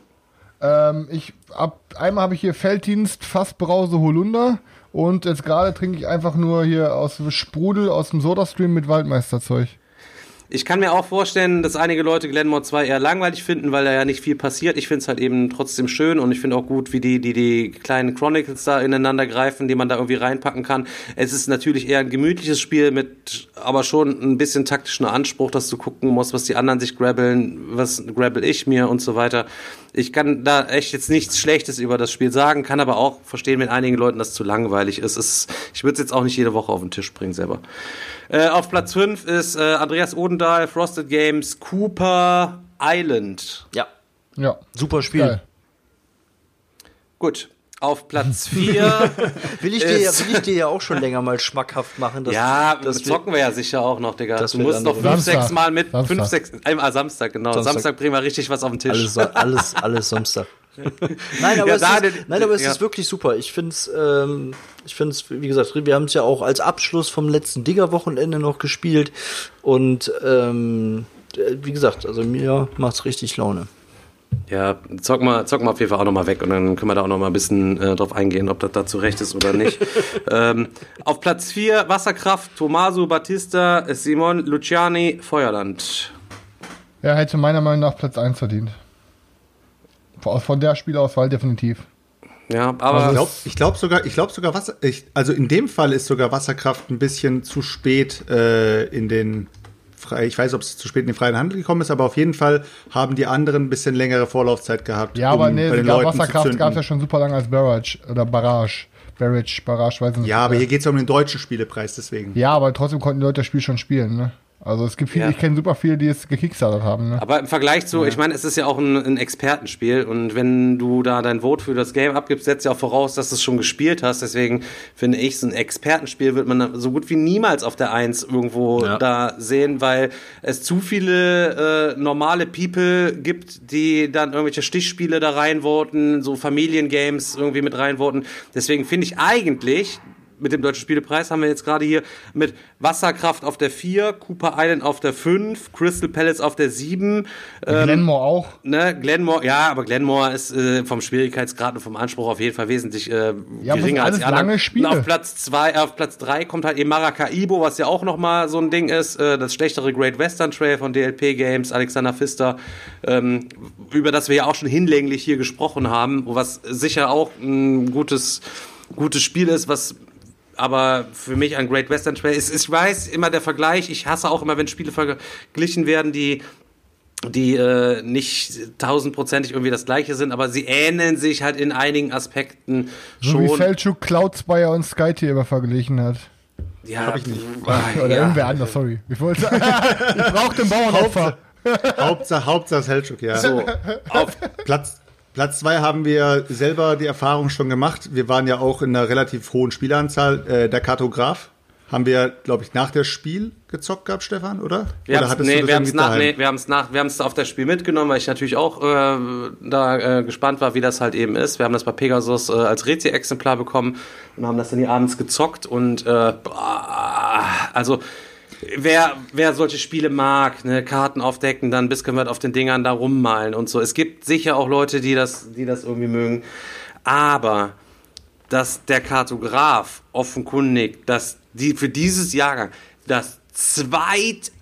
Ähm, ich ab einmal habe ich hier Felddienst Fassbrause Holunder und jetzt gerade trinke ich einfach nur hier aus Sprudel aus dem Sodastream mit Waldmeisterzeug. Ich kann mir auch vorstellen, dass einige Leute Glenmore 2 eher langweilig finden, weil da ja nicht viel passiert. Ich finde es halt eben trotzdem schön und ich finde auch gut, wie die, die, die kleinen Chronicles da ineinander greifen, die man da irgendwie reinpacken kann. Es ist natürlich eher ein gemütliches Spiel mit aber schon ein bisschen taktischen Anspruch, dass du gucken musst, was die anderen sich grabbeln, was grabbel ich mir und so weiter. Ich kann da echt jetzt nichts Schlechtes über das Spiel sagen, kann aber auch verstehen, wenn einigen Leuten das zu langweilig ist. ist ich würde es jetzt auch nicht jede Woche auf den Tisch bringen selber. Äh, auf Platz 5 ist äh, Andreas Odendahl, Frosted Games, Cooper Island. Ja. Ja. Super Spiel. Geil. Gut. Auf Platz 4 will, ich dir ja, will ich dir ja auch schon länger mal schmackhaft machen. Dass, ja, das zocken wir ja sicher auch noch, Digga. Du musst noch 5, 6 Mal mit. 5, 6, einmal Samstag, genau. Samstag. Samstag bringen wir richtig was auf den Tisch. Alles, alles, alles Samstag. Nein, aber, ja, es, ist, nein, aber es ja. ist wirklich super. Ich finde es, ähm, ich finde es, wie gesagt, wir haben es ja auch als Abschluss vom letzten Digger-Wochenende noch gespielt. Und ähm, wie gesagt, also mir macht es richtig Laune. Ja, zock mal, zock mal auf jeden Fall auch nochmal weg und dann können wir da auch nochmal ein bisschen äh, drauf eingehen, ob das dazu recht ist oder nicht. ähm, auf Platz 4 Wasserkraft, Tommaso Battista, Simon Luciani, Feuerland. Er hätte meiner Meinung nach Platz 1 verdient. Von der Spielauswahl definitiv. Ja, aber also ich glaube glaub sogar, ich glaube sogar Wasser, ich, also in dem Fall ist sogar Wasserkraft ein bisschen zu spät äh, in den frei, ich weiß, ob es zu spät in den freien Handel gekommen ist, aber auf jeden Fall haben die anderen ein bisschen längere Vorlaufzeit gehabt. Ja, um aber nee, bei gab Wasserkraft gab es ja schon super lange als Barrage oder Barrage. Barrage, Barrage, weiß nicht. Ja, aber hier geht es ja um den deutschen Spielepreis, deswegen. Ja, aber trotzdem konnten die Leute das Spiel schon spielen, ne? Also es gibt viele, ja. ich kenne super viele, die es gekickstartet haben. Ne? Aber im Vergleich zu, ja. ich meine, es ist ja auch ein, ein, Expertenspiel und wenn du da dein Vote für das Game abgibst, setzt ja auch voraus, dass du es schon gespielt hast. Deswegen finde ich, so ein Expertenspiel wird man so gut wie niemals auf der Eins irgendwo ja. da sehen, weil es zu viele äh, normale People gibt, die dann irgendwelche Stichspiele da reinvoten, so Familiengames irgendwie mit reinvoten. Deswegen finde ich eigentlich mit dem Deutschen Spielepreis haben wir jetzt gerade hier mit Wasserkraft auf der 4, Cooper Island auf der 5, Crystal Palace auf der 7. Ähm, Glenmore auch. Ne, Glenmore, ja, aber Glenmore ist äh, vom Schwierigkeitsgrad und vom Anspruch auf jeden Fall wesentlich äh, ja, geringer als die anderen. Lange Spiele. Und auf Platz 2, auf Platz 3 kommt halt eben Maracaibo, was ja auch nochmal so ein Ding ist, äh, das schlechtere Great Western Trail von DLP Games, Alexander Pfister, ähm, über das wir ja auch schon hinlänglich hier gesprochen haben, was sicher auch ein gutes gutes Spiel ist, was aber für mich ein Great Western Trail ist. Ich weiß immer der Vergleich, ich hasse auch immer, wenn Spiele verglichen werden, die die äh, nicht tausendprozentig irgendwie das gleiche sind, aber sie ähneln sich halt in einigen Aspekten schon. So wie Selchuk Cloudspire und Skytier immer verglichen hat. Ja, hab ich nicht. Oder ja. irgendwer anders, sorry. Ich, wollte, ich brauch den Bauernopfer. Hauptsache, Hauptsache Selchuk, ja. So, auf Platz Platz zwei haben wir selber die Erfahrung schon gemacht. Wir waren ja auch in einer relativ hohen Spielanzahl. Äh, der Kartograf haben wir, glaube ich, nach dem Spiel gezockt gehabt, Stefan, oder? Wir oder hattest nee, wir es nach, nee, wir haben's nach, wir haben es auf das Spiel mitgenommen, weil ich natürlich auch äh, da äh, gespannt war, wie das halt eben ist. Wir haben das bei Pegasus äh, als Rezi-Exemplar bekommen und haben das dann die abends gezockt und äh, also wer, wer solche Spiele mag, ne, Karten aufdecken, dann bis können wir auf den Dingern da rummalen und so. Es gibt sicher auch Leute, die das, die das irgendwie mögen. Aber dass der Kartograf offenkundig, dass die für dieses Jahrgang das zweitbeste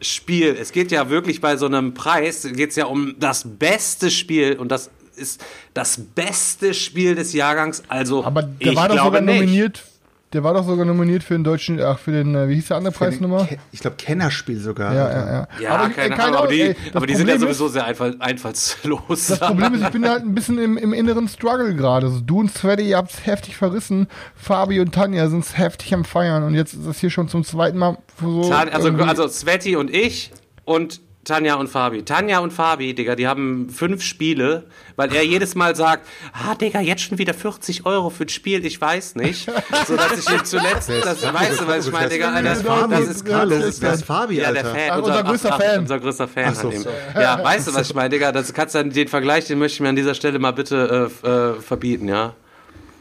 Spiel, es geht ja wirklich bei so einem Preis, geht es ja um das beste Spiel und das ist das beste Spiel des Jahrgangs. Also, aber der war doch sogar nominiert der war doch sogar nominiert für den deutschen, ach, für den, äh, wie hieß der andere Preis nochmal? Ich glaube, Kennerspiel sogar. Ja, ja, ja. Ja, aber, keine, keine Ahnung, aber die, ey, aber die sind ja sowieso sehr einfall, einfallslos. Das Problem ist, ich bin halt ein bisschen im, im inneren Struggle gerade. Also du und Sweaty, ihr habt's heftig verrissen. Fabi und Tanja sind heftig am Feiern und jetzt ist das hier schon zum zweiten Mal so. Also, also Sweaty und ich und Tanja und Fabi. Tanja und Fabi, Digga, die haben fünf Spiele, weil er jedes Mal sagt, ah, Digga, jetzt schon wieder 40 Euro für ein Spiel, ich weiß nicht. so dass ich ihm zuletzt, das, weißt du, was ich meine, Digga, das, das ist krass. Das ist, das Fabi, ja, der Fan, unser, größter Fan. Unser größter Fan so. Ja, weißt du, was ich meine, Digga, das kannst du den Vergleich, den möchte ich mir an dieser Stelle mal bitte äh, äh, verbieten, ja.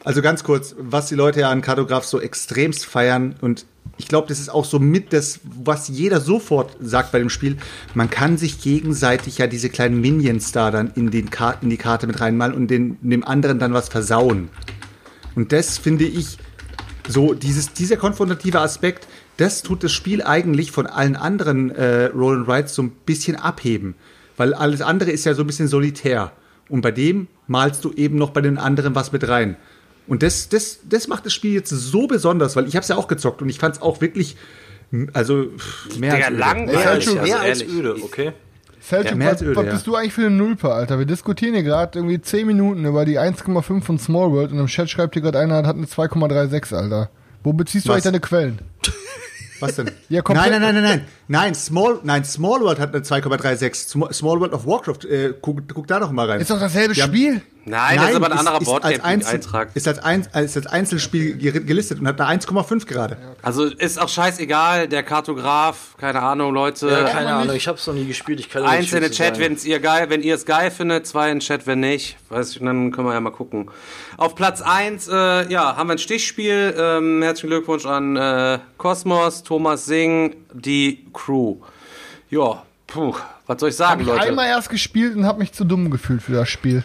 Also ganz kurz, was die Leute ja an Kartograf so extremst feiern und ich glaube, das ist auch so mit das, was jeder sofort sagt bei dem Spiel. Man kann sich gegenseitig ja diese kleinen Minions da dann in, den in die Karte mit reinmalen und den, dem anderen dann was versauen. Und das finde ich so, dieses, dieser konfrontative Aspekt, das tut das Spiel eigentlich von allen anderen äh, Roll and Rides so ein bisschen abheben. Weil alles andere ist ja so ein bisschen solitär. Und bei dem malst du eben noch bei den anderen was mit rein. Und das, das, das macht das Spiel jetzt so besonders, weil ich habe es ja auch gezockt und ich fand es auch wirklich, also mehr Der als lang, öde. Also mehr, mehr als öde, okay. Selchuk, ja, was, öde, was ja. bist du eigentlich für eine Nulpe, Alter? Wir diskutieren hier gerade irgendwie 10 Minuten über die 1,5 von Small World und im Chat schreibt hier gerade einer, hat eine 2,36, Alter. Wo beziehst du was? eigentlich deine Quellen? Was denn? Ja, nein, nein, nein, nein, nein. Nein, Small, nein, Small World hat eine 2,36. Small World of Warcraft, äh, guck, guck da doch mal rein. Ist doch dasselbe Die Spiel. Nein, Nein, das ist aber ein anderer Boardgame-Eintrag. Ist als, ein, als, als Einzelspiel gelistet und hat eine 1,5 gerade. Also ist auch scheißegal, der Kartograf, keine Ahnung, Leute. Ja, keine Ahnung, ich hab's noch nie gespielt. Ich kann Eins in den Chat, wenn ihr geil, wenn ihr es geil findet, zwei in den Chat, wenn nicht. Weiß ich, dann können wir ja mal gucken. Auf Platz 1, äh, ja, haben wir ein Stichspiel. Ähm, herzlichen Glückwunsch an äh, Kosmos, Thomas Singh, die Crew. Ja, puh, was soll ich sagen, hab ich Leute? Ich einmal erst gespielt und habe mich zu dumm gefühlt für das Spiel.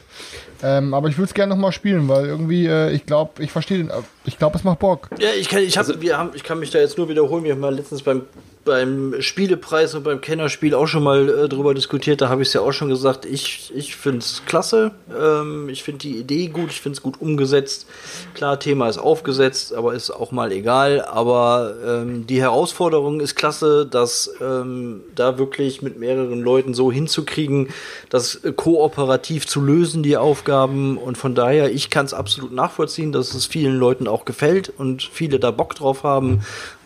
Ähm, aber ich würde es gerne nochmal spielen, weil irgendwie, äh, ich glaube, ich verstehe den, ich glaube, es macht Bock. Ja, ich kann, ich, hab, also, wir haben, ich kann mich da jetzt nur wiederholen. Wir haben mal letztens beim beim Spielepreis und beim Kennerspiel auch schon mal äh, drüber diskutiert. Da habe ich es ja auch schon gesagt. Ich, ich finde es klasse. Ähm, ich finde die Idee gut. Ich finde es gut umgesetzt. Klar, Thema ist aufgesetzt, aber ist auch mal egal. Aber ähm, die Herausforderung ist klasse, das ähm, da wirklich mit mehreren Leuten so hinzukriegen, das äh, kooperativ zu lösen, die Aufgaben. Und von daher, ich kann es absolut nachvollziehen, dass es vielen Leuten auch gefällt und viele da Bock drauf haben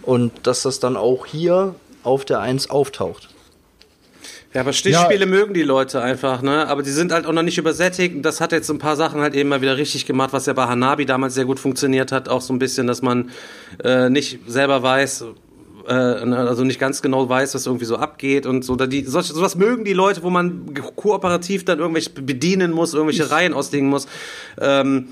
und dass das dann auch hier auf der 1 auftaucht. Ja, aber Stichspiele ja. mögen die Leute einfach, ne? Aber die sind halt auch noch nicht übersättigt. Das hat jetzt ein paar Sachen halt eben mal wieder richtig gemacht, was ja bei Hanabi damals sehr gut funktioniert hat. Auch so ein bisschen, dass man äh, nicht selber weiß, äh, also nicht ganz genau weiß, was irgendwie so abgeht und so. Die, so, sowas mögen die Leute, wo man kooperativ dann irgendwelche bedienen muss, irgendwelche Reihen auslegen muss. Ähm,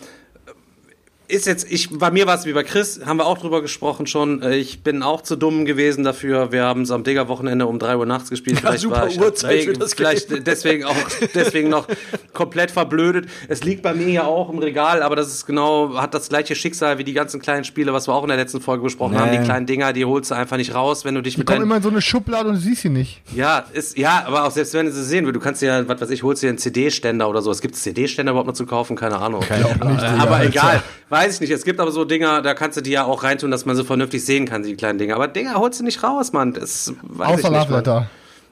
ist jetzt, ich, bei mir war es wie bei Chris, haben wir auch drüber gesprochen schon. Äh, ich bin auch zu dumm gewesen dafür. Wir haben es am Digger-Wochenende um drei Uhr nachts gespielt. Ja, vielleicht war ich deswegen, vielleicht deswegen auch, deswegen noch komplett verblödet. Es liegt bei mir ja auch im Regal, aber das ist genau, hat das gleiche Schicksal wie die ganzen kleinen Spiele, was wir auch in der letzten Folge besprochen nee. haben. Die kleinen Dinger, die holst du einfach nicht raus, wenn du dich die mit kommen immer in so eine Schublade und du siehst sie nicht. Ja, ist, ja, aber auch selbst wenn du sie sehen willst, du kannst ja, was weiß ich, holst dir einen CD-Ständer oder so. Es gibt CD-Ständer überhaupt noch zu kaufen, keine Ahnung. Keine Ahnung. aber egal. Weiß ich nicht. Es gibt aber so Dinger, da kannst du die ja auch reintun, dass man so vernünftig sehen kann, die kleinen Dinger. Aber Dinger holst du nicht raus, Mann. Das weiß Außer Love Letter.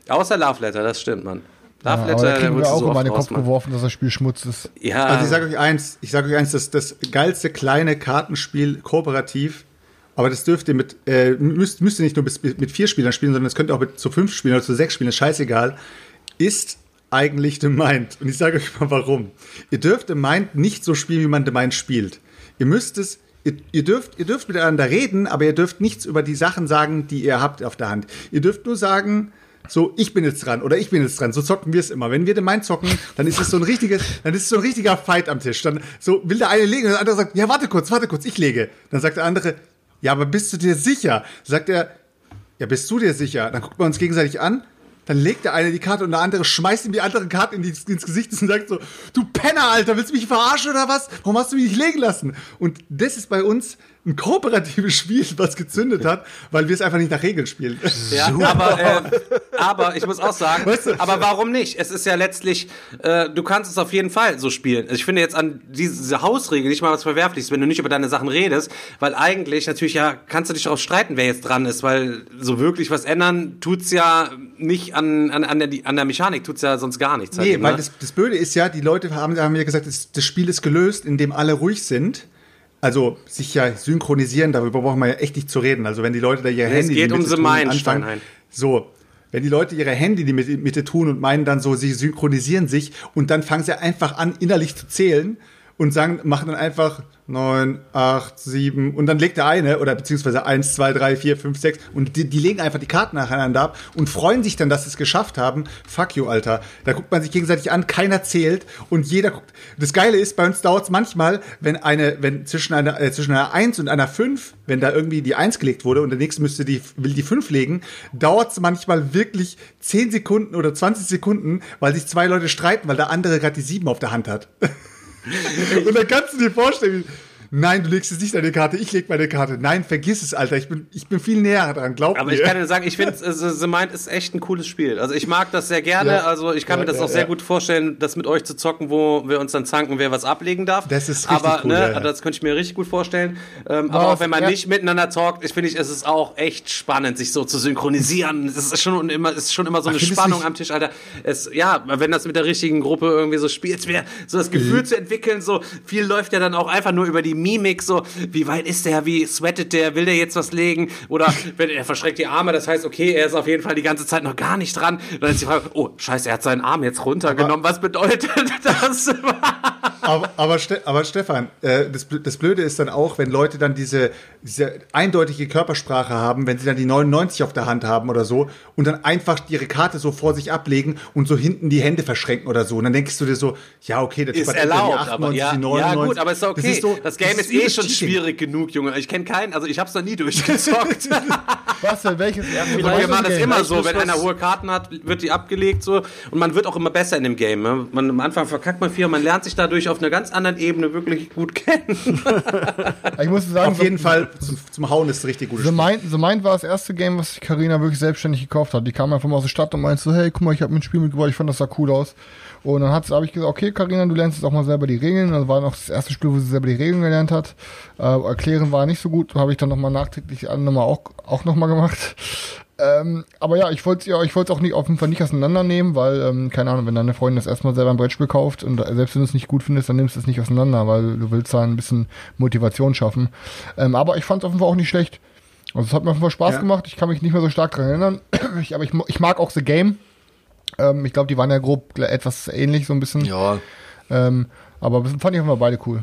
Außer Love Letter, das stimmt, Mann. Love Letter, ja, da wir auch so in meinen Kopf raus, geworfen, dass das Spiel Schmutz ist. Ja. Also ich sage euch eins, ich sage euch eins, das, das geilste kleine Kartenspiel kooperativ, aber das dürft ihr mit, äh, müsst, müsst ihr nicht nur bis, mit vier Spielern spielen, sondern das könnt ihr auch mit zu fünf Spielen oder zu sechs Spielen, ist scheißegal, ist eigentlich The Mind. Und ich sage euch mal warum. Ihr dürft The Mind nicht so spielen, wie man The Mind spielt. Ihr müsst es Ihr, ihr, dürft, ihr dürft miteinander reden, aber ihr dürft nichts über die Sachen sagen, die ihr habt auf der Hand. Ihr dürft nur sagen, so, ich bin jetzt dran oder ich bin jetzt dran. So zocken wir es immer. Wenn wir den Main zocken, dann ist es so ein richtiges, dann ist es so ein richtiger Fight am Tisch. Dann so will der eine legen und der andere sagt, ja, warte kurz, warte kurz, ich lege. Dann sagt der andere, ja, aber bist du dir sicher? Sagt er, ja, bist du dir sicher? Dann guckt man uns gegenseitig an dann legt der eine die Karte und der andere schmeißt ihm die andere Karte in die, ins Gesicht und sagt so, du Penner, Alter, willst du mich verarschen oder was? Warum hast du mich nicht legen lassen? Und das ist bei uns ein kooperatives Spiel, was gezündet hat, weil wir es einfach nicht nach Regeln spielen. Ja, aber, äh, aber ich muss auch sagen, weißt du, aber warum nicht? Es ist ja letztlich, äh, du kannst es auf jeden Fall so spielen. Also ich finde jetzt an diese Hausregel nicht mal was Verwerfliches, wenn du nicht über deine Sachen redest, weil eigentlich natürlich ja, kannst du dich darauf streiten, wer jetzt dran ist, weil so wirklich was ändern tut's ja nicht an, an, an, der, an der Mechanik, tut's ja sonst gar nichts. Nee, halt, weil ne? das, das Blöde ist ja, die Leute haben, haben ja gesagt, das, das Spiel ist gelöst, indem alle ruhig sind also sich ja synchronisieren, darüber brauchen wir ja echt nicht zu reden. Also wenn die Leute da ihr nee, Handy es geht um the mind, anfangen, so, wenn die Leute ihre Handy die Mitte tun und meinen dann so, sie synchronisieren sich und dann fangen sie einfach an, innerlich zu zählen und sagen, machen dann einfach neun, acht, sieben und dann legt der eine oder beziehungsweise eins, zwei, drei, vier, fünf, sechs und die, die legen einfach die Karten nacheinander ab und freuen sich dann, dass sie es geschafft haben. Fuck you, Alter. Da guckt man sich gegenseitig an, keiner zählt und jeder guckt. Das Geile ist, bei uns dauert es manchmal, wenn eine, wenn zwischen einer, äh, zwischen einer eins und einer fünf, wenn da irgendwie die eins gelegt wurde und der nächste müsste die, will die fünf legen, dauert es manchmal wirklich zehn Sekunden oder 20 Sekunden, weil sich zwei Leute streiten, weil der andere gerade die sieben auf der Hand hat. Und dann kannst du dir vorstellen, Nein, du legst jetzt nicht deine Karte, ich leg meine Karte. Nein, vergiss es, Alter. Ich bin, ich bin viel näher dran, glaub Aber mir. ich kann dir sagen, ich finde, The Mind ist echt ein cooles Spiel. Also ich mag das sehr gerne. Ja. Also ich kann ja, mir das ja, auch sehr gut vorstellen, das mit euch zu zocken, wo wir uns dann zanken, wer was ablegen darf. Das ist richtig aber, cool. Ne, also das könnte ich mir richtig gut vorstellen. Ähm, aber auch wenn man nicht miteinander zockt, ich finde ich, ist es auch echt spannend, sich so zu synchronisieren. Es ist schon immer, ist schon immer so eine Ach, Spannung am Tisch, Alter. Es, ja, wenn das mit der richtigen Gruppe irgendwie so spielt, wäre so das Gefühl mhm. zu entwickeln, so viel läuft ja dann auch einfach nur über die Mimik, so wie weit ist der, wie sweatet der, will der jetzt was legen? Oder wenn er verschreckt die Arme, das heißt, okay, er ist auf jeden Fall die ganze Zeit noch gar nicht dran. Dann ist die Frage, oh, scheiße, er hat seinen Arm jetzt runtergenommen. Aber, was bedeutet das? aber, aber, aber Stefan, äh, das, das Blöde ist dann auch, wenn Leute dann diese, diese eindeutige Körpersprache haben, wenn sie dann die 99 auf der Hand haben oder so und dann einfach ihre Karte so vor sich ablegen und so hinten die Hände verschränken oder so. Und dann denkst du dir so, ja, okay, Typ ist erlaubt, die 98, aber ja, die 99. Ja, gut, aber ist okay. Das, ist so, das Game das ist, ist eh schon schwierig genug, Junge. Ich kenne keinen, also ich habe es noch nie durchgezockt. Was denn? Welches? Ja, wir machen das immer so, wenn einer hohe Karten hat, wird die abgelegt so und man wird auch immer besser in dem Game. Ne? Man, am Anfang verkackt man viel, man lernt sich dadurch auf einer ganz anderen Ebene wirklich gut kennen. ich muss sagen, auf jeden so, Fall zum, zum, Hauen ist es richtig gut. The Mind, The Mind war das erste Game, was Karina wirklich selbstständig gekauft hat. Die kam einfach mal aus der Stadt und meinte so, hey, guck mal, ich habe mir ein Spiel mitgebracht, ich fand das sah cool aus. Und dann habe ich gesagt, okay, Karina, du lernst jetzt auch mal selber die Regeln. Das war noch das erste Spiel, wo sie selber die Regeln gelernt hat. Äh, erklären war nicht so gut, habe ich dann nochmal nachträglich nochmal auch, auch nochmal gemacht. Ähm, aber ja, ich wollte es ich wollte auch nicht auf jeden Fall nicht auseinandernehmen, weil, ähm, keine Ahnung, wenn deine Freundin das erstmal selber ein Brettspiel kauft und selbst wenn du es nicht gut findest, dann nimmst du es nicht auseinander, weil du willst da ein bisschen Motivation schaffen. Ähm, aber ich fand es auf jeden Fall auch nicht schlecht. Also es hat mir auf jeden Fall Spaß ja. gemacht. Ich kann mich nicht mehr so stark daran erinnern. ich, aber ich, ich mag auch The Game. Ähm, ich glaube, die waren ja grob etwas ähnlich, so ein bisschen. Ja. Ähm, aber fand ich einfach beide cool.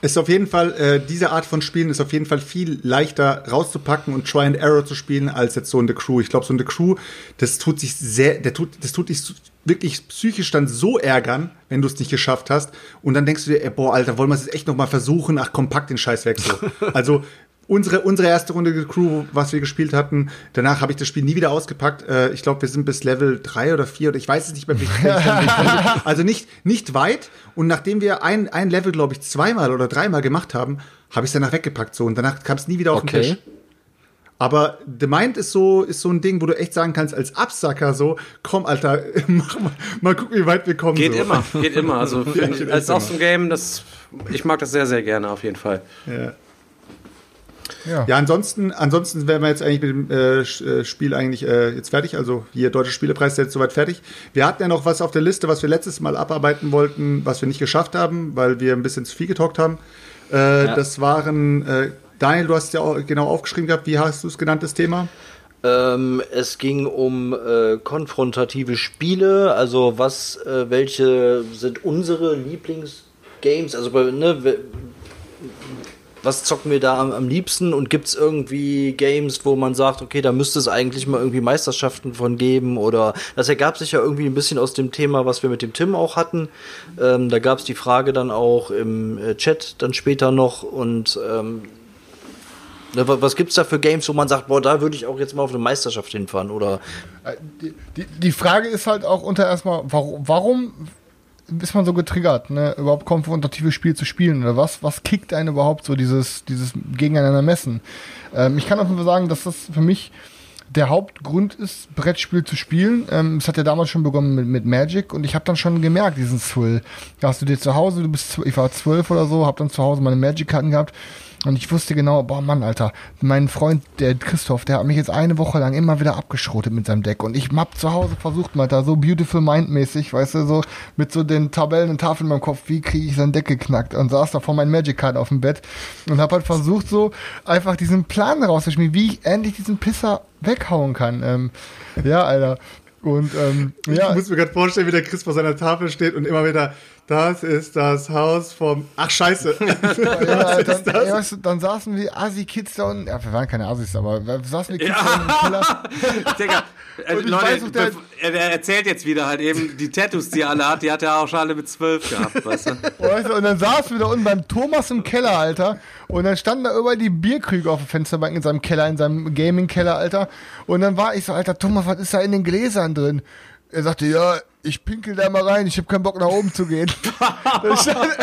ist auf jeden Fall, äh, diese Art von Spielen ist auf jeden Fall viel leichter rauszupacken und Try and Error zu spielen, als jetzt so in The Crew. Ich glaube, so in The Crew, das tut sich sehr, der tut, das tut dich wirklich psychisch dann so ärgern, wenn du es nicht geschafft hast. Und dann denkst du dir, ey, boah, Alter, wollen wir es echt noch mal versuchen? Ach, kompakt den Scheiß weg so. also, unsere, unsere erste Runde Crew, was wir gespielt hatten, danach habe ich das Spiel nie wieder ausgepackt. Äh, ich glaube, wir sind bis Level 3 oder 4 oder ich weiß es nicht mehr. also nicht, nicht weit. Und nachdem wir ein, ein Level, glaube ich, zweimal oder dreimal gemacht haben, habe ich es danach weggepackt. So. Und danach kam es nie wieder auf okay. den Tisch. Aber The Mind ist so, ist so ein Ding, wo du echt sagen kannst, als Absacker so, komm, Alter, mach mal, mal gucken, wie weit wir kommen. Geht so. immer, geht immer. Also ja, als auch so ein Game, das, ich mag das sehr, sehr gerne auf jeden Fall. Ja. Ja. ja, ansonsten, ansonsten wären wir jetzt eigentlich mit dem äh, äh, Spiel eigentlich äh, jetzt fertig. Also hier Deutsche Spielepreis ist jetzt soweit fertig. Wir hatten ja noch was auf der Liste, was wir letztes Mal abarbeiten wollten, was wir nicht geschafft haben, weil wir ein bisschen zu viel getalkt haben. Äh, ja. Das waren, äh, Daniel, du hast ja auch genau aufgeschrieben gehabt, wie hast du es genannt, das Thema? Ähm, es ging um äh, konfrontative Spiele, also was, äh, welche sind unsere Lieblingsgames, also ne, was zocken wir da am, am liebsten und gibt es irgendwie Games, wo man sagt, okay, da müsste es eigentlich mal irgendwie Meisterschaften von geben oder das ergab sich ja irgendwie ein bisschen aus dem Thema, was wir mit dem Tim auch hatten. Ähm, da gab es die Frage dann auch im äh, Chat dann später noch und ähm, ne, was gibt's da für Games, wo man sagt, boah, da würde ich auch jetzt mal auf eine Meisterschaft hinfahren oder? Äh, die, die, die Frage ist halt auch unter erstmal, warum, warum ist man so getriggert, ne, überhaupt konfrontatives Spiel zu spielen oder was? Was kickt einen überhaupt so dieses, dieses gegeneinander messen? Ähm, ich kann jeden Fall sagen, dass das für mich der Hauptgrund ist, Brettspiel zu spielen. Ähm, es hat ja damals schon begonnen mit, mit Magic und ich habe dann schon gemerkt, diesen Thrill. Da hast du dir zu Hause, du bist, ich war zwölf oder so, habe dann zu Hause meine Magic-Karten gehabt und ich wusste genau, boah Mann, Alter, mein Freund, der Christoph, der hat mich jetzt eine Woche lang immer wieder abgeschrotet mit seinem Deck. Und ich hab zu Hause versucht, mal da so Beautiful Mind-mäßig, weißt du, so mit so den Tabellen und Tafeln in meinem Kopf, wie kriege ich sein Deck geknackt? Und saß da vor meinem Magic Card auf dem Bett und hab halt versucht, so einfach diesen Plan rauszuschmieden, wie ich endlich diesen Pisser weghauen kann. Ähm, ja, Alter. Und ähm, ja. Ich muss mir gerade vorstellen, wie der Chris vor seiner Tafel steht und immer wieder das ist das Haus vom. Ach, scheiße. ja, dann, ey, weißt du, dann saßen wir Asi-Kids da unten. Ja, wir waren keine Asis, aber wir saßen die Kids ja. da unten im Keller. Digga, äh, Leute, weiß, der, er erzählt jetzt wieder halt eben die Tattoos, die er alle hat. Die hat er auch schon alle mit zwölf gehabt, weißt du? Weißt du? Und dann saßen wir da unten beim Thomas im Keller, Alter. Und dann standen da überall die Bierkrüge auf der Fensterbank in seinem Keller, in seinem Gaming-Keller, Alter. Und dann war ich so, Alter, Thomas, was ist da in den Gläsern drin? Er sagte, ja, ich pinkel da mal rein, ich habe keinen Bock nach oben zu gehen. stand,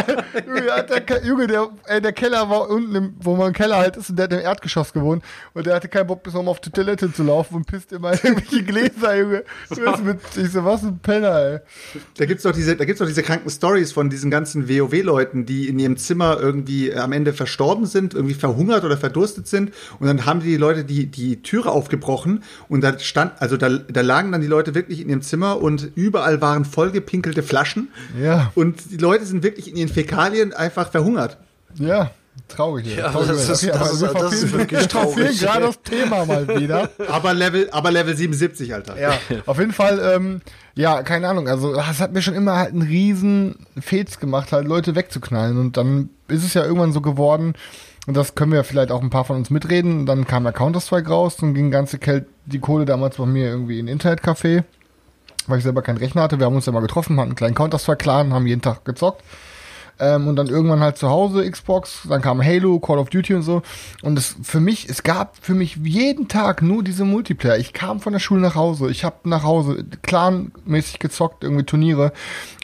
Junge, der, Junge der, ey, der Keller war unten, im, wo man im Keller halt ist und der hat im Erdgeschoss gewohnt und der hatte keinen Bock bis oben auf die Toilette zu laufen und pisst immer irgendwelche Gläser, Junge. Mit, ich so, was ein Penner, ey. Da gibt's doch diese, da gibt's doch diese kranken Stories von diesen ganzen WoW-Leuten, die in ihrem Zimmer irgendwie am Ende verstorben sind, irgendwie verhungert oder verdurstet sind und dann haben die Leute die, die Türe aufgebrochen und da stand, also da, da lagen dann die Leute wirklich in ihrem Zimmer und überall überall waren vollgepinkelte Flaschen. Ja. Und die Leute sind wirklich in ihren Fäkalien einfach verhungert. Ja. Traurig. Ja, traurig das, ist, okay, das, ist, das ist wirklich traurig. gerade das Thema mal wieder. aber Level, aber Level 77, Alter. Ja, auf jeden Fall, ähm, ja, keine Ahnung. Also, es hat mir schon immer halt einen riesen Fets gemacht, halt Leute wegzuknallen. Und dann ist es ja irgendwann so geworden, und das können wir vielleicht auch ein paar von uns mitreden. Dann kam der Counter-Strike raus und ging ganze Kel die Kohle damals bei mir irgendwie in ein Internetcafé weil ich selber keinen Rechner hatte. Wir haben uns ja mal getroffen, hatten einen kleinen Counter-Strike-Clan, haben jeden Tag gezockt. Ähm, und dann irgendwann halt zu Hause Xbox, dann kam Halo, Call of Duty und so. Und es für mich, es gab für mich jeden Tag nur diese Multiplayer. Ich kam von der Schule nach Hause, ich habe nach Hause clanmäßig gezockt, irgendwie Turniere.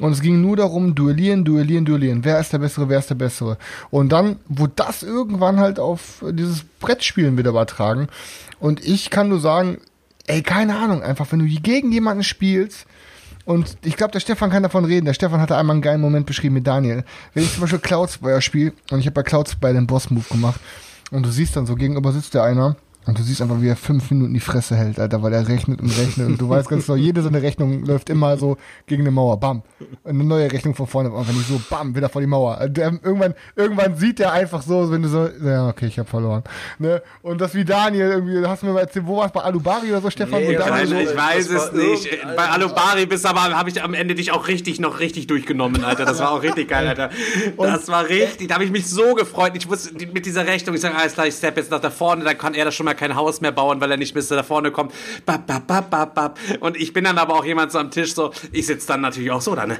Und es ging nur darum, duellieren, duellieren, duellieren. Wer ist der Bessere, wer ist der Bessere? Und dann wurde das irgendwann halt auf dieses Brettspielen wieder übertragen. Und ich kann nur sagen, ey, keine Ahnung, einfach, wenn du gegen jemanden spielst, und ich glaube, der Stefan kann davon reden. Der Stefan hatte einmal einen geilen Moment beschrieben mit Daniel. Wenn ich zum Beispiel Cloudspire spiele und ich habe bei Cloudspire den Boss-Move gemacht und du siehst dann so, gegenüber sitzt der einer, Und du siehst einfach, wie er fünf Minuten die Fresse hält, Alter, weil er rechnet und rechnet. Und du weißt ganz genau, jede so eine Rechnung läuft immer so gegen eine Mauer. Bam. Eine neue Rechnung von vorne. Und wenn ich so, bam, wieder vor die Mauer. Der, irgendwann, irgendwann sieht er einfach so, wenn du so, ja, okay, ich habe verloren. Ne? Und das wie Daniel irgendwie, hast du mir mal erzählt, wo war es bei Alubari oder so, Stefan? Nee, Daniel so, ich weiß es nicht. Bei Alubari bist aber, habe ich am Ende dich auch richtig, noch richtig durchgenommen, Alter. Das war auch richtig geil, Alter. Das war richtig, da habe ich mich so gefreut. Ich wusste, mit dieser Rechnung, ich sage, alles klar, ich step jetzt nach da vorne, dann kann er das schon mal kein Haus mehr bauen, weil er nicht bis da vorne kommt. Bap, bap, bap, bap, bap. Und ich bin dann aber auch jemand so am Tisch so, ich sitze dann natürlich auch so da, ne?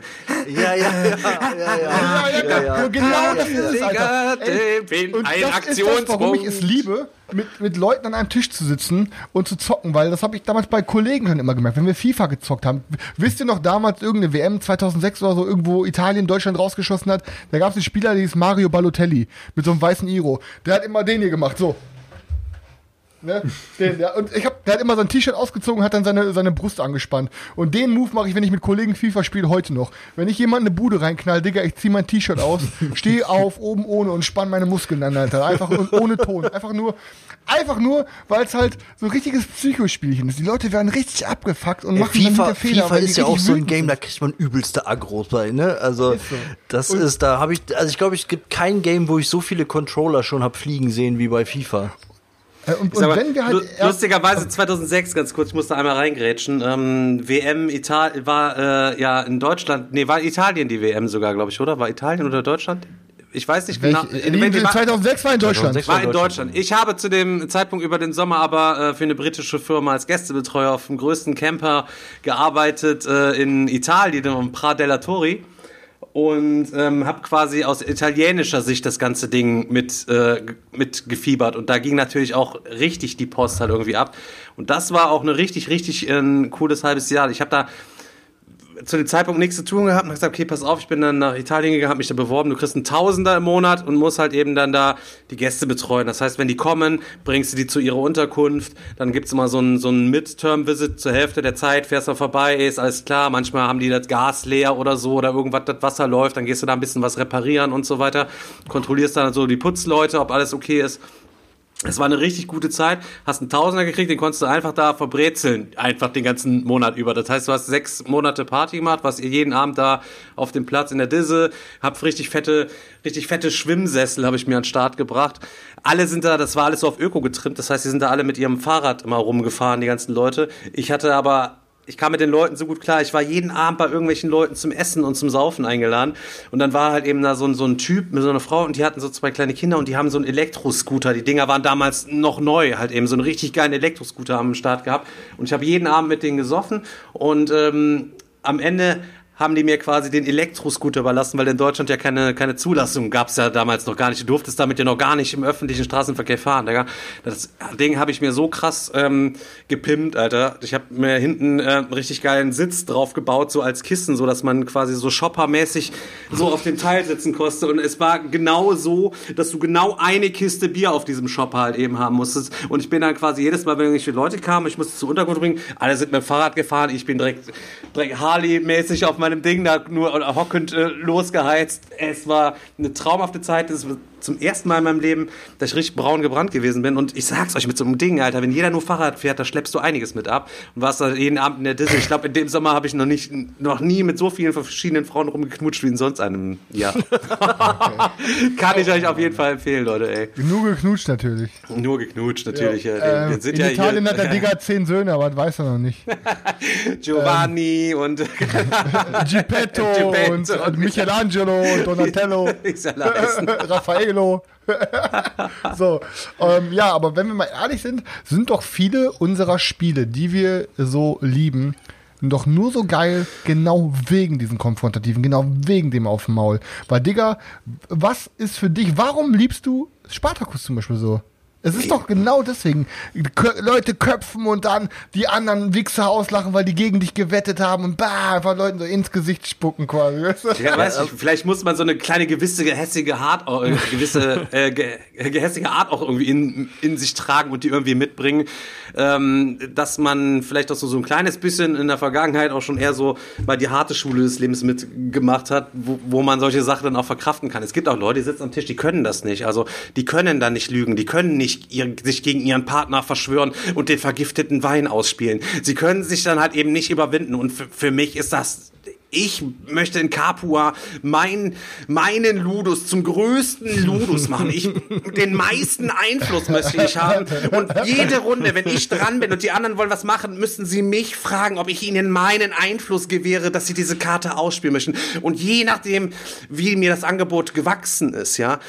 Ja, ja, ja, ja, ja. ja, ja, Genau das ist es, Alter. Ey, und ein das ist das, warum ich es liebe, mit, mit Leuten an einem Tisch zu sitzen und zu zocken, weil das habe ich damals bei Kollegen schon immer gemerkt, wenn wir FIFA gezockt haben. Wisst ihr noch damals irgendeine WM 2006 oder so, irgendwo Italien Deutschland rausgeschossen hat, da gab es einen Spieler, der hieß Mario Balotelli mit so einem weißen Iro. Der hat immer den hier gemacht, so. Ne? Den, ja, und ich hab, der hat immer sein T-Shirt ausgezogen, hat dann seine, seine Brust angespannt. Und den Move mache ich, wenn ich mit Kollegen FIFA spiele, heute noch. Wenn ich jemand eine Bude reinknall, Digga, ich zieh mein T-Shirt aus, stehe auf, oben ohne und spann meine Muskeln an, Alter. Einfach und ohne Ton. Einfach nur, einfach nur, weil es halt so ein richtiges Psychospielchen ist. Die Leute werden richtig abgefuckt und machen FIFA, dann Fehler. FIFA ist ja auch so ein Game, da kriegt man übelste Agros bei, ne? Also, ist so. das und ist, da habe ich, also ich glaube, es gibt kein Game, wo ich so viele Controller schon hab fliegen sehen wie bei FIFA. Äh, und, und wenn wir halt lustigerweise 2006, ganz kurz, ich musste einmal reingrätschen, ähm, WM Italien war äh, ja in Deutschland, nee, war Italien die WM sogar, glaube ich, oder? War Italien oder Deutschland? Ich weiß nicht genau. Welch, genau. Die, 2006 war in Deutschland. 2006 war in Deutschland. Ich habe zu dem Zeitpunkt über den Sommer aber äh, für eine britische Firma als Gästebetreuer auf dem größten Camper gearbeitet äh, in Italien, um Pra della Tori und ähm, habe quasi aus italienischer Sicht das ganze Ding mit, äh, mit gefiebert. Und da ging natürlich auch richtig die Post halt irgendwie ab. Und das war auch eine richtig, richtig äh, cooles halbes Jahr. Ich habe da zu dem Zeitpunkt nichts zu tun gehabt und gesagt, okay, pass auf, ich bin dann nach Italien gegangen, habe mich da beworben, du kriegst einen Tausender im Monat und musst halt eben dann da die Gäste betreuen. Das heißt, wenn die kommen, bringst du die zu ihrer Unterkunft, dann gibt's immer so ein, so ein Midterm-Visit zur Hälfte der Zeit, fährst du vorbei, ist alles klar, manchmal haben die das Gas leer oder so oder irgendwas, das Wasser läuft, dann gehst du da ein bisschen was reparieren und so weiter, kontrollierst dann so die Putzleute, ob alles okay ist es war eine richtig gute Zeit, hast einen Tausender gekriegt, den konntest du einfach da verbrezeln, einfach den ganzen Monat über. Das heißt, du hast sechs Monate Party gemacht, ihr jeden Abend da auf dem Platz in der Disse, habt richtig fette, richtig fette Schwimmsessel habe ich mir an den Start gebracht. Alle sind da, das war alles so auf Öko getrimmt, das heißt, die sind da alle mit ihrem Fahrrad immer rumgefahren, die ganzen Leute. Ich hatte aber ich kam mit den Leuten so gut klar. Ich war jeden Abend bei irgendwelchen Leuten zum Essen und zum Saufen eingeladen. Und dann war halt eben da so ein, so ein Typ mit so einer Frau und die hatten so zwei kleine Kinder und die haben so einen Elektroscooter. Die Dinger waren damals noch neu, halt eben so einen richtig geilen Elektroscooter am Start gehabt. Und ich habe jeden Abend mit denen gesoffen und ähm, am Ende haben die mir quasi den Elektroscooter überlassen, weil in Deutschland ja keine, keine Zulassung gab es ja damals noch gar nicht. Du durftest damit ja noch gar nicht im öffentlichen Straßenverkehr fahren. Digga. Das Ding habe ich mir so krass ähm, gepimpt, Alter. Ich habe mir hinten äh, einen richtig geilen Sitz drauf gebaut, so als Kissen, so dass man quasi so shoppermäßig so auf dem Teil sitzen konnte. Und es war genau so, dass du genau eine Kiste Bier auf diesem Shopper halt eben haben musstest. Und ich bin dann quasi jedes Mal, wenn irgendwelche Leute kamen, ich musste zur Untergrund bringen, alle sind mit dem Fahrrad gefahren, ich bin direkt, direkt Harley-mäßig auf meinem Ding da nur hockend äh, losgeheizt. Es war eine traumhafte Zeit. Das zum ersten Mal in meinem Leben, dass ich richtig braun gebrannt gewesen bin. Und ich sag's euch mit so einem Ding, Alter, wenn jeder nur Fahrrad fährt, da schleppst du einiges mit ab. Und warst da jeden Abend in der Disney. Ich glaube, in dem Sommer habe ich noch nicht, noch nie mit so vielen verschiedenen Frauen rumgeknutscht wie in sonst einem Jahr. Okay. Kann ich euch auf jeden Fall empfehlen, Leute, ey. Nur geknutscht natürlich. Nur geknutscht natürlich. Ja. Ja. Ähm, in ja Italien hier, hat der Digger zehn Söhne, aber das weiß er noch nicht. Giovanni ähm. und Geppetto, und, und, Michelangelo und Donatello. Raffaello. so, ähm, ja, aber wenn wir mal ehrlich sind, sind doch viele unserer Spiele, die wir so lieben, doch nur so geil, genau wegen diesen Konfrontativen, genau wegen dem auf dem Maul. Weil, Digga, was ist für dich, warum liebst du Spartacus zum Beispiel so? Es ist doch genau deswegen. Leute köpfen und dann die anderen Wichser auslachen, weil die gegen dich gewettet haben und bah, einfach Leuten so ins Gesicht spucken quasi. Ja, weiß ich, vielleicht muss man so eine kleine gewisse gehässige Art, äh, gewisse äh, gehässige Art auch irgendwie in, in sich tragen und die irgendwie mitbringen, ähm, dass man vielleicht auch so, so ein kleines bisschen in der Vergangenheit auch schon eher so mal die harte Schule des Lebens mitgemacht hat, wo, wo man solche Sachen dann auch verkraften kann. Es gibt auch Leute, die sitzen am Tisch, die können das nicht. Also die können da nicht lügen, die können nicht nicht ihr, sich gegen ihren Partner verschwören und den vergifteten Wein ausspielen. Sie können sich dann halt eben nicht überwinden. Und für mich ist das ich möchte in Capua mein, meinen Ludus zum größten Ludus machen. Ich, den meisten Einfluss möchte ich haben. Und jede Runde, wenn ich dran bin und die anderen wollen was machen, müssen sie mich fragen, ob ich ihnen meinen Einfluss gewähre, dass sie diese Karte ausspielen möchten. Und je nachdem, wie mir das Angebot gewachsen ist, ja,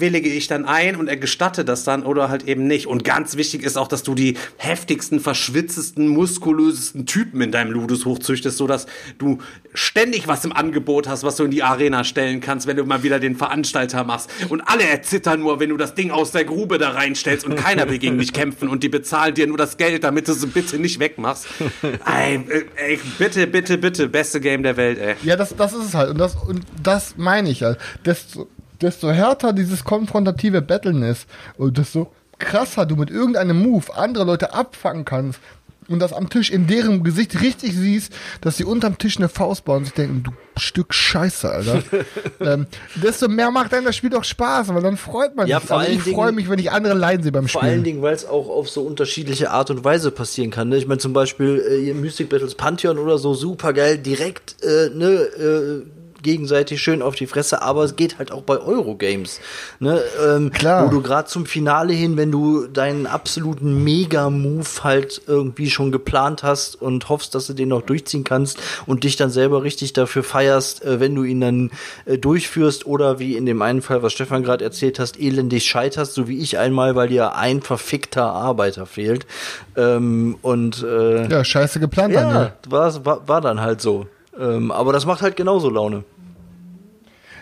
willige ich dann ein und er gestatte das dann oder halt eben nicht. Und ganz wichtig ist auch, dass du die heftigsten, verschwitztesten, muskulösesten Typen in deinem Ludus hochzüchtest, sodass du ständig was im Angebot hast, was du in die Arena stellen kannst, wenn du mal wieder den Veranstalter machst. Und alle erzittern nur, wenn du das Ding aus der Grube da reinstellst und keiner will gegen dich kämpfen und die bezahlen dir nur das Geld, damit du sie bitte nicht wegmachst. Ey, ey, bitte, bitte, bitte, beste Game der Welt, ey. Ja, das, das ist es halt. Und das, und das meine ich halt. Desto, desto härter dieses konfrontative Battlen ist und desto krasser du mit irgendeinem Move andere Leute abfangen kannst und das am Tisch in deren Gesicht richtig siehst, dass sie unterm Tisch eine Faust bauen und sich denken, du Stück Scheiße, Alter. ähm, desto mehr macht einem das Spiel doch Spaß, weil dann freut man ja, sich. Also ich freue mich, wenn ich andere leiden sehe beim Spiel. Vor allen Dingen, weil es auch auf so unterschiedliche Art und Weise passieren kann. Ne? Ich meine zum Beispiel äh, Mystic Battles Pantheon oder so, super geil, direkt äh, ne, äh, gegenseitig schön auf die Fresse, aber es geht halt auch bei Eurogames. Ne? Ähm, Klar. Wo du gerade zum Finale hin, wenn du deinen absoluten Mega-Move halt irgendwie schon geplant hast und hoffst, dass du den noch durchziehen kannst und dich dann selber richtig dafür feierst, äh, wenn du ihn dann äh, durchführst oder wie in dem einen Fall, was Stefan gerade erzählt hast, elendig scheiterst, so wie ich einmal, weil dir ein verfickter Arbeiter fehlt. Ähm, und äh, ja, scheiße geplant ja, war, war dann halt so. Ähm, aber das macht halt genauso Laune.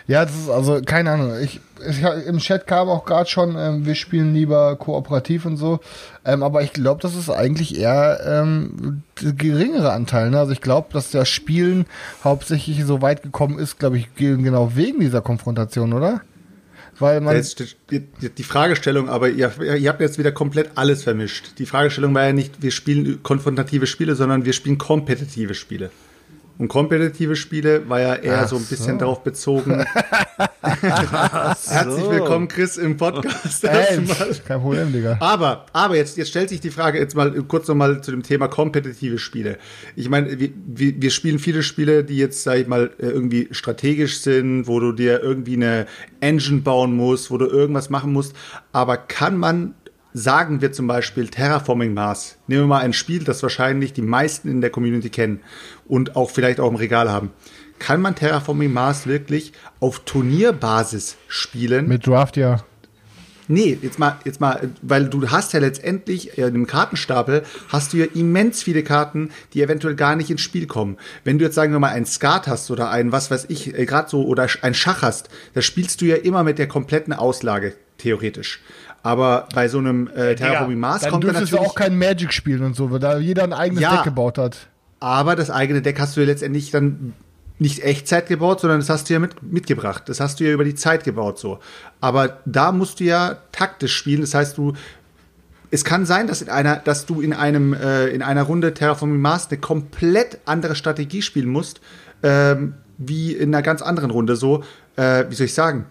Ja, das ist also keine Ahnung. Ich, ich im Chat kam auch gerade schon, ähm, wir spielen lieber kooperativ und so. Ähm, aber ich glaube, das ist eigentlich eher ähm, geringere Anteil. Ne? Also ich glaube, dass das Spielen hauptsächlich so weit gekommen ist, glaube ich, genau wegen dieser Konfrontation, oder? Weil man die, die Fragestellung, aber ihr, ihr habt jetzt wieder komplett alles vermischt. Die Fragestellung war ja nicht, wir spielen konfrontative Spiele, sondern wir spielen kompetitive Spiele. Und kompetitive Spiele war ja eher Ach so ein bisschen so. darauf bezogen. Herzlich willkommen, Chris, im Podcast. Ey, kein Problem, Digga. Aber, aber jetzt, jetzt stellt sich die Frage, jetzt mal kurz nochmal zu dem Thema kompetitive Spiele. Ich meine, wir, wir spielen viele Spiele, die jetzt, sag ich mal, irgendwie strategisch sind, wo du dir irgendwie eine Engine bauen musst, wo du irgendwas machen musst. Aber kann man sagen wir zum Beispiel Terraforming Mars. Nehmen wir mal ein Spiel, das wahrscheinlich die meisten in der Community kennen und auch vielleicht auch im Regal haben. Kann man Terraforming Mars wirklich auf Turnierbasis spielen? Mit Draft ja. Nee, jetzt mal, jetzt mal, weil du hast ja letztendlich in einem Kartenstapel hast du ja immens viele Karten, die eventuell gar nicht ins Spiel kommen. Wenn du jetzt sagen wir mal einen Skat hast oder einen, was weiß ich, äh, gerade so, oder ein Schach hast, da spielst du ja immer mit der kompletten Auslage, theoretisch. Aber bei so einem äh, Terraforming Mars dann kommt dann natürlich... auch kein Magic spielen und so, weil da jeder ein eigenes ja, Deck gebaut hat. Aber das eigene Deck hast du ja letztendlich dann nicht Echtzeit gebaut, sondern das hast du ja mit, mitgebracht. Das hast du ja über die Zeit gebaut so. Aber da musst du ja taktisch spielen. Das heißt, du es kann sein, dass in einer, dass du in einem äh, in einer Runde Terraforming Mars eine komplett andere Strategie spielen musst, ähm, wie in einer ganz anderen Runde. So, äh, wie soll ich sagen?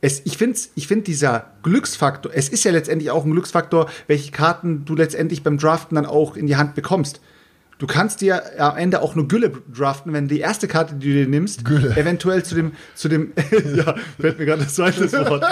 Es, ich finde, ich find dieser Glücksfaktor, es ist ja letztendlich auch ein Glücksfaktor, welche Karten du letztendlich beim Draften dann auch in die Hand bekommst. Du kannst dir am Ende auch nur Gülle draften, wenn die erste Karte, die du dir nimmst, Gülle. eventuell zu dem, zu dem, ja, fällt mir gerade das zweite Wort.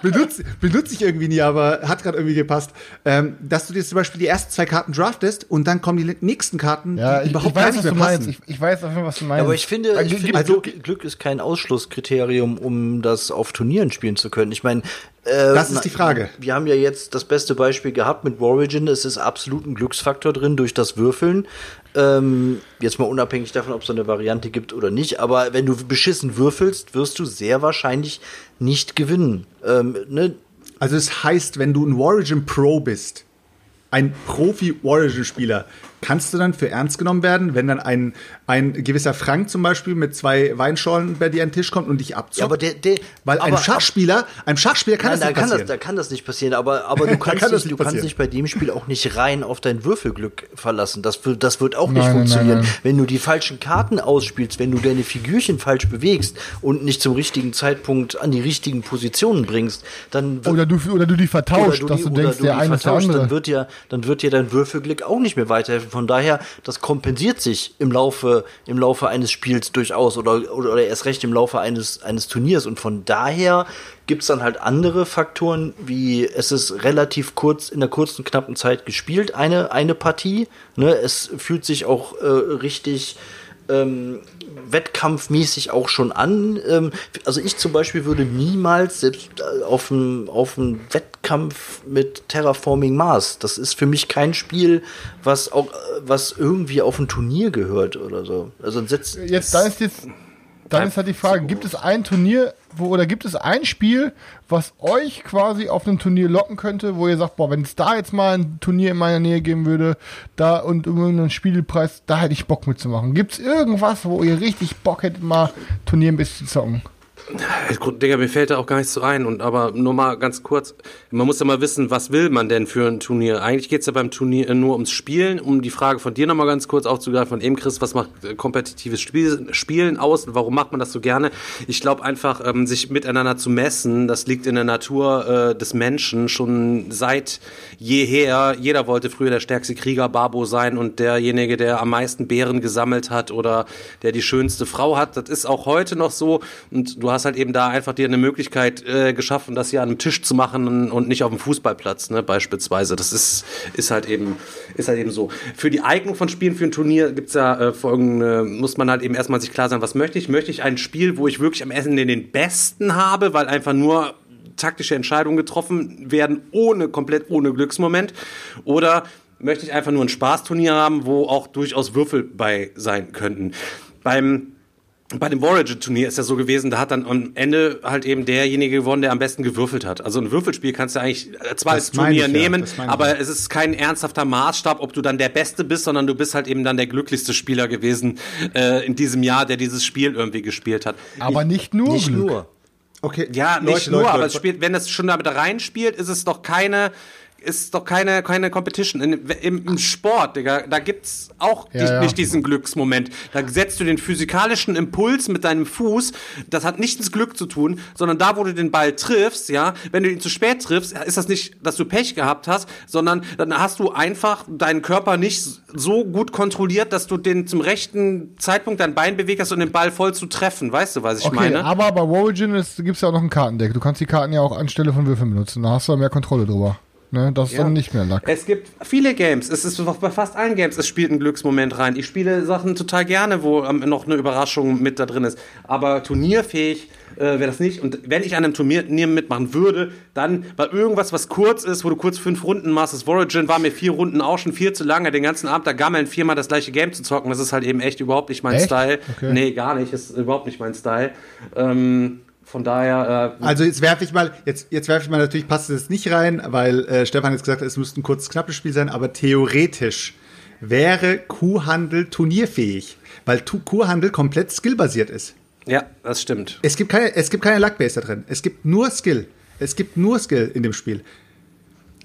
benutze, benutze ich irgendwie nie, aber hat gerade irgendwie gepasst. Ähm, dass du dir zum Beispiel die ersten zwei Karten draftest und dann kommen die nächsten Karten, ja, die ich, überhaupt ich weiß, gar nicht mehr passen. Ich, ich, weiß auf jeden Fall, was du meinst. Aber ich finde, ich finde also, Glück, Glück ist kein Ausschlusskriterium, um das auf Turnieren spielen zu können. Ich meine, äh, das ist die Frage. Wir haben ja jetzt das beste Beispiel gehabt mit Origin. Es ist absolut ein Glücksfaktor drin durch das Würfeln. Ähm, jetzt mal unabhängig davon, ob es eine Variante gibt oder nicht. Aber wenn du beschissen würfelst, wirst du sehr wahrscheinlich nicht gewinnen. Ähm, ne? Also es das heißt, wenn du ein Origin Pro bist, ein Profi-Origin-Spieler, kannst du dann für ernst genommen werden, wenn dann ein, ein gewisser Frank zum Beispiel mit zwei Weinschorlen bei dir an den Tisch kommt und dich abzockt? Ja, aber der, der, Weil aber, einem Schachspieler, einem Schachspieler kann nein, das nicht da kann passieren. Das, da kann das nicht passieren, aber, aber du kannst, kann dich, das du nicht kannst dich bei dem Spiel auch nicht rein auf dein Würfelglück verlassen. Das, wird- das wird auch nicht Nein, funktionieren. nein, nein. Wenn du die falschen Karten ausspielst, wenn du deine Figürchen falsch bewegst und nicht zum richtigen Zeitpunkt an die richtigen Positionen bringst, dann wird Oder du, oder du die vertauscht, oder dass die- du denkst, du der die eine ist der andere. Dann wird dir, dann wird dir dein Würfelglück auch nicht mehr weiterhelfen. Von daher, das kompensiert sich im Laufe, im Laufe eines Spiels durchaus oder, oder, oder erst recht im Laufe eines, eines Turniers. Und von daher gibt's dann halt andere Faktoren, wie es ist relativ kurz, in der kurzen, knappen Zeit gespielt, eine, eine Partie. Ne? Es fühlt sich auch äh, richtig ähm, wettkampfmäßig auch schon an. Ähm, also ich zum Beispiel würde niemals selbst äh, auf einen auf Wettkampf mit Terraforming Mars. Das ist für mich kein Spiel, was auch äh, was irgendwie auf ein Turnier gehört oder so. Also Setz Jetzt, dann ist jetzt, dann ist halt die Frage, gibt es ein Turnier, wo, oder gibt es ein Spiel, was euch quasi auf ein Turnier locken könnte, wo ihr sagt, boah, wenn es da jetzt mal ein Turnier in meiner Nähe geben würde, da und um irgendeinen Spielpreis, da hätte ich Bock mitzumachen. Gibt es irgendwas, wo ihr richtig Bock hättet, mal Turnier ein bisschen zu zocken? Digga, mir fällt da auch gar nichts so ein. Und aber nur mal ganz kurz, man muss ja mal wissen, was will man denn für ein Turnier? Eigentlich geht's ja beim Turnier nur ums Spielen, um die Frage von dir nochmal ganz kurz aufzugreifen, von eben Chris, was macht äh, kompetitives Spiel, Spielen aus und warum macht man das so gerne? Ich glaube einfach, ähm, sich miteinander zu messen, das liegt in der Natur äh, des Menschen schon seit jeher. Jeder wollte früher der stärkste Krieger Babo sein und derjenige, der am meisten Beeren gesammelt hat oder der die schönste Frau hat. Das ist auch heute noch so und du hast halt eben da einfach dir eine Möglichkeit äh, geschaffen, das hier an einem Tisch zu machen und nicht auf dem Fußballplatz, ne, beispielsweise. Das ist, ist halt eben, ist halt eben so. Für die Eignung von Spielen für ein Turnier gibt's ja äh, folgende, muss man halt eben erstmal sich klar sein, was möchte ich? Möchte ich ein Spiel, wo ich wirklich am Ende den Besten habe, weil einfach nur taktische Entscheidungen getroffen werden, ohne, komplett ohne Glücksmoment? Oder möchte ich einfach nur ein Spaßturnier haben, wo auch durchaus Würfel bei sein könnten? Beim bei dem Voyager-Turnier ist ja so gewesen, da hat dann am Ende halt eben derjenige gewonnen, der am besten gewürfelt hat. Also ein Würfelspiel kannst du eigentlich äh, zwar als meine Turnier ich ja, nehmen, das ich aber ja. es ist kein ernsthafter Maßstab, ob du dann der Beste bist, sondern du bist halt eben dann der glücklichste Spieler gewesen äh, in diesem Jahr, der dieses Spiel irgendwie gespielt hat. Aber nicht nur nicht Glück. nur. Okay, Ja, nicht Leute, nur, Leute, aber Leute. es spielt, wenn es schon damit reinspielt, ist es doch keine, ist doch keine, keine Competition. In, im, Im Sport, Digga, da gibt's auch Ja, die, ja. nicht diesen Glücksmoment. Da setzt du den physikalischen Impuls mit deinem Fuß. Das hat nichts mit Glück zu tun, sondern da, wo du den Ball triffst, ja, wenn du ihn zu spät triffst, ist das nicht, dass du Pech gehabt hast, sondern dann hast du einfach deinen Körper nicht so gut kontrolliert, dass du den zum rechten Zeitpunkt dein Bein bewegt hast, um den Ball voll zu treffen. Weißt du, was ich Okay, meine? aber bei Origin gibt es ja auch noch ein Kartendeck. Du kannst die Karten ja auch anstelle von Würfeln benutzen. Da hast du ja mehr Kontrolle drüber. Ne? Das ist Ja. dann nicht mehr Lack. Es gibt viele Games. Es ist bei fast allen Games, es spielt ein Glücksmoment rein. Ich spiele Sachen total gerne, wo ähm, noch eine Überraschung mit da drin ist. Aber turnierfähig äh, wäre das nicht. Und wenn ich an einem Turnier mitmachen würde, dann bei irgendwas, was kurz ist, wo du kurz fünf Runden machst. Das Origin war mir vier Runden auch schon viel zu lange, den ganzen Abend da gammeln, viermal das gleiche Game zu zocken. Das ist halt eben echt überhaupt nicht mein Echt? Style. Okay. Nee, gar nicht. Ist überhaupt nicht mein Style. Ähm, von daher, äh, Also jetzt werfe ich mal, jetzt, jetzt werfe ich mal, natürlich passt es nicht rein, weil äh, Stefan jetzt gesagt hat, es müsste ein kurzes, knappes Spiel sein, aber theoretisch wäre Kuhhandel turnierfähig, weil Kuhhandel komplett skillbasiert ist. ja, das stimmt. Es gibt keine, es gibt keine Luckbase da drin. Es gibt nur Skill. Es gibt nur Skill in dem Spiel.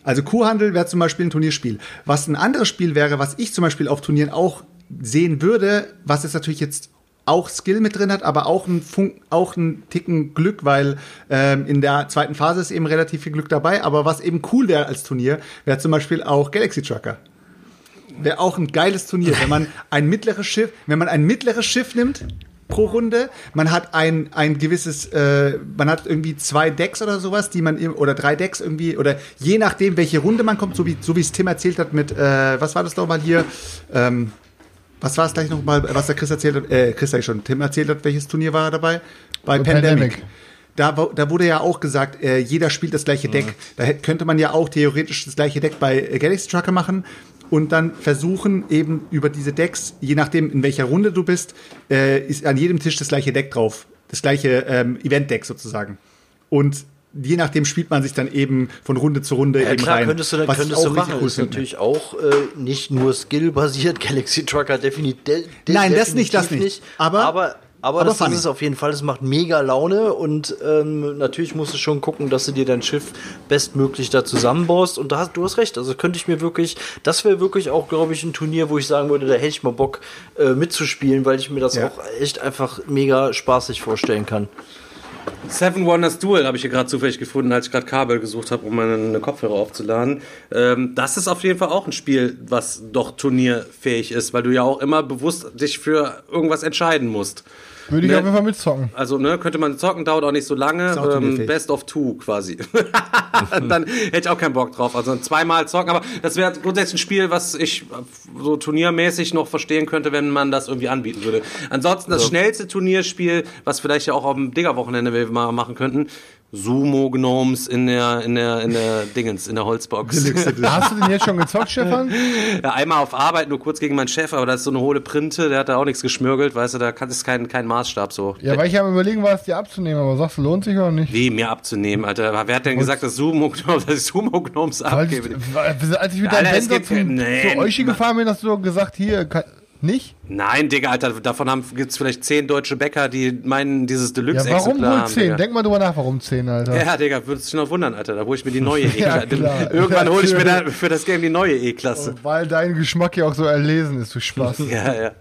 Also Kuhhandel wäre zum Beispiel ein Turnierspiel. Was ein anderes Spiel wäre, was ich zum Beispiel auf Turnieren auch sehen würde, was es natürlich jetzt auch Skill mit drin hat, aber auch ein Funk, auch ein Ticken Glück, weil ähm, in der zweiten Phase ist eben relativ viel Glück dabei. Aber was eben cool wäre als Turnier, wäre zum Beispiel auch Galaxy Trucker. Wäre auch ein geiles Turnier, wenn man ein mittleres Schiff, wenn man ein mittleres Schiff nimmt pro Runde, man hat ein, ein gewisses, äh, man hat irgendwie zwei Decks oder sowas, die man im, oder drei Decks irgendwie, oder je nachdem, welche Runde man kommt, so wie so es Tim erzählt hat mit, äh, was war das nochmal hier? Ähm, was war es gleich nochmal, was der Chris erzählt hat? Äh, Chris sag schon, Tim erzählt hat, welches Turnier war er dabei? Bei Pandemic. Pandemic. Da, da wurde ja auch gesagt, äh, jeder spielt das gleiche Deck. Da hätte- könnte man ja auch theoretisch das gleiche Deck bei äh, Galaxy Trucker machen und dann versuchen eben über diese Decks, je nachdem in welcher Runde du bist, äh, ist an jedem Tisch das gleiche Deck drauf. Das gleiche ähm, Event-Deck sozusagen. Und je nachdem spielt man sich dann eben von Runde zu Runde ja, eben klar, rein. Könntest du, dann, könntest du machen. Cool ist natürlich auch äh, nicht nur Skill-basiert. Galaxy Trucker definitiv. De Nein, das nicht, das nicht. Aber, aber aber, aber das ist es auf jeden Fall. Es macht mega Laune und ähm, natürlich musst du schon gucken, dass du dir dein Schiff bestmöglich da zusammenbaust. Und da hast, du hast recht. Also könnte ich mir wirklich, das wäre wirklich auch, glaube ich, ein Turnier, wo ich sagen würde, da hätte ich mal Bock äh, mitzuspielen, weil ich mir das ja. auch echt einfach mega spaßig vorstellen kann. Seven Wonders Duel habe ich hier gerade zufällig gefunden, als ich gerade Kabel gesucht habe, um meine Kopfhörer aufzuladen. Ähm, das ist auf jeden Fall auch ein Spiel, was doch turnierfähig ist, weil du ja auch immer bewusst dich für irgendwas entscheiden musst. Würde ich ne? auf jeden Fall mitzocken. Also, ne, könnte man zocken, dauert auch nicht so lange. Ähm, best of two quasi. Dann hätte ich auch keinen Bock drauf. Also zweimal zocken, aber das wäre grundsätzlich ein Spiel, was ich so turniermäßig noch verstehen könnte, wenn man das irgendwie anbieten würde. Ansonsten das also. schnellste Turnierspiel, was vielleicht ja auch auf dem Digger-Wochenende wir mal machen könnten, Sumo-Gnomes in der, in der, in der Dingens, in der Holzbox. Hast du den jetzt schon gezockt, Stefan? Ja, einmal auf Arbeit, nur kurz gegen meinen Chef, aber das ist so eine hohle Printe, der hat da auch nichts geschmürgelt, weißt du, da kann es kein, kein Maßstab so. Ja, weil ich ja überlegen war, es dir abzunehmen, aber sagst du, lohnt sich oder nicht? Wie, mir abzunehmen, Alter. Wer hat denn gesagt, dass Sumo-Gnomes, dass ich Sumo-Gnomes abgebe? Als ich mit deinem Bänder zu, nee, zu euch gefahren bin, hast du gesagt, hier, kann, nicht? Nein, Digga, Alter, davon gibt es vielleicht zehn deutsche Bäcker, die meinen, dieses deluxe Ja, warum wohl zehn? Denk mal drüber nach, warum zehn, Alter. Ja, Digga, würdest du dich noch wundern, Alter. Da hole ich mir die neue E-Klasse. ja, Irgendwann hole ich mir da für das Game die neue E-Klasse. Weil dein Geschmack ja auch so erlesen ist, du Spaß. ja, ja.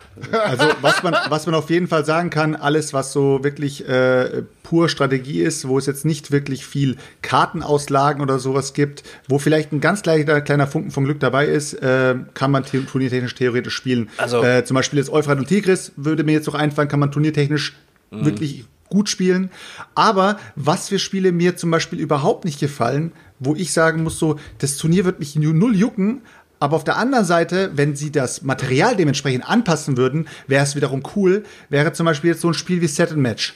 Also, was man, was man auf jeden Fall sagen kann, alles, was so wirklich äh, pur Strategie ist, wo es jetzt nicht wirklich viel Kartenauslagen oder sowas gibt, wo vielleicht ein ganz kleiner, kleiner Funken von Glück dabei ist, äh, kann man turniertechnisch theoretisch spielen. Also, äh, zum Beispiel jetzt Euphrat und Tigris würde mir jetzt noch einfallen, kann man turniertechnisch mhm. wirklich gut spielen. Aber was für Spiele mir zum Beispiel überhaupt nicht gefallen, wo ich sagen muss, so, das Turnier wird mich null jucken, aber auf der anderen Seite, wenn sie das Material dementsprechend anpassen würden, wäre es wiederum cool, wäre zum Beispiel jetzt so ein Spiel wie Set and Match.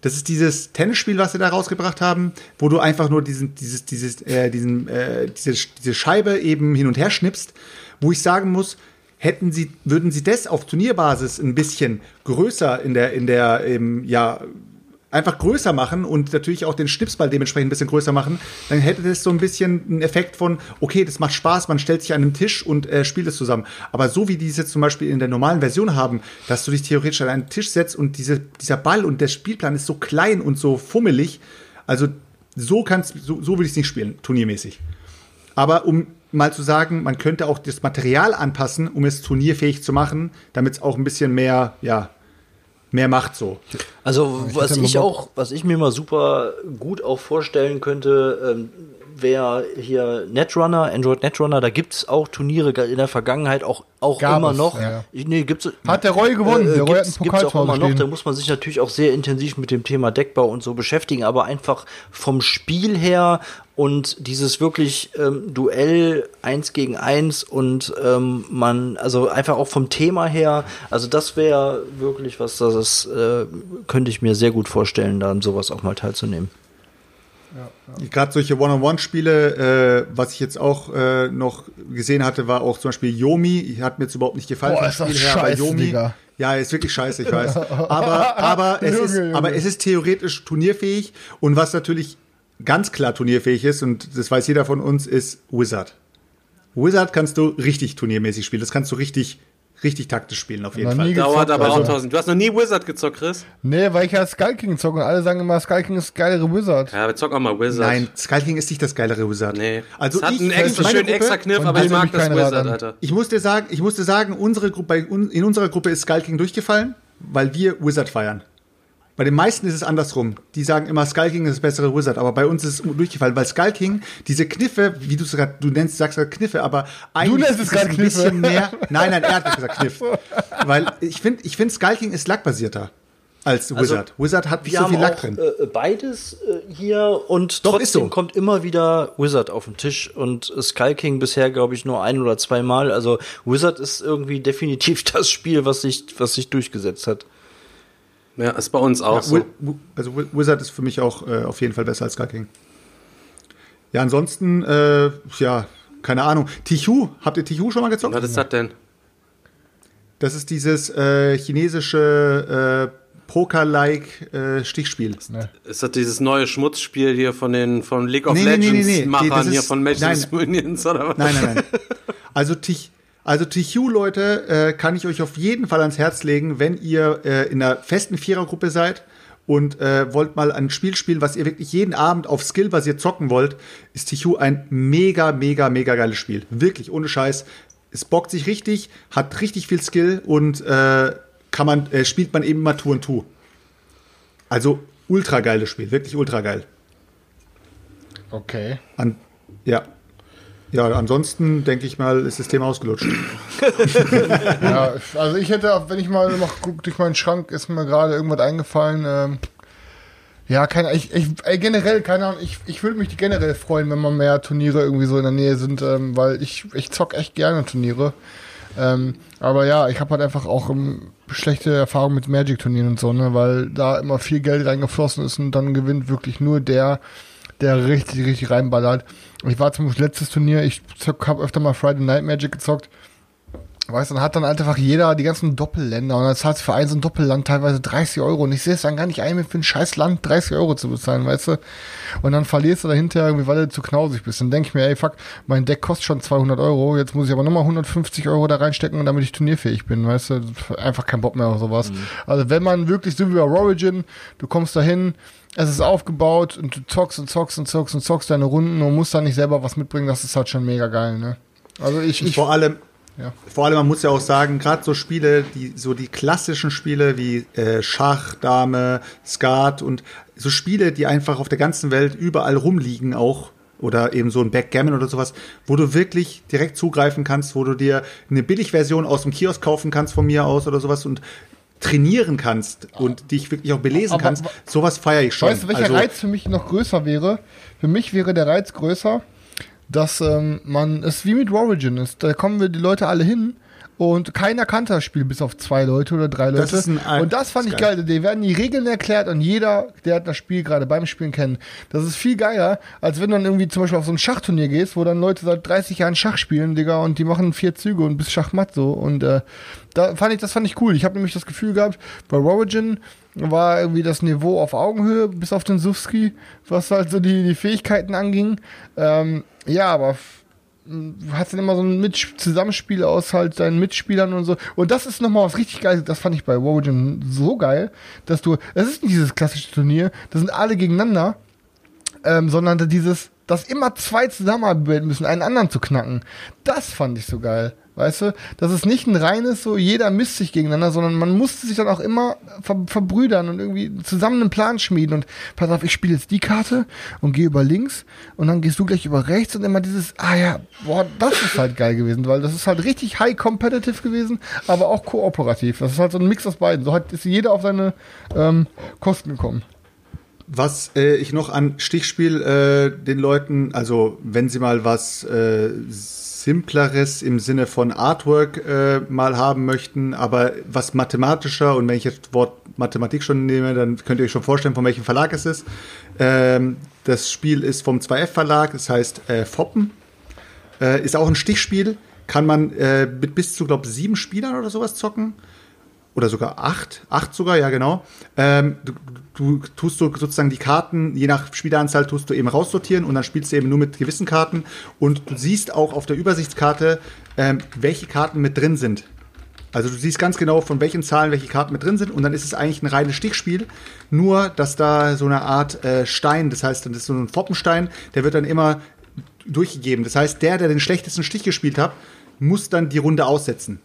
Das ist dieses Tennisspiel, was sie da rausgebracht haben, wo du einfach nur diesen, dieses, dieses, äh, diesen, äh, diese, diese Scheibe eben hin und her schnippst, wo ich sagen muss, hätten sie, würden sie das auf Turnierbasis ein bisschen größer in der, in der, ähm, ja, einfach größer machen und natürlich auch den Schnipsball dementsprechend ein bisschen größer machen, dann hätte das so ein bisschen einen Effekt von, okay, das macht Spaß, man stellt sich an einem Tisch und äh, spielt es zusammen. Aber so wie die es jetzt zum Beispiel in der normalen Version haben, dass du dich theoretisch an einen Tisch setzt und diese, dieser Ball und der Spielplan ist so klein und so fummelig, also so kannst, so, so würde ich es nicht spielen, turniermäßig. Aber um mal zu sagen, man könnte auch das Material anpassen, um es turnierfähig zu machen, damit es auch ein bisschen mehr, ja, mehr macht so. Also ich was ich auch, was ich mir mal super gut auch vorstellen könnte, ähm, wäre hier Netrunner, Android Netrunner, da gibt es auch Turniere in der Vergangenheit auch, auch immer es, noch. Ja. Nee, gibt's, hat der Roy gewonnen, äh, der Roy hat einen Pokal gibt's auch immer noch. Da muss man sich natürlich auch sehr intensiv mit dem Thema Deckbau und so beschäftigen, aber einfach vom Spiel her und dieses wirklich ähm, Duell eins gegen eins und ähm, man, also einfach auch vom Thema her, also das wäre wirklich was, das ist, äh, könnte ich mir sehr gut vorstellen, da sowas auch mal teilzunehmen. Ja, ja. Gerade solche One-on-One-Spiele, äh, was ich jetzt auch äh, noch gesehen hatte, war auch zum Beispiel Yomi. Hat mir jetzt überhaupt nicht gefallen. Boah, ist das her, scheiße, Yomi, Digga. Ja, ist wirklich scheiße, ich weiß. Aber, aber, es, ist, aber es ist theoretisch turnierfähig. Und was natürlich ganz klar turnierfähig ist, und das weiß jeder von uns, ist Wizard. Wizard kannst du richtig turniermäßig spielen. Das kannst du richtig richtig taktisch spielen, auf jeden Fall. Dauert aber auch tausend. Du hast noch nie Wizard gezockt, Chris? Nee, weil ich ja Skull King zocke und alle sagen immer, Skull King ist geilere Wizard. Ja, wir zocken auch mal Wizard. Nein, Skull King ist nicht das geilere Wizard. Nee. Also es hat ich, einen extra, schönen extra Kniff, aber ich mag das Wizard, Alter. Ich muss dir sagen, ich muss dir sagen, unsere Gruppe, in unserer Gruppe ist Skull King durchgefallen, weil wir Wizard feiern. Bei den meisten ist es andersrum. Die sagen immer, Skull King ist das bessere Wizard, aber bei uns ist es durchgefallen, weil Skull King diese Kniffe, wie du es gerade, du nennst, sagst gerade Kniffe, aber eigentlich du nennst es gerade ein bisschen mehr. Nein, nein, er hat gesagt Kniff. weil ich finde, ich finde Skull King ist lackbasierter als also, Wizard. Also, Wizard hat nicht so viel Lack drin. Äh, beides äh, hier und Doch, trotzdem so. kommt immer wieder Wizard auf den Tisch und Skull King bisher glaube ich nur ein oder zwei Mal. Also Wizard ist irgendwie definitiv das Spiel, was sich was sich durchgesetzt hat. Ja, ist bei uns auch ja, so. Also Wizard ist für mich auch äh, auf jeden Fall besser als Skull King. Ja, ansonsten, äh, ja, keine Ahnung. Tichu, habt ihr Tichu schon mal gezockt? Was ist das denn? Das ist dieses äh, chinesische Poker-like äh, Stichspiel. Ne. Ist das dieses neue Schmutzspiel hier von den von League of nee, Legends nee, nee, Machern hier von Magic Minions oder was? Nein, nein, nein. Also Tich, also TQ, Leute, äh, kann ich euch auf jeden Fall ans Herz legen, wenn ihr äh, in einer festen Vierergruppe seid und äh, wollt mal ein Spiel spielen, was ihr wirklich jeden Abend auf Skill basiert zocken wollt, ist TQ ein mega, mega, mega geiles Spiel. Wirklich, ohne Scheiß. Es bockt sich richtig, hat richtig viel Skill und äh, kann man, äh, spielt man eben mal Two und Two. Also ultra geiles Spiel, wirklich ultra geil. Okay. An, ja. Ja, ansonsten denke ich mal, ist das Thema ausgelutscht. ja, also ich hätte, wenn ich mal noch gucke durch meinen Schrank, ist mir gerade irgendwas eingefallen. Ähm, ja, keine, ich, ich ey, generell, keine Ahnung, ich, ich würde mich generell freuen, wenn mal mehr Turniere irgendwie so in der Nähe sind, ähm, weil ich, ich zock echt gerne Turniere. Ähm, aber ja, ich habe halt einfach auch um, schlechte Erfahrungen mit Magic-Turnieren und so, ne, weil da immer viel Geld reingeflossen ist und dann gewinnt wirklich nur der, der richtig, richtig reinballert. Ich war zum letztes Turnier, ich habe öfter mal Friday Night Magic gezockt. Weißt du, dann hat dann einfach jeder die ganzen Doppelländer und dann zahlt für ein so ein Doppelland teilweise 30 Euro und ich sehe es dann gar nicht ein, mir für ein scheiß Land 30 Euro zu bezahlen, weißt du? Und dann verlierst du dahinter irgendwie, weil du zu knausig bist. Dann denke ich mir, ey, fuck, mein Deck kostet schon 200 Euro, jetzt muss ich aber nochmal 150 Euro da reinstecken, damit ich turnierfähig bin, weißt du? Einfach kein Bock mehr auf sowas. Mhm. Also wenn man wirklich so wie bei Origin, du kommst dahin, es ist aufgebaut und du zockst und zockst und zockst und zockst deine Runden und musst dann nicht selber was mitbringen, das ist halt schon mega geil, ne? Also ich, ich vor allem, ja. Vor allem, man muss ja auch sagen, gerade so Spiele, die so die klassischen Spiele wie äh, Schach, Dame, Skat und so Spiele, die einfach auf der ganzen Welt überall rumliegen auch oder eben so ein Backgammon oder sowas, wo du wirklich direkt zugreifen kannst, wo du dir eine Billigversion aus dem Kiosk kaufen kannst von mir aus oder sowas und trainieren kannst und dich wirklich auch belesen aber, kannst, sowas feiere ich schon. Weißt du, welcher also, Reiz für mich noch größer wäre? Für mich wäre der Reiz größer, dass ähm, man es wie mit Origin ist. Da kommen wir die Leute alle hin und keiner kannte das Spiel, bis auf zwei Leute oder drei Leute. Das und das fand ich geil. geil. Die werden die Regeln erklärt und jeder, der das Spiel gerade beim Spielen kennt. Das ist viel geiler, als wenn du dann irgendwie zum Beispiel auf so ein Schachturnier gehst, wo dann Leute seit 30 Jahren Schach spielen, Digga, und die machen vier Züge und bis Schachmatt so. Und äh, da fand ich, das fand ich cool. Ich habe nämlich das Gefühl gehabt, bei Origin war irgendwie das Niveau auf Augenhöhe, bis auf den Sufski, was halt so die, die Fähigkeiten anging. Ähm, ja, aber hast dann immer so ein Mit Zusammenspiel aus halt deinen Mitspielern und so. Und das ist nochmal was richtig Geiles. Das fand ich bei Warwigan so geil, dass du, es ist nicht dieses klassische Turnier, da sind alle gegeneinander, ähm, sondern dieses, dass immer zwei zusammenarbeiten müssen, einen anderen zu knacken. Das fand ich so geil. Weißt du, das ist nicht ein reines so, jeder misst sich gegeneinander, sondern man musste sich dann auch immer ver verbrüdern und irgendwie zusammen einen Plan schmieden und pass auf, ich spiele jetzt die Karte und gehe über links und dann gehst du gleich über rechts und immer dieses, ah ja, boah, das ist halt geil gewesen, weil das ist halt richtig high competitive gewesen, aber auch kooperativ. Das ist halt so ein Mix aus beiden. So hat ist jeder auf seine ähm, Kosten gekommen. Was äh, ich noch an Stichspiel äh, den Leuten, also wenn sie mal was äh, simpleres im Sinne von Artwork äh, mal haben möchten, aber was mathematischer und wenn ich jetzt das Wort Mathematik schon nehme, dann könnt ihr euch schon vorstellen, von welchem Verlag es ist. Ähm, das Spiel ist vom 2F Verlag, das heißt äh, Foppen. Äh, ist auch ein Stichspiel, kann man äh, mit bis zu, glaube sieben Spielern oder sowas zocken oder sogar acht, acht sogar, ja genau. Ähm, du, du tust sozusagen die Karten, je nach Spieleranzahl tust du eben raussortieren und dann spielst du eben nur mit gewissen Karten und du siehst auch auf der Übersichtskarte, ähm, welche Karten mit drin sind. Also du siehst ganz genau, von welchen Zahlen welche Karten mit drin sind und dann ist es eigentlich ein reines Stichspiel, nur dass da so eine Art äh, Stein, das heißt, das ist so ein Foppenstein, der wird dann immer durchgegeben. Das heißt, der, der den schlechtesten Stich gespielt hat, muss dann die Runde aussetzen.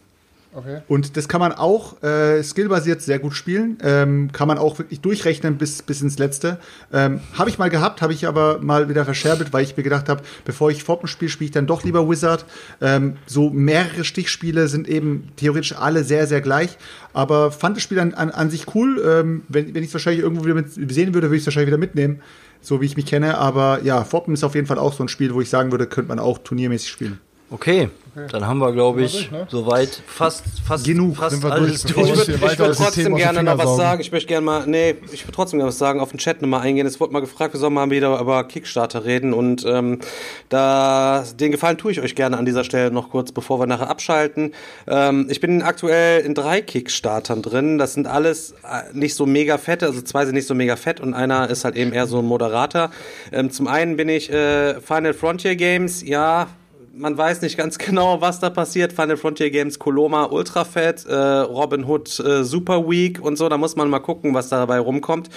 Okay. Und das kann man auch äh, skillbasiert sehr gut spielen. Ähm, kann man auch wirklich durchrechnen bis, bis ins Letzte. Ähm, habe ich mal gehabt, habe ich aber mal wieder verscherbelt, weil ich mir gedacht habe, bevor ich Foppen spiele, spiele ich dann doch lieber Wizard. Ähm, so mehrere Stichspiele sind eben theoretisch alle sehr, sehr gleich. Aber fand das Spiel an, an, an sich cool. Ähm, wenn wenn ich es wahrscheinlich irgendwo wieder sehen würde, würde ich es wahrscheinlich wieder mitnehmen. So wie ich mich kenne. Aber ja, Foppen ist auf jeden Fall auch so ein Spiel, wo ich sagen würde, könnte man auch turniermäßig spielen. Okay, dann haben wir, glaube ich, durch, ne? soweit fast, fast, genug. Fast alles durch. Ich würde würd trotzdem gerne noch was sagen. Ich möchte gerne mal, nee, ich würde trotzdem gerne was sagen, auf den Chat nochmal eingehen. Es wurde mal gefragt, wir sollen mal wieder über Kickstarter reden und ähm, da den Gefallen tue ich euch gerne an dieser Stelle noch kurz, bevor wir nachher abschalten. Ähm, ich bin aktuell in drei Kickstartern drin. Das sind alles äh, nicht so mega fette, also zwei sind nicht so mega fett und einer ist halt eben eher so ein Moderator. Ähm, zum einen bin ich äh, Final Frontier Games, ja, man weiß nicht ganz genau, was da passiert. Final Frontier Games Coloma Ultra Fett, äh, Robin Hood äh, Super Week und so. Da muss man mal gucken, was dabei rumkommt.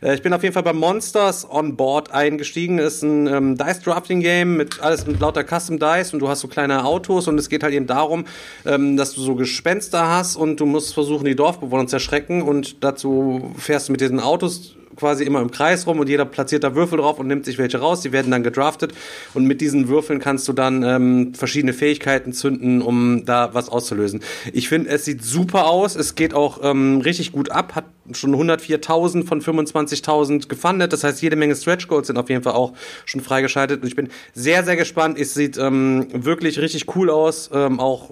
Äh, ich bin auf jeden Fall bei Monsters on Board eingestiegen. Ist ein ähm, Dice Drafting Game mit alles mit lauter Custom Dice und du hast so kleine Autos und es geht halt eben darum, ähm, dass du so Gespenster hast und du musst versuchen, die Dorfbewohner zu erschrecken und dazu fährst du mit diesen Autos quasi immer im Kreis rum und jeder platziert da Würfel drauf und nimmt sich welche raus. Die werden dann gedraftet und mit diesen Würfeln kannst du dann ähm, verschiedene Fähigkeiten zünden, um da was auszulösen. Ich finde, es sieht super aus. Es geht auch ähm, richtig gut ab. Hat schon 104.000 von 25.000 gefundet. Das heißt, jede Menge Stretch Goals sind auf jeden Fall auch schon freigeschaltet. Und ich bin sehr, sehr gespannt. Es sieht ähm, wirklich richtig cool aus. Ähm, auch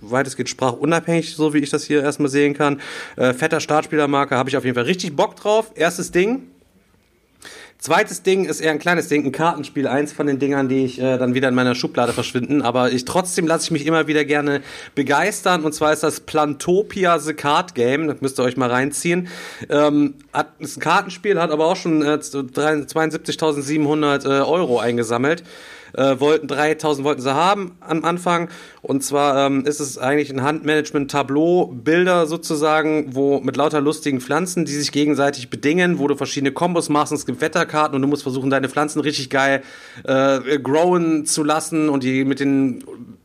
weitestgehend sprachunabhängig, so wie ich das hier erstmal sehen kann. Äh, fetter Startspielermarker, habe ich auf jeden Fall richtig Bock drauf. Erstes Ding. Zweites Ding ist eher ein kleines Ding, ein Kartenspiel, eins von den Dingern, die ich äh, dann wieder in meiner Schublade verschwinden, aber ich trotzdem lasse ich mich immer wieder gerne begeistern und zwar ist das Plantopia The Card Game, das müsst ihr euch mal reinziehen. Ähm, hat, ist ein Kartenspiel, hat aber auch schon äh, 72.700 äh, Euro eingesammelt äh, wollten 3000 wollten sie haben am Anfang. Und zwar ähm, ist es eigentlich ein Handmanagement-Tableau, Bilder sozusagen, wo mit lauter lustigen Pflanzen, die sich gegenseitig bedingen, wo du verschiedene Kombos machst, und es gibt Wetterkarten und du musst versuchen, deine Pflanzen richtig geil äh, growen zu lassen und die mit den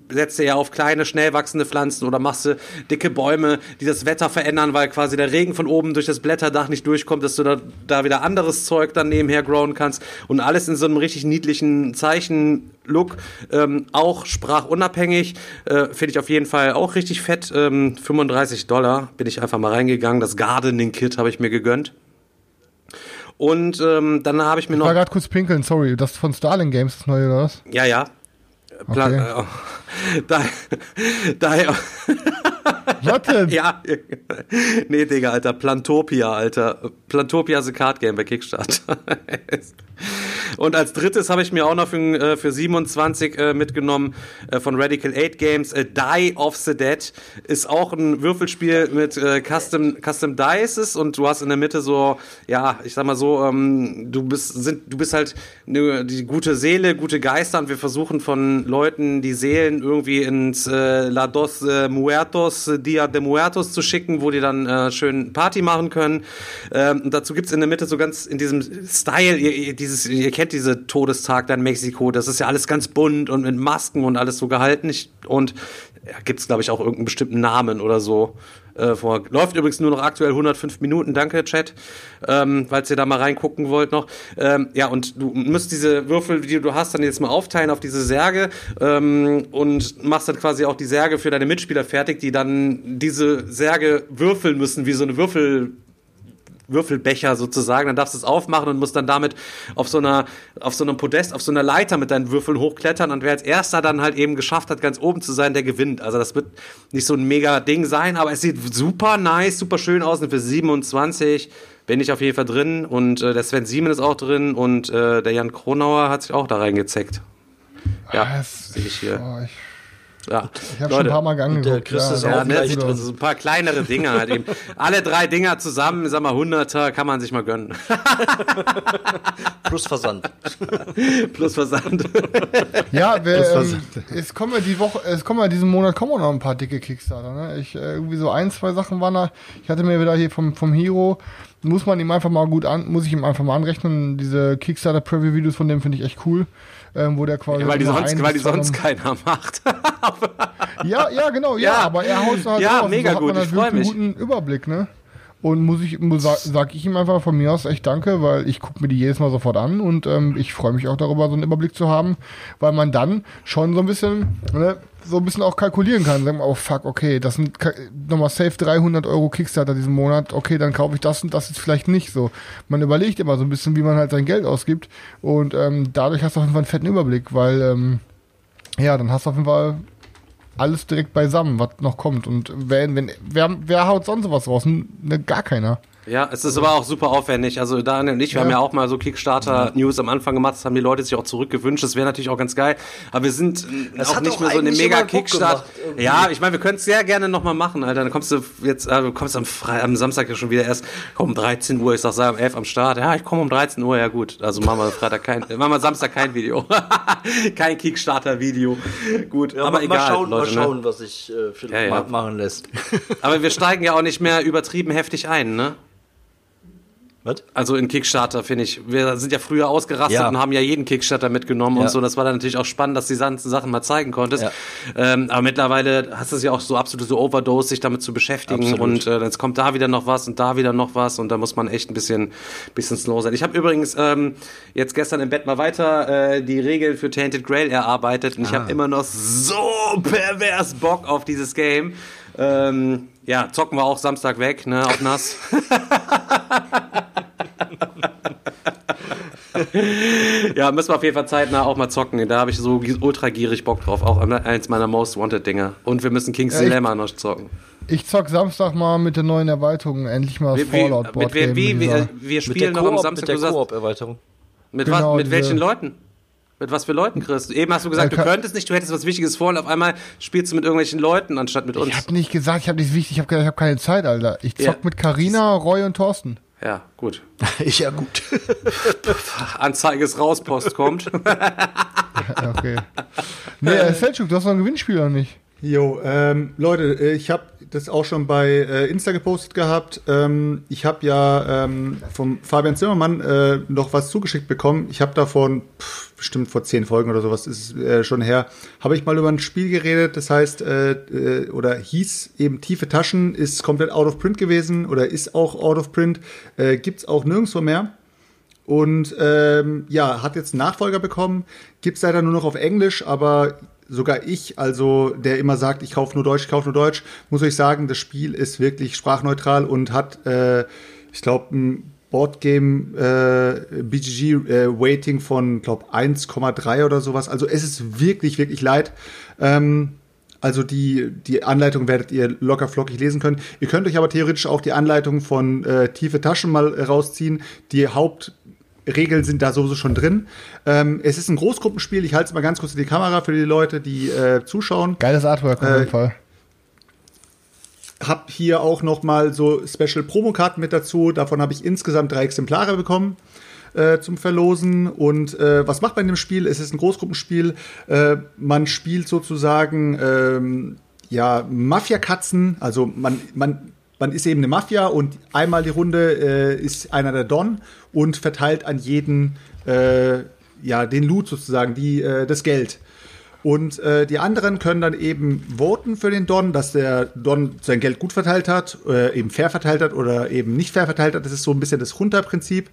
setzt du ja auf kleine, schnell wachsende Pflanzen oder machst du dicke Bäume, die das Wetter verändern, weil quasi der Regen von oben durch das Blätterdach nicht durchkommt, dass du da, da wieder anderes Zeug dann nebenher growen kannst und alles in so einem richtig niedlichen Zeichen-Look, ähm, auch sprachunabhängig, äh, finde ich auf jeden Fall auch richtig fett, ähm, 35 Dollar bin ich einfach mal reingegangen, das Gardening-Kit habe ich mir gegönnt. Und ähm, dann habe ich mir ich noch. Ich war gerade kurz pinkeln, sorry. Das von Starling Games, das neue oder was? Ja, ja. Plan okay. äh, oh. da, daher. Was denn? ja. Nee, Digga, Alter. Plantopia, Alter. Plantopia ist ein Card Game bei Kickstarter. Und als drittes habe ich mir auch noch für, äh, für 27 äh, mitgenommen äh, von Radical 8 Games. Äh, Die of the Dead ist auch ein Würfelspiel mit äh, Custom, Custom Dices und du hast in der Mitte so, ja, ich sag mal so, ähm, du bist, sind, du bist halt ne, die gute Seele, gute Geister und wir versuchen von Leuten die Seelen irgendwie ins äh, La Dos Muertos, Dia de Muertos zu schicken, wo die dann äh, schön Party machen können. Ähm, dazu gibt's in der Mitte so ganz in diesem Style, ihr, dieses, ihr kennt diese Todestag da in Mexiko, das ist ja alles ganz bunt und mit Masken und alles so gehalten. Ich, und ja, gibt es, glaube ich, auch irgendeinen bestimmten Namen oder so. Äh, vor. Läuft übrigens nur noch aktuell 105 Minuten, danke Chat, ähm, falls ihr da mal reingucken wollt noch. Ähm, ja, und du musst diese Würfel, die du hast, dann jetzt mal aufteilen auf diese Särge ähm, und machst dann quasi auch die Särge für deine Mitspieler fertig, die dann diese Särge würfeln müssen, wie so eine Würfel Würfelbecher sozusagen, dann darfst du es aufmachen und musst dann damit auf so einer, auf so einem Podest, auf so einer Leiter mit deinen Würfeln hochklettern und wer als erster dann halt eben geschafft hat, ganz oben zu sein, der gewinnt. Also das wird nicht so ein mega Ding sein, aber es sieht super nice, super schön aus und für 27 bin ich auf jeden Fall drin und äh, der Sven Siemen ist auch drin und äh, der Jan Kronauer hat sich auch da reingezeckt. Ja, ah, sehe ich hier. Oh, ich ja. Ich habe schon ein paar Mal angeguckt. Der Chris ja, ist ja, ne, sieht, also ein paar kleinere Dinger halt eben. Alle drei Dinger zusammen, sag mal, Hunderter kann man sich mal gönnen. Plus Versand. Plus Versand. ja, wir, Plus Versand. Ähm, es kommen ja die Woche, es kommen ja diesen Monat kommen noch ein paar dicke Kickstarter. Ne? Ich äh, irgendwie so ein, zwei Sachen waren da. Ich hatte mir wieder hier vom vom Hero muss man ihm einfach mal gut an, muss ich ihm einfach mal anrechnen. Diese Kickstarter Preview Videos von dem finde ich echt cool ähm, wo der quasi. Ja, weil die sonst, weil die sonst keiner macht. ja, ja, genau, ja, ja, aber er haut halt ja, raus, mega so gut, hat man einen guten Überblick, ne? Und muss ich, muss, sag ich ihm einfach von mir aus echt danke, weil ich gucke mir die jedes Mal sofort an und ähm, ich freue mich auch darüber, so einen Überblick zu haben, weil man dann schon so ein bisschen, ne, so ein bisschen auch kalkulieren kann. Sagen wir, oh fuck, okay, das sind nochmal safe 300 Euro Kickstarter diesen Monat, okay, dann kaufe ich das und das ist vielleicht nicht so. Man überlegt immer so ein bisschen, wie man halt sein Geld ausgibt und ähm, dadurch hast du auf jeden Fall einen fetten Überblick, weil ähm, Ja, dann hast du auf jeden Fall alles direkt beisammen, was noch kommt. Und wer, wenn, wer, wer haut sonst was raus? Ne, gar keiner. Ja, es ist aber auch super aufwendig. Also Daniel und ich, wir ja. haben ja auch mal so Kickstarter-News am Anfang gemacht, das haben die Leute sich auch zurückgewünscht. Das wäre natürlich auch ganz geil. Aber wir sind das auch nicht mehr so eine mega Kickstart. Ja, ich meine, wir können es sehr gerne nochmal machen, Alter. Dann kommst du jetzt, äh, kommst am, Fre am Samstag ja schon wieder erst, komm, um 13 Uhr, ich sag, sei um 11 am Start. Ja, ich komme um 13 Uhr, ja gut. Also machen wir Freitag kein, machen wir Samstag kein Video. kein Kickstarter-Video. Gut, ja, aber mal, egal. Mal schauen, Leute, mal schauen ne? was sich äh, ja, ja. machen lässt. aber wir steigen ja auch nicht mehr übertrieben heftig ein, ne? Was? Also in Kickstarter, finde ich. Wir sind ja früher ausgerastet ja. und haben ja jeden Kickstarter mitgenommen ja. und so. Das war dann natürlich auch spannend, dass du die ganzen Sachen mal zeigen konntest. Ja. Ähm, aber mittlerweile hast du es ja auch so absolute so Overdose, sich damit zu beschäftigen. Absolut. Und äh, jetzt kommt da wieder noch was und da wieder noch was und da muss man echt ein bisschen, bisschen slow sein. Ich habe übrigens ähm, jetzt gestern im Bett mal weiter äh, die Regeln für Tainted Grail erarbeitet und ah. ich habe immer noch so pervers Bock auf dieses Game. Ähm, ja, zocken wir auch Samstag weg, ne, auf nass. ja, müssen wir auf jeden Fall zeitnah auch mal zocken. Da habe ich so ultra gierig Bock drauf. Auch eins meiner Most Wanted Dinger. Und wir müssen King's ja, Dilemma noch zocken. Ich zock Samstag mal mit der neuen Erweiterung endlich mal das Fallout Board Game. Wie, wie, wir, wir spielen noch am Samstag mit der Koop-Erweiterung. Mit, genau, was, mit welchen Leuten? Mit was für Leuten, Chris? Eben hast du gesagt, du könntest nicht, du hättest was Wichtiges vor und auf einmal spielst du mit irgendwelchen Leuten anstatt mit uns. Ich habe nicht gesagt, ich habe nichts wichtig, ich habe hab keine Zeit, Alter. Ich zock ja. mit Karina, Roy und Thorsten. Ja, gut. ich ja gut. Anzeige ist raus, Post kommt. okay. Nee, äh, Selchuk, du hast noch ein Gewinnspiel oder nicht? Jo, ähm, Leute, äh, ich habe das auch schon bei äh, Insta gepostet gehabt. Ähm, ich habe ja ähm, vom Fabian Zimmermann äh, noch was zugeschickt bekommen. Ich habe davon pff, bestimmt vor zehn Folgen oder sowas ist äh, schon her, habe ich mal über ein Spiel geredet. Das heißt äh, äh, oder hieß eben tiefe Taschen, ist komplett out of print gewesen oder ist auch out of print, äh, gibt's auch nirgendwo mehr. Und ähm, ja, hat jetzt einen Nachfolger bekommen. Gibt's leider nur noch auf Englisch, aber sogar ich, also der immer sagt, ich kaufe nur Deutsch, ich kaufe nur Deutsch, muss euch sagen, das Spiel ist wirklich sprachneutral und hat, äh, ich glaube, ein Boardgame äh, BGG äh, Rating von, glaube 1,3 oder sowas. Also es ist wirklich, wirklich leid. Ähm, also die, die Anleitung werdet ihr locker flockig lesen können. Ihr könnt euch aber theoretisch auch die Anleitung von äh, Tiefe Taschen mal rausziehen. Die Haupt Regeln sind da sowieso schon drin. Ähm, es ist ein Großgruppenspiel. Ich halte es mal ganz kurz in die Kamera für die Leute, die äh, zuschauen. Geiles Artwork auf jeden äh, Fall. Hab hier auch noch mal so Special Promokarten mit dazu. Davon habe ich insgesamt drei Exemplare bekommen äh, zum Verlosen. Und äh, was macht man in dem Spiel? Es ist ein Großgruppenspiel. Äh, man spielt sozusagen ähm, ja Mafia-Katzen. Also man, man man ist eben eine Mafia und einmal die Runde äh, ist einer der Don und verteilt an jeden äh, ja den Loot sozusagen, die äh, das Geld. Und äh, die anderen können dann eben voten für den Don, dass der Don sein Geld gut verteilt hat, äh, eben fair verteilt hat oder eben nicht fair verteilt hat. Das ist so ein bisschen das Runterprinzip.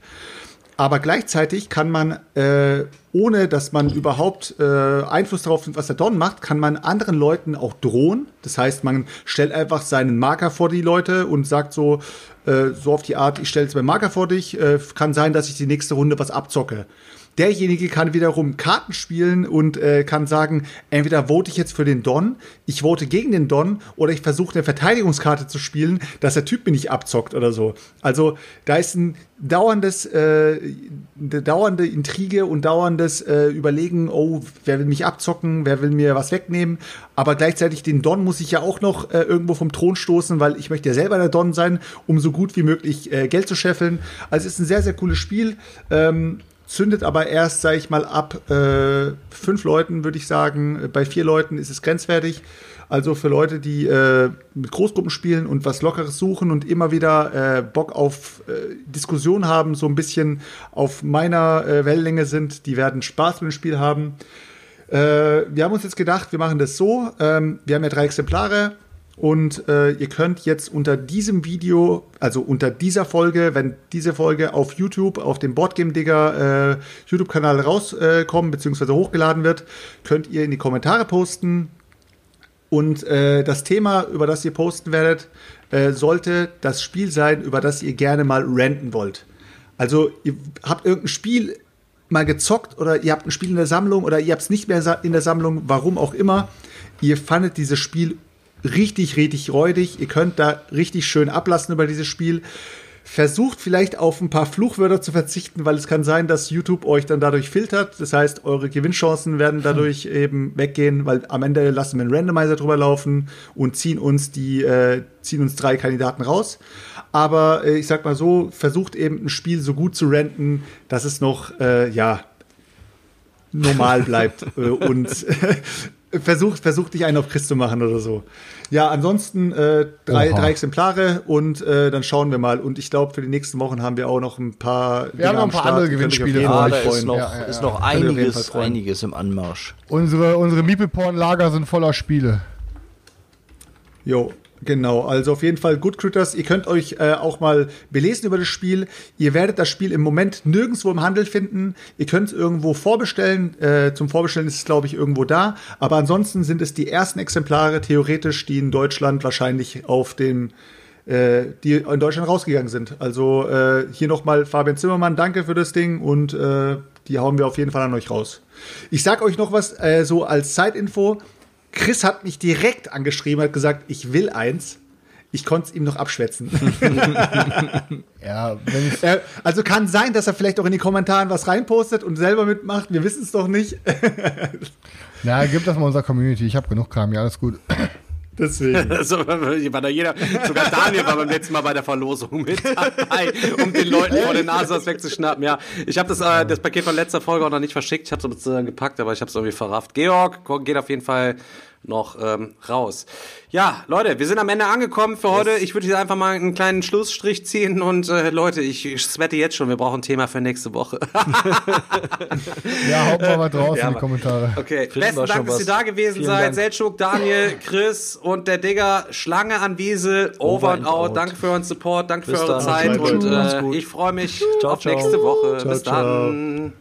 Aber gleichzeitig kann man, äh, ohne dass man überhaupt äh, Einfluss darauf nimmt, was der Don macht, kann man anderen Leuten auch drohen. Das heißt, man stellt einfach seinen Marker vor die Leute und sagt so, äh, so auf die Art, ich stelle jetzt meinen Marker vor dich, äh, kann sein, dass ich die nächste Runde was abzocke. Derjenige kann wiederum Karten spielen und äh, kann sagen, entweder vote ich jetzt für den Don, ich vote gegen den Don oder ich versuche eine Verteidigungskarte zu spielen, dass der Typ mir nicht abzockt oder so. Also da ist ein dauerndes, äh, eine dauernde Intrige und dauerndes äh, Überlegen, oh, wer will mich abzocken, wer will mir was wegnehmen, aber gleichzeitig den Don muss ich ja auch noch äh, irgendwo vom Thron stoßen, weil ich möchte ja selber der Don sein, um so gut wie möglich äh, Geld zu scheffeln. Also es ist ein sehr, sehr cooles Spiel. Ähm, zündet aber erst, sage ich mal, ab äh, fünf Leuten, würde ich sagen. Bei vier Leuten ist es grenzwertig. Also für Leute, die äh, mit Großgruppen spielen und was Lockeres suchen und immer wieder äh, Bock auf äh, Diskussion haben, so ein bisschen auf meiner äh, Wellenlänge sind, die werden Spaß mit dem Spiel haben. Äh, wir haben uns jetzt gedacht, wir machen das so. Ähm, wir haben ja drei Exemplare. Und äh, ihr könnt jetzt unter diesem Video, also unter dieser Folge, wenn diese Folge auf YouTube, auf dem Boardgame Digger äh, YouTube-Kanal rauskommen äh, bzw. hochgeladen wird, könnt ihr in die Kommentare posten. Und äh, das Thema, über das ihr posten werdet, äh, sollte das Spiel sein, über das ihr gerne mal ranten wollt. Also ihr habt irgendein Spiel mal gezockt oder ihr habt ein Spiel in der Sammlung oder ihr habt es nicht mehr in der Sammlung, warum auch immer. Ihr fandet dieses Spiel richtig, richtig räudig. Ihr könnt da richtig schön ablassen über dieses Spiel. Versucht vielleicht auf ein paar Fluchwörter zu verzichten, weil es kann sein, dass YouTube euch dann dadurch filtert. Das heißt, eure Gewinnchancen werden dadurch hm. eben weggehen, weil am Ende lassen wir einen Randomizer drüber laufen und ziehen uns die, äh, ziehen uns drei Kandidaten raus. Aber äh, ich sag mal so, versucht eben ein Spiel so gut zu renten, dass es noch, äh, ja, normal bleibt äh, und versucht, versucht dich einen auf Christ zu machen oder so. Ja, ansonsten äh, drei, drei Exemplare und äh, dann schauen wir mal. Und ich glaube, für die nächsten Wochen haben wir auch noch ein paar. Wir haben noch ein paar andere Gewinnspiele. Ja, da ist noch, ja, ja, ist noch einiges, einiges im Anmarsch. Unsere, unsere Meeple-Porn-Lager sind voller Spiele. Jo, Genau, also auf jeden Fall Good Critters. Ihr könnt euch äh, auch mal belesen über das Spiel. Ihr werdet das Spiel im Moment nirgendwo im Handel finden. Ihr könnt es irgendwo vorbestellen. Äh, zum Vorbestellen ist es, glaube ich, irgendwo da. Aber ansonsten sind es die ersten Exemplare theoretisch, die in Deutschland wahrscheinlich auf dem äh, die in Deutschland rausgegangen sind. Also äh, hier nochmal Fabian Zimmermann, danke für das Ding und äh, die hauen wir auf jeden Fall an euch raus. Ich sag euch noch was äh, so als Zeitinfo. Chris hat mich direkt angeschrieben, hat gesagt, ich will eins. Ich konnte es ihm noch abschwätzen. ja, also kann sein, dass er vielleicht auch in die Kommentaren was reinpostet und selber mitmacht. Wir wissen es doch nicht. Na, gib das mal unserer Community. Ich habe genug Kram. Ja, alles gut. Deswegen. so, war da jeder, sogar Daniel war beim letzten Mal bei der Verlosung mit dabei, um den Leuten vor den Nase was wegzuschnappen. Ja, ich habe das, äh, das Paket von letzter Folge auch noch nicht verschickt. Ich habe es sozusagen gepackt, aber ich habe es irgendwie verrafft. Georg geht auf jeden Fall noch ähm, raus. Ja, Leute, wir sind am Ende angekommen für yes. heute. Ich würde hier einfach mal einen kleinen Schlussstrich ziehen und äh, Leute, ich, ich swette jetzt schon, wir brauchen ein Thema für nächste Woche. ja, haut mal was draus ja, in die Kommentare. Okay, Finden besten Dank, dass ihr da gewesen Vielen seid. Seltschuk, Daniel, Chris und der Digger. Schlange an Wiesel, over, over and out. out. Danke für euren Support, danke Bis für eure dann. Zeit und äh, ich freue mich ciao, auf ciao. nächste Woche. Ciao, Bis dann.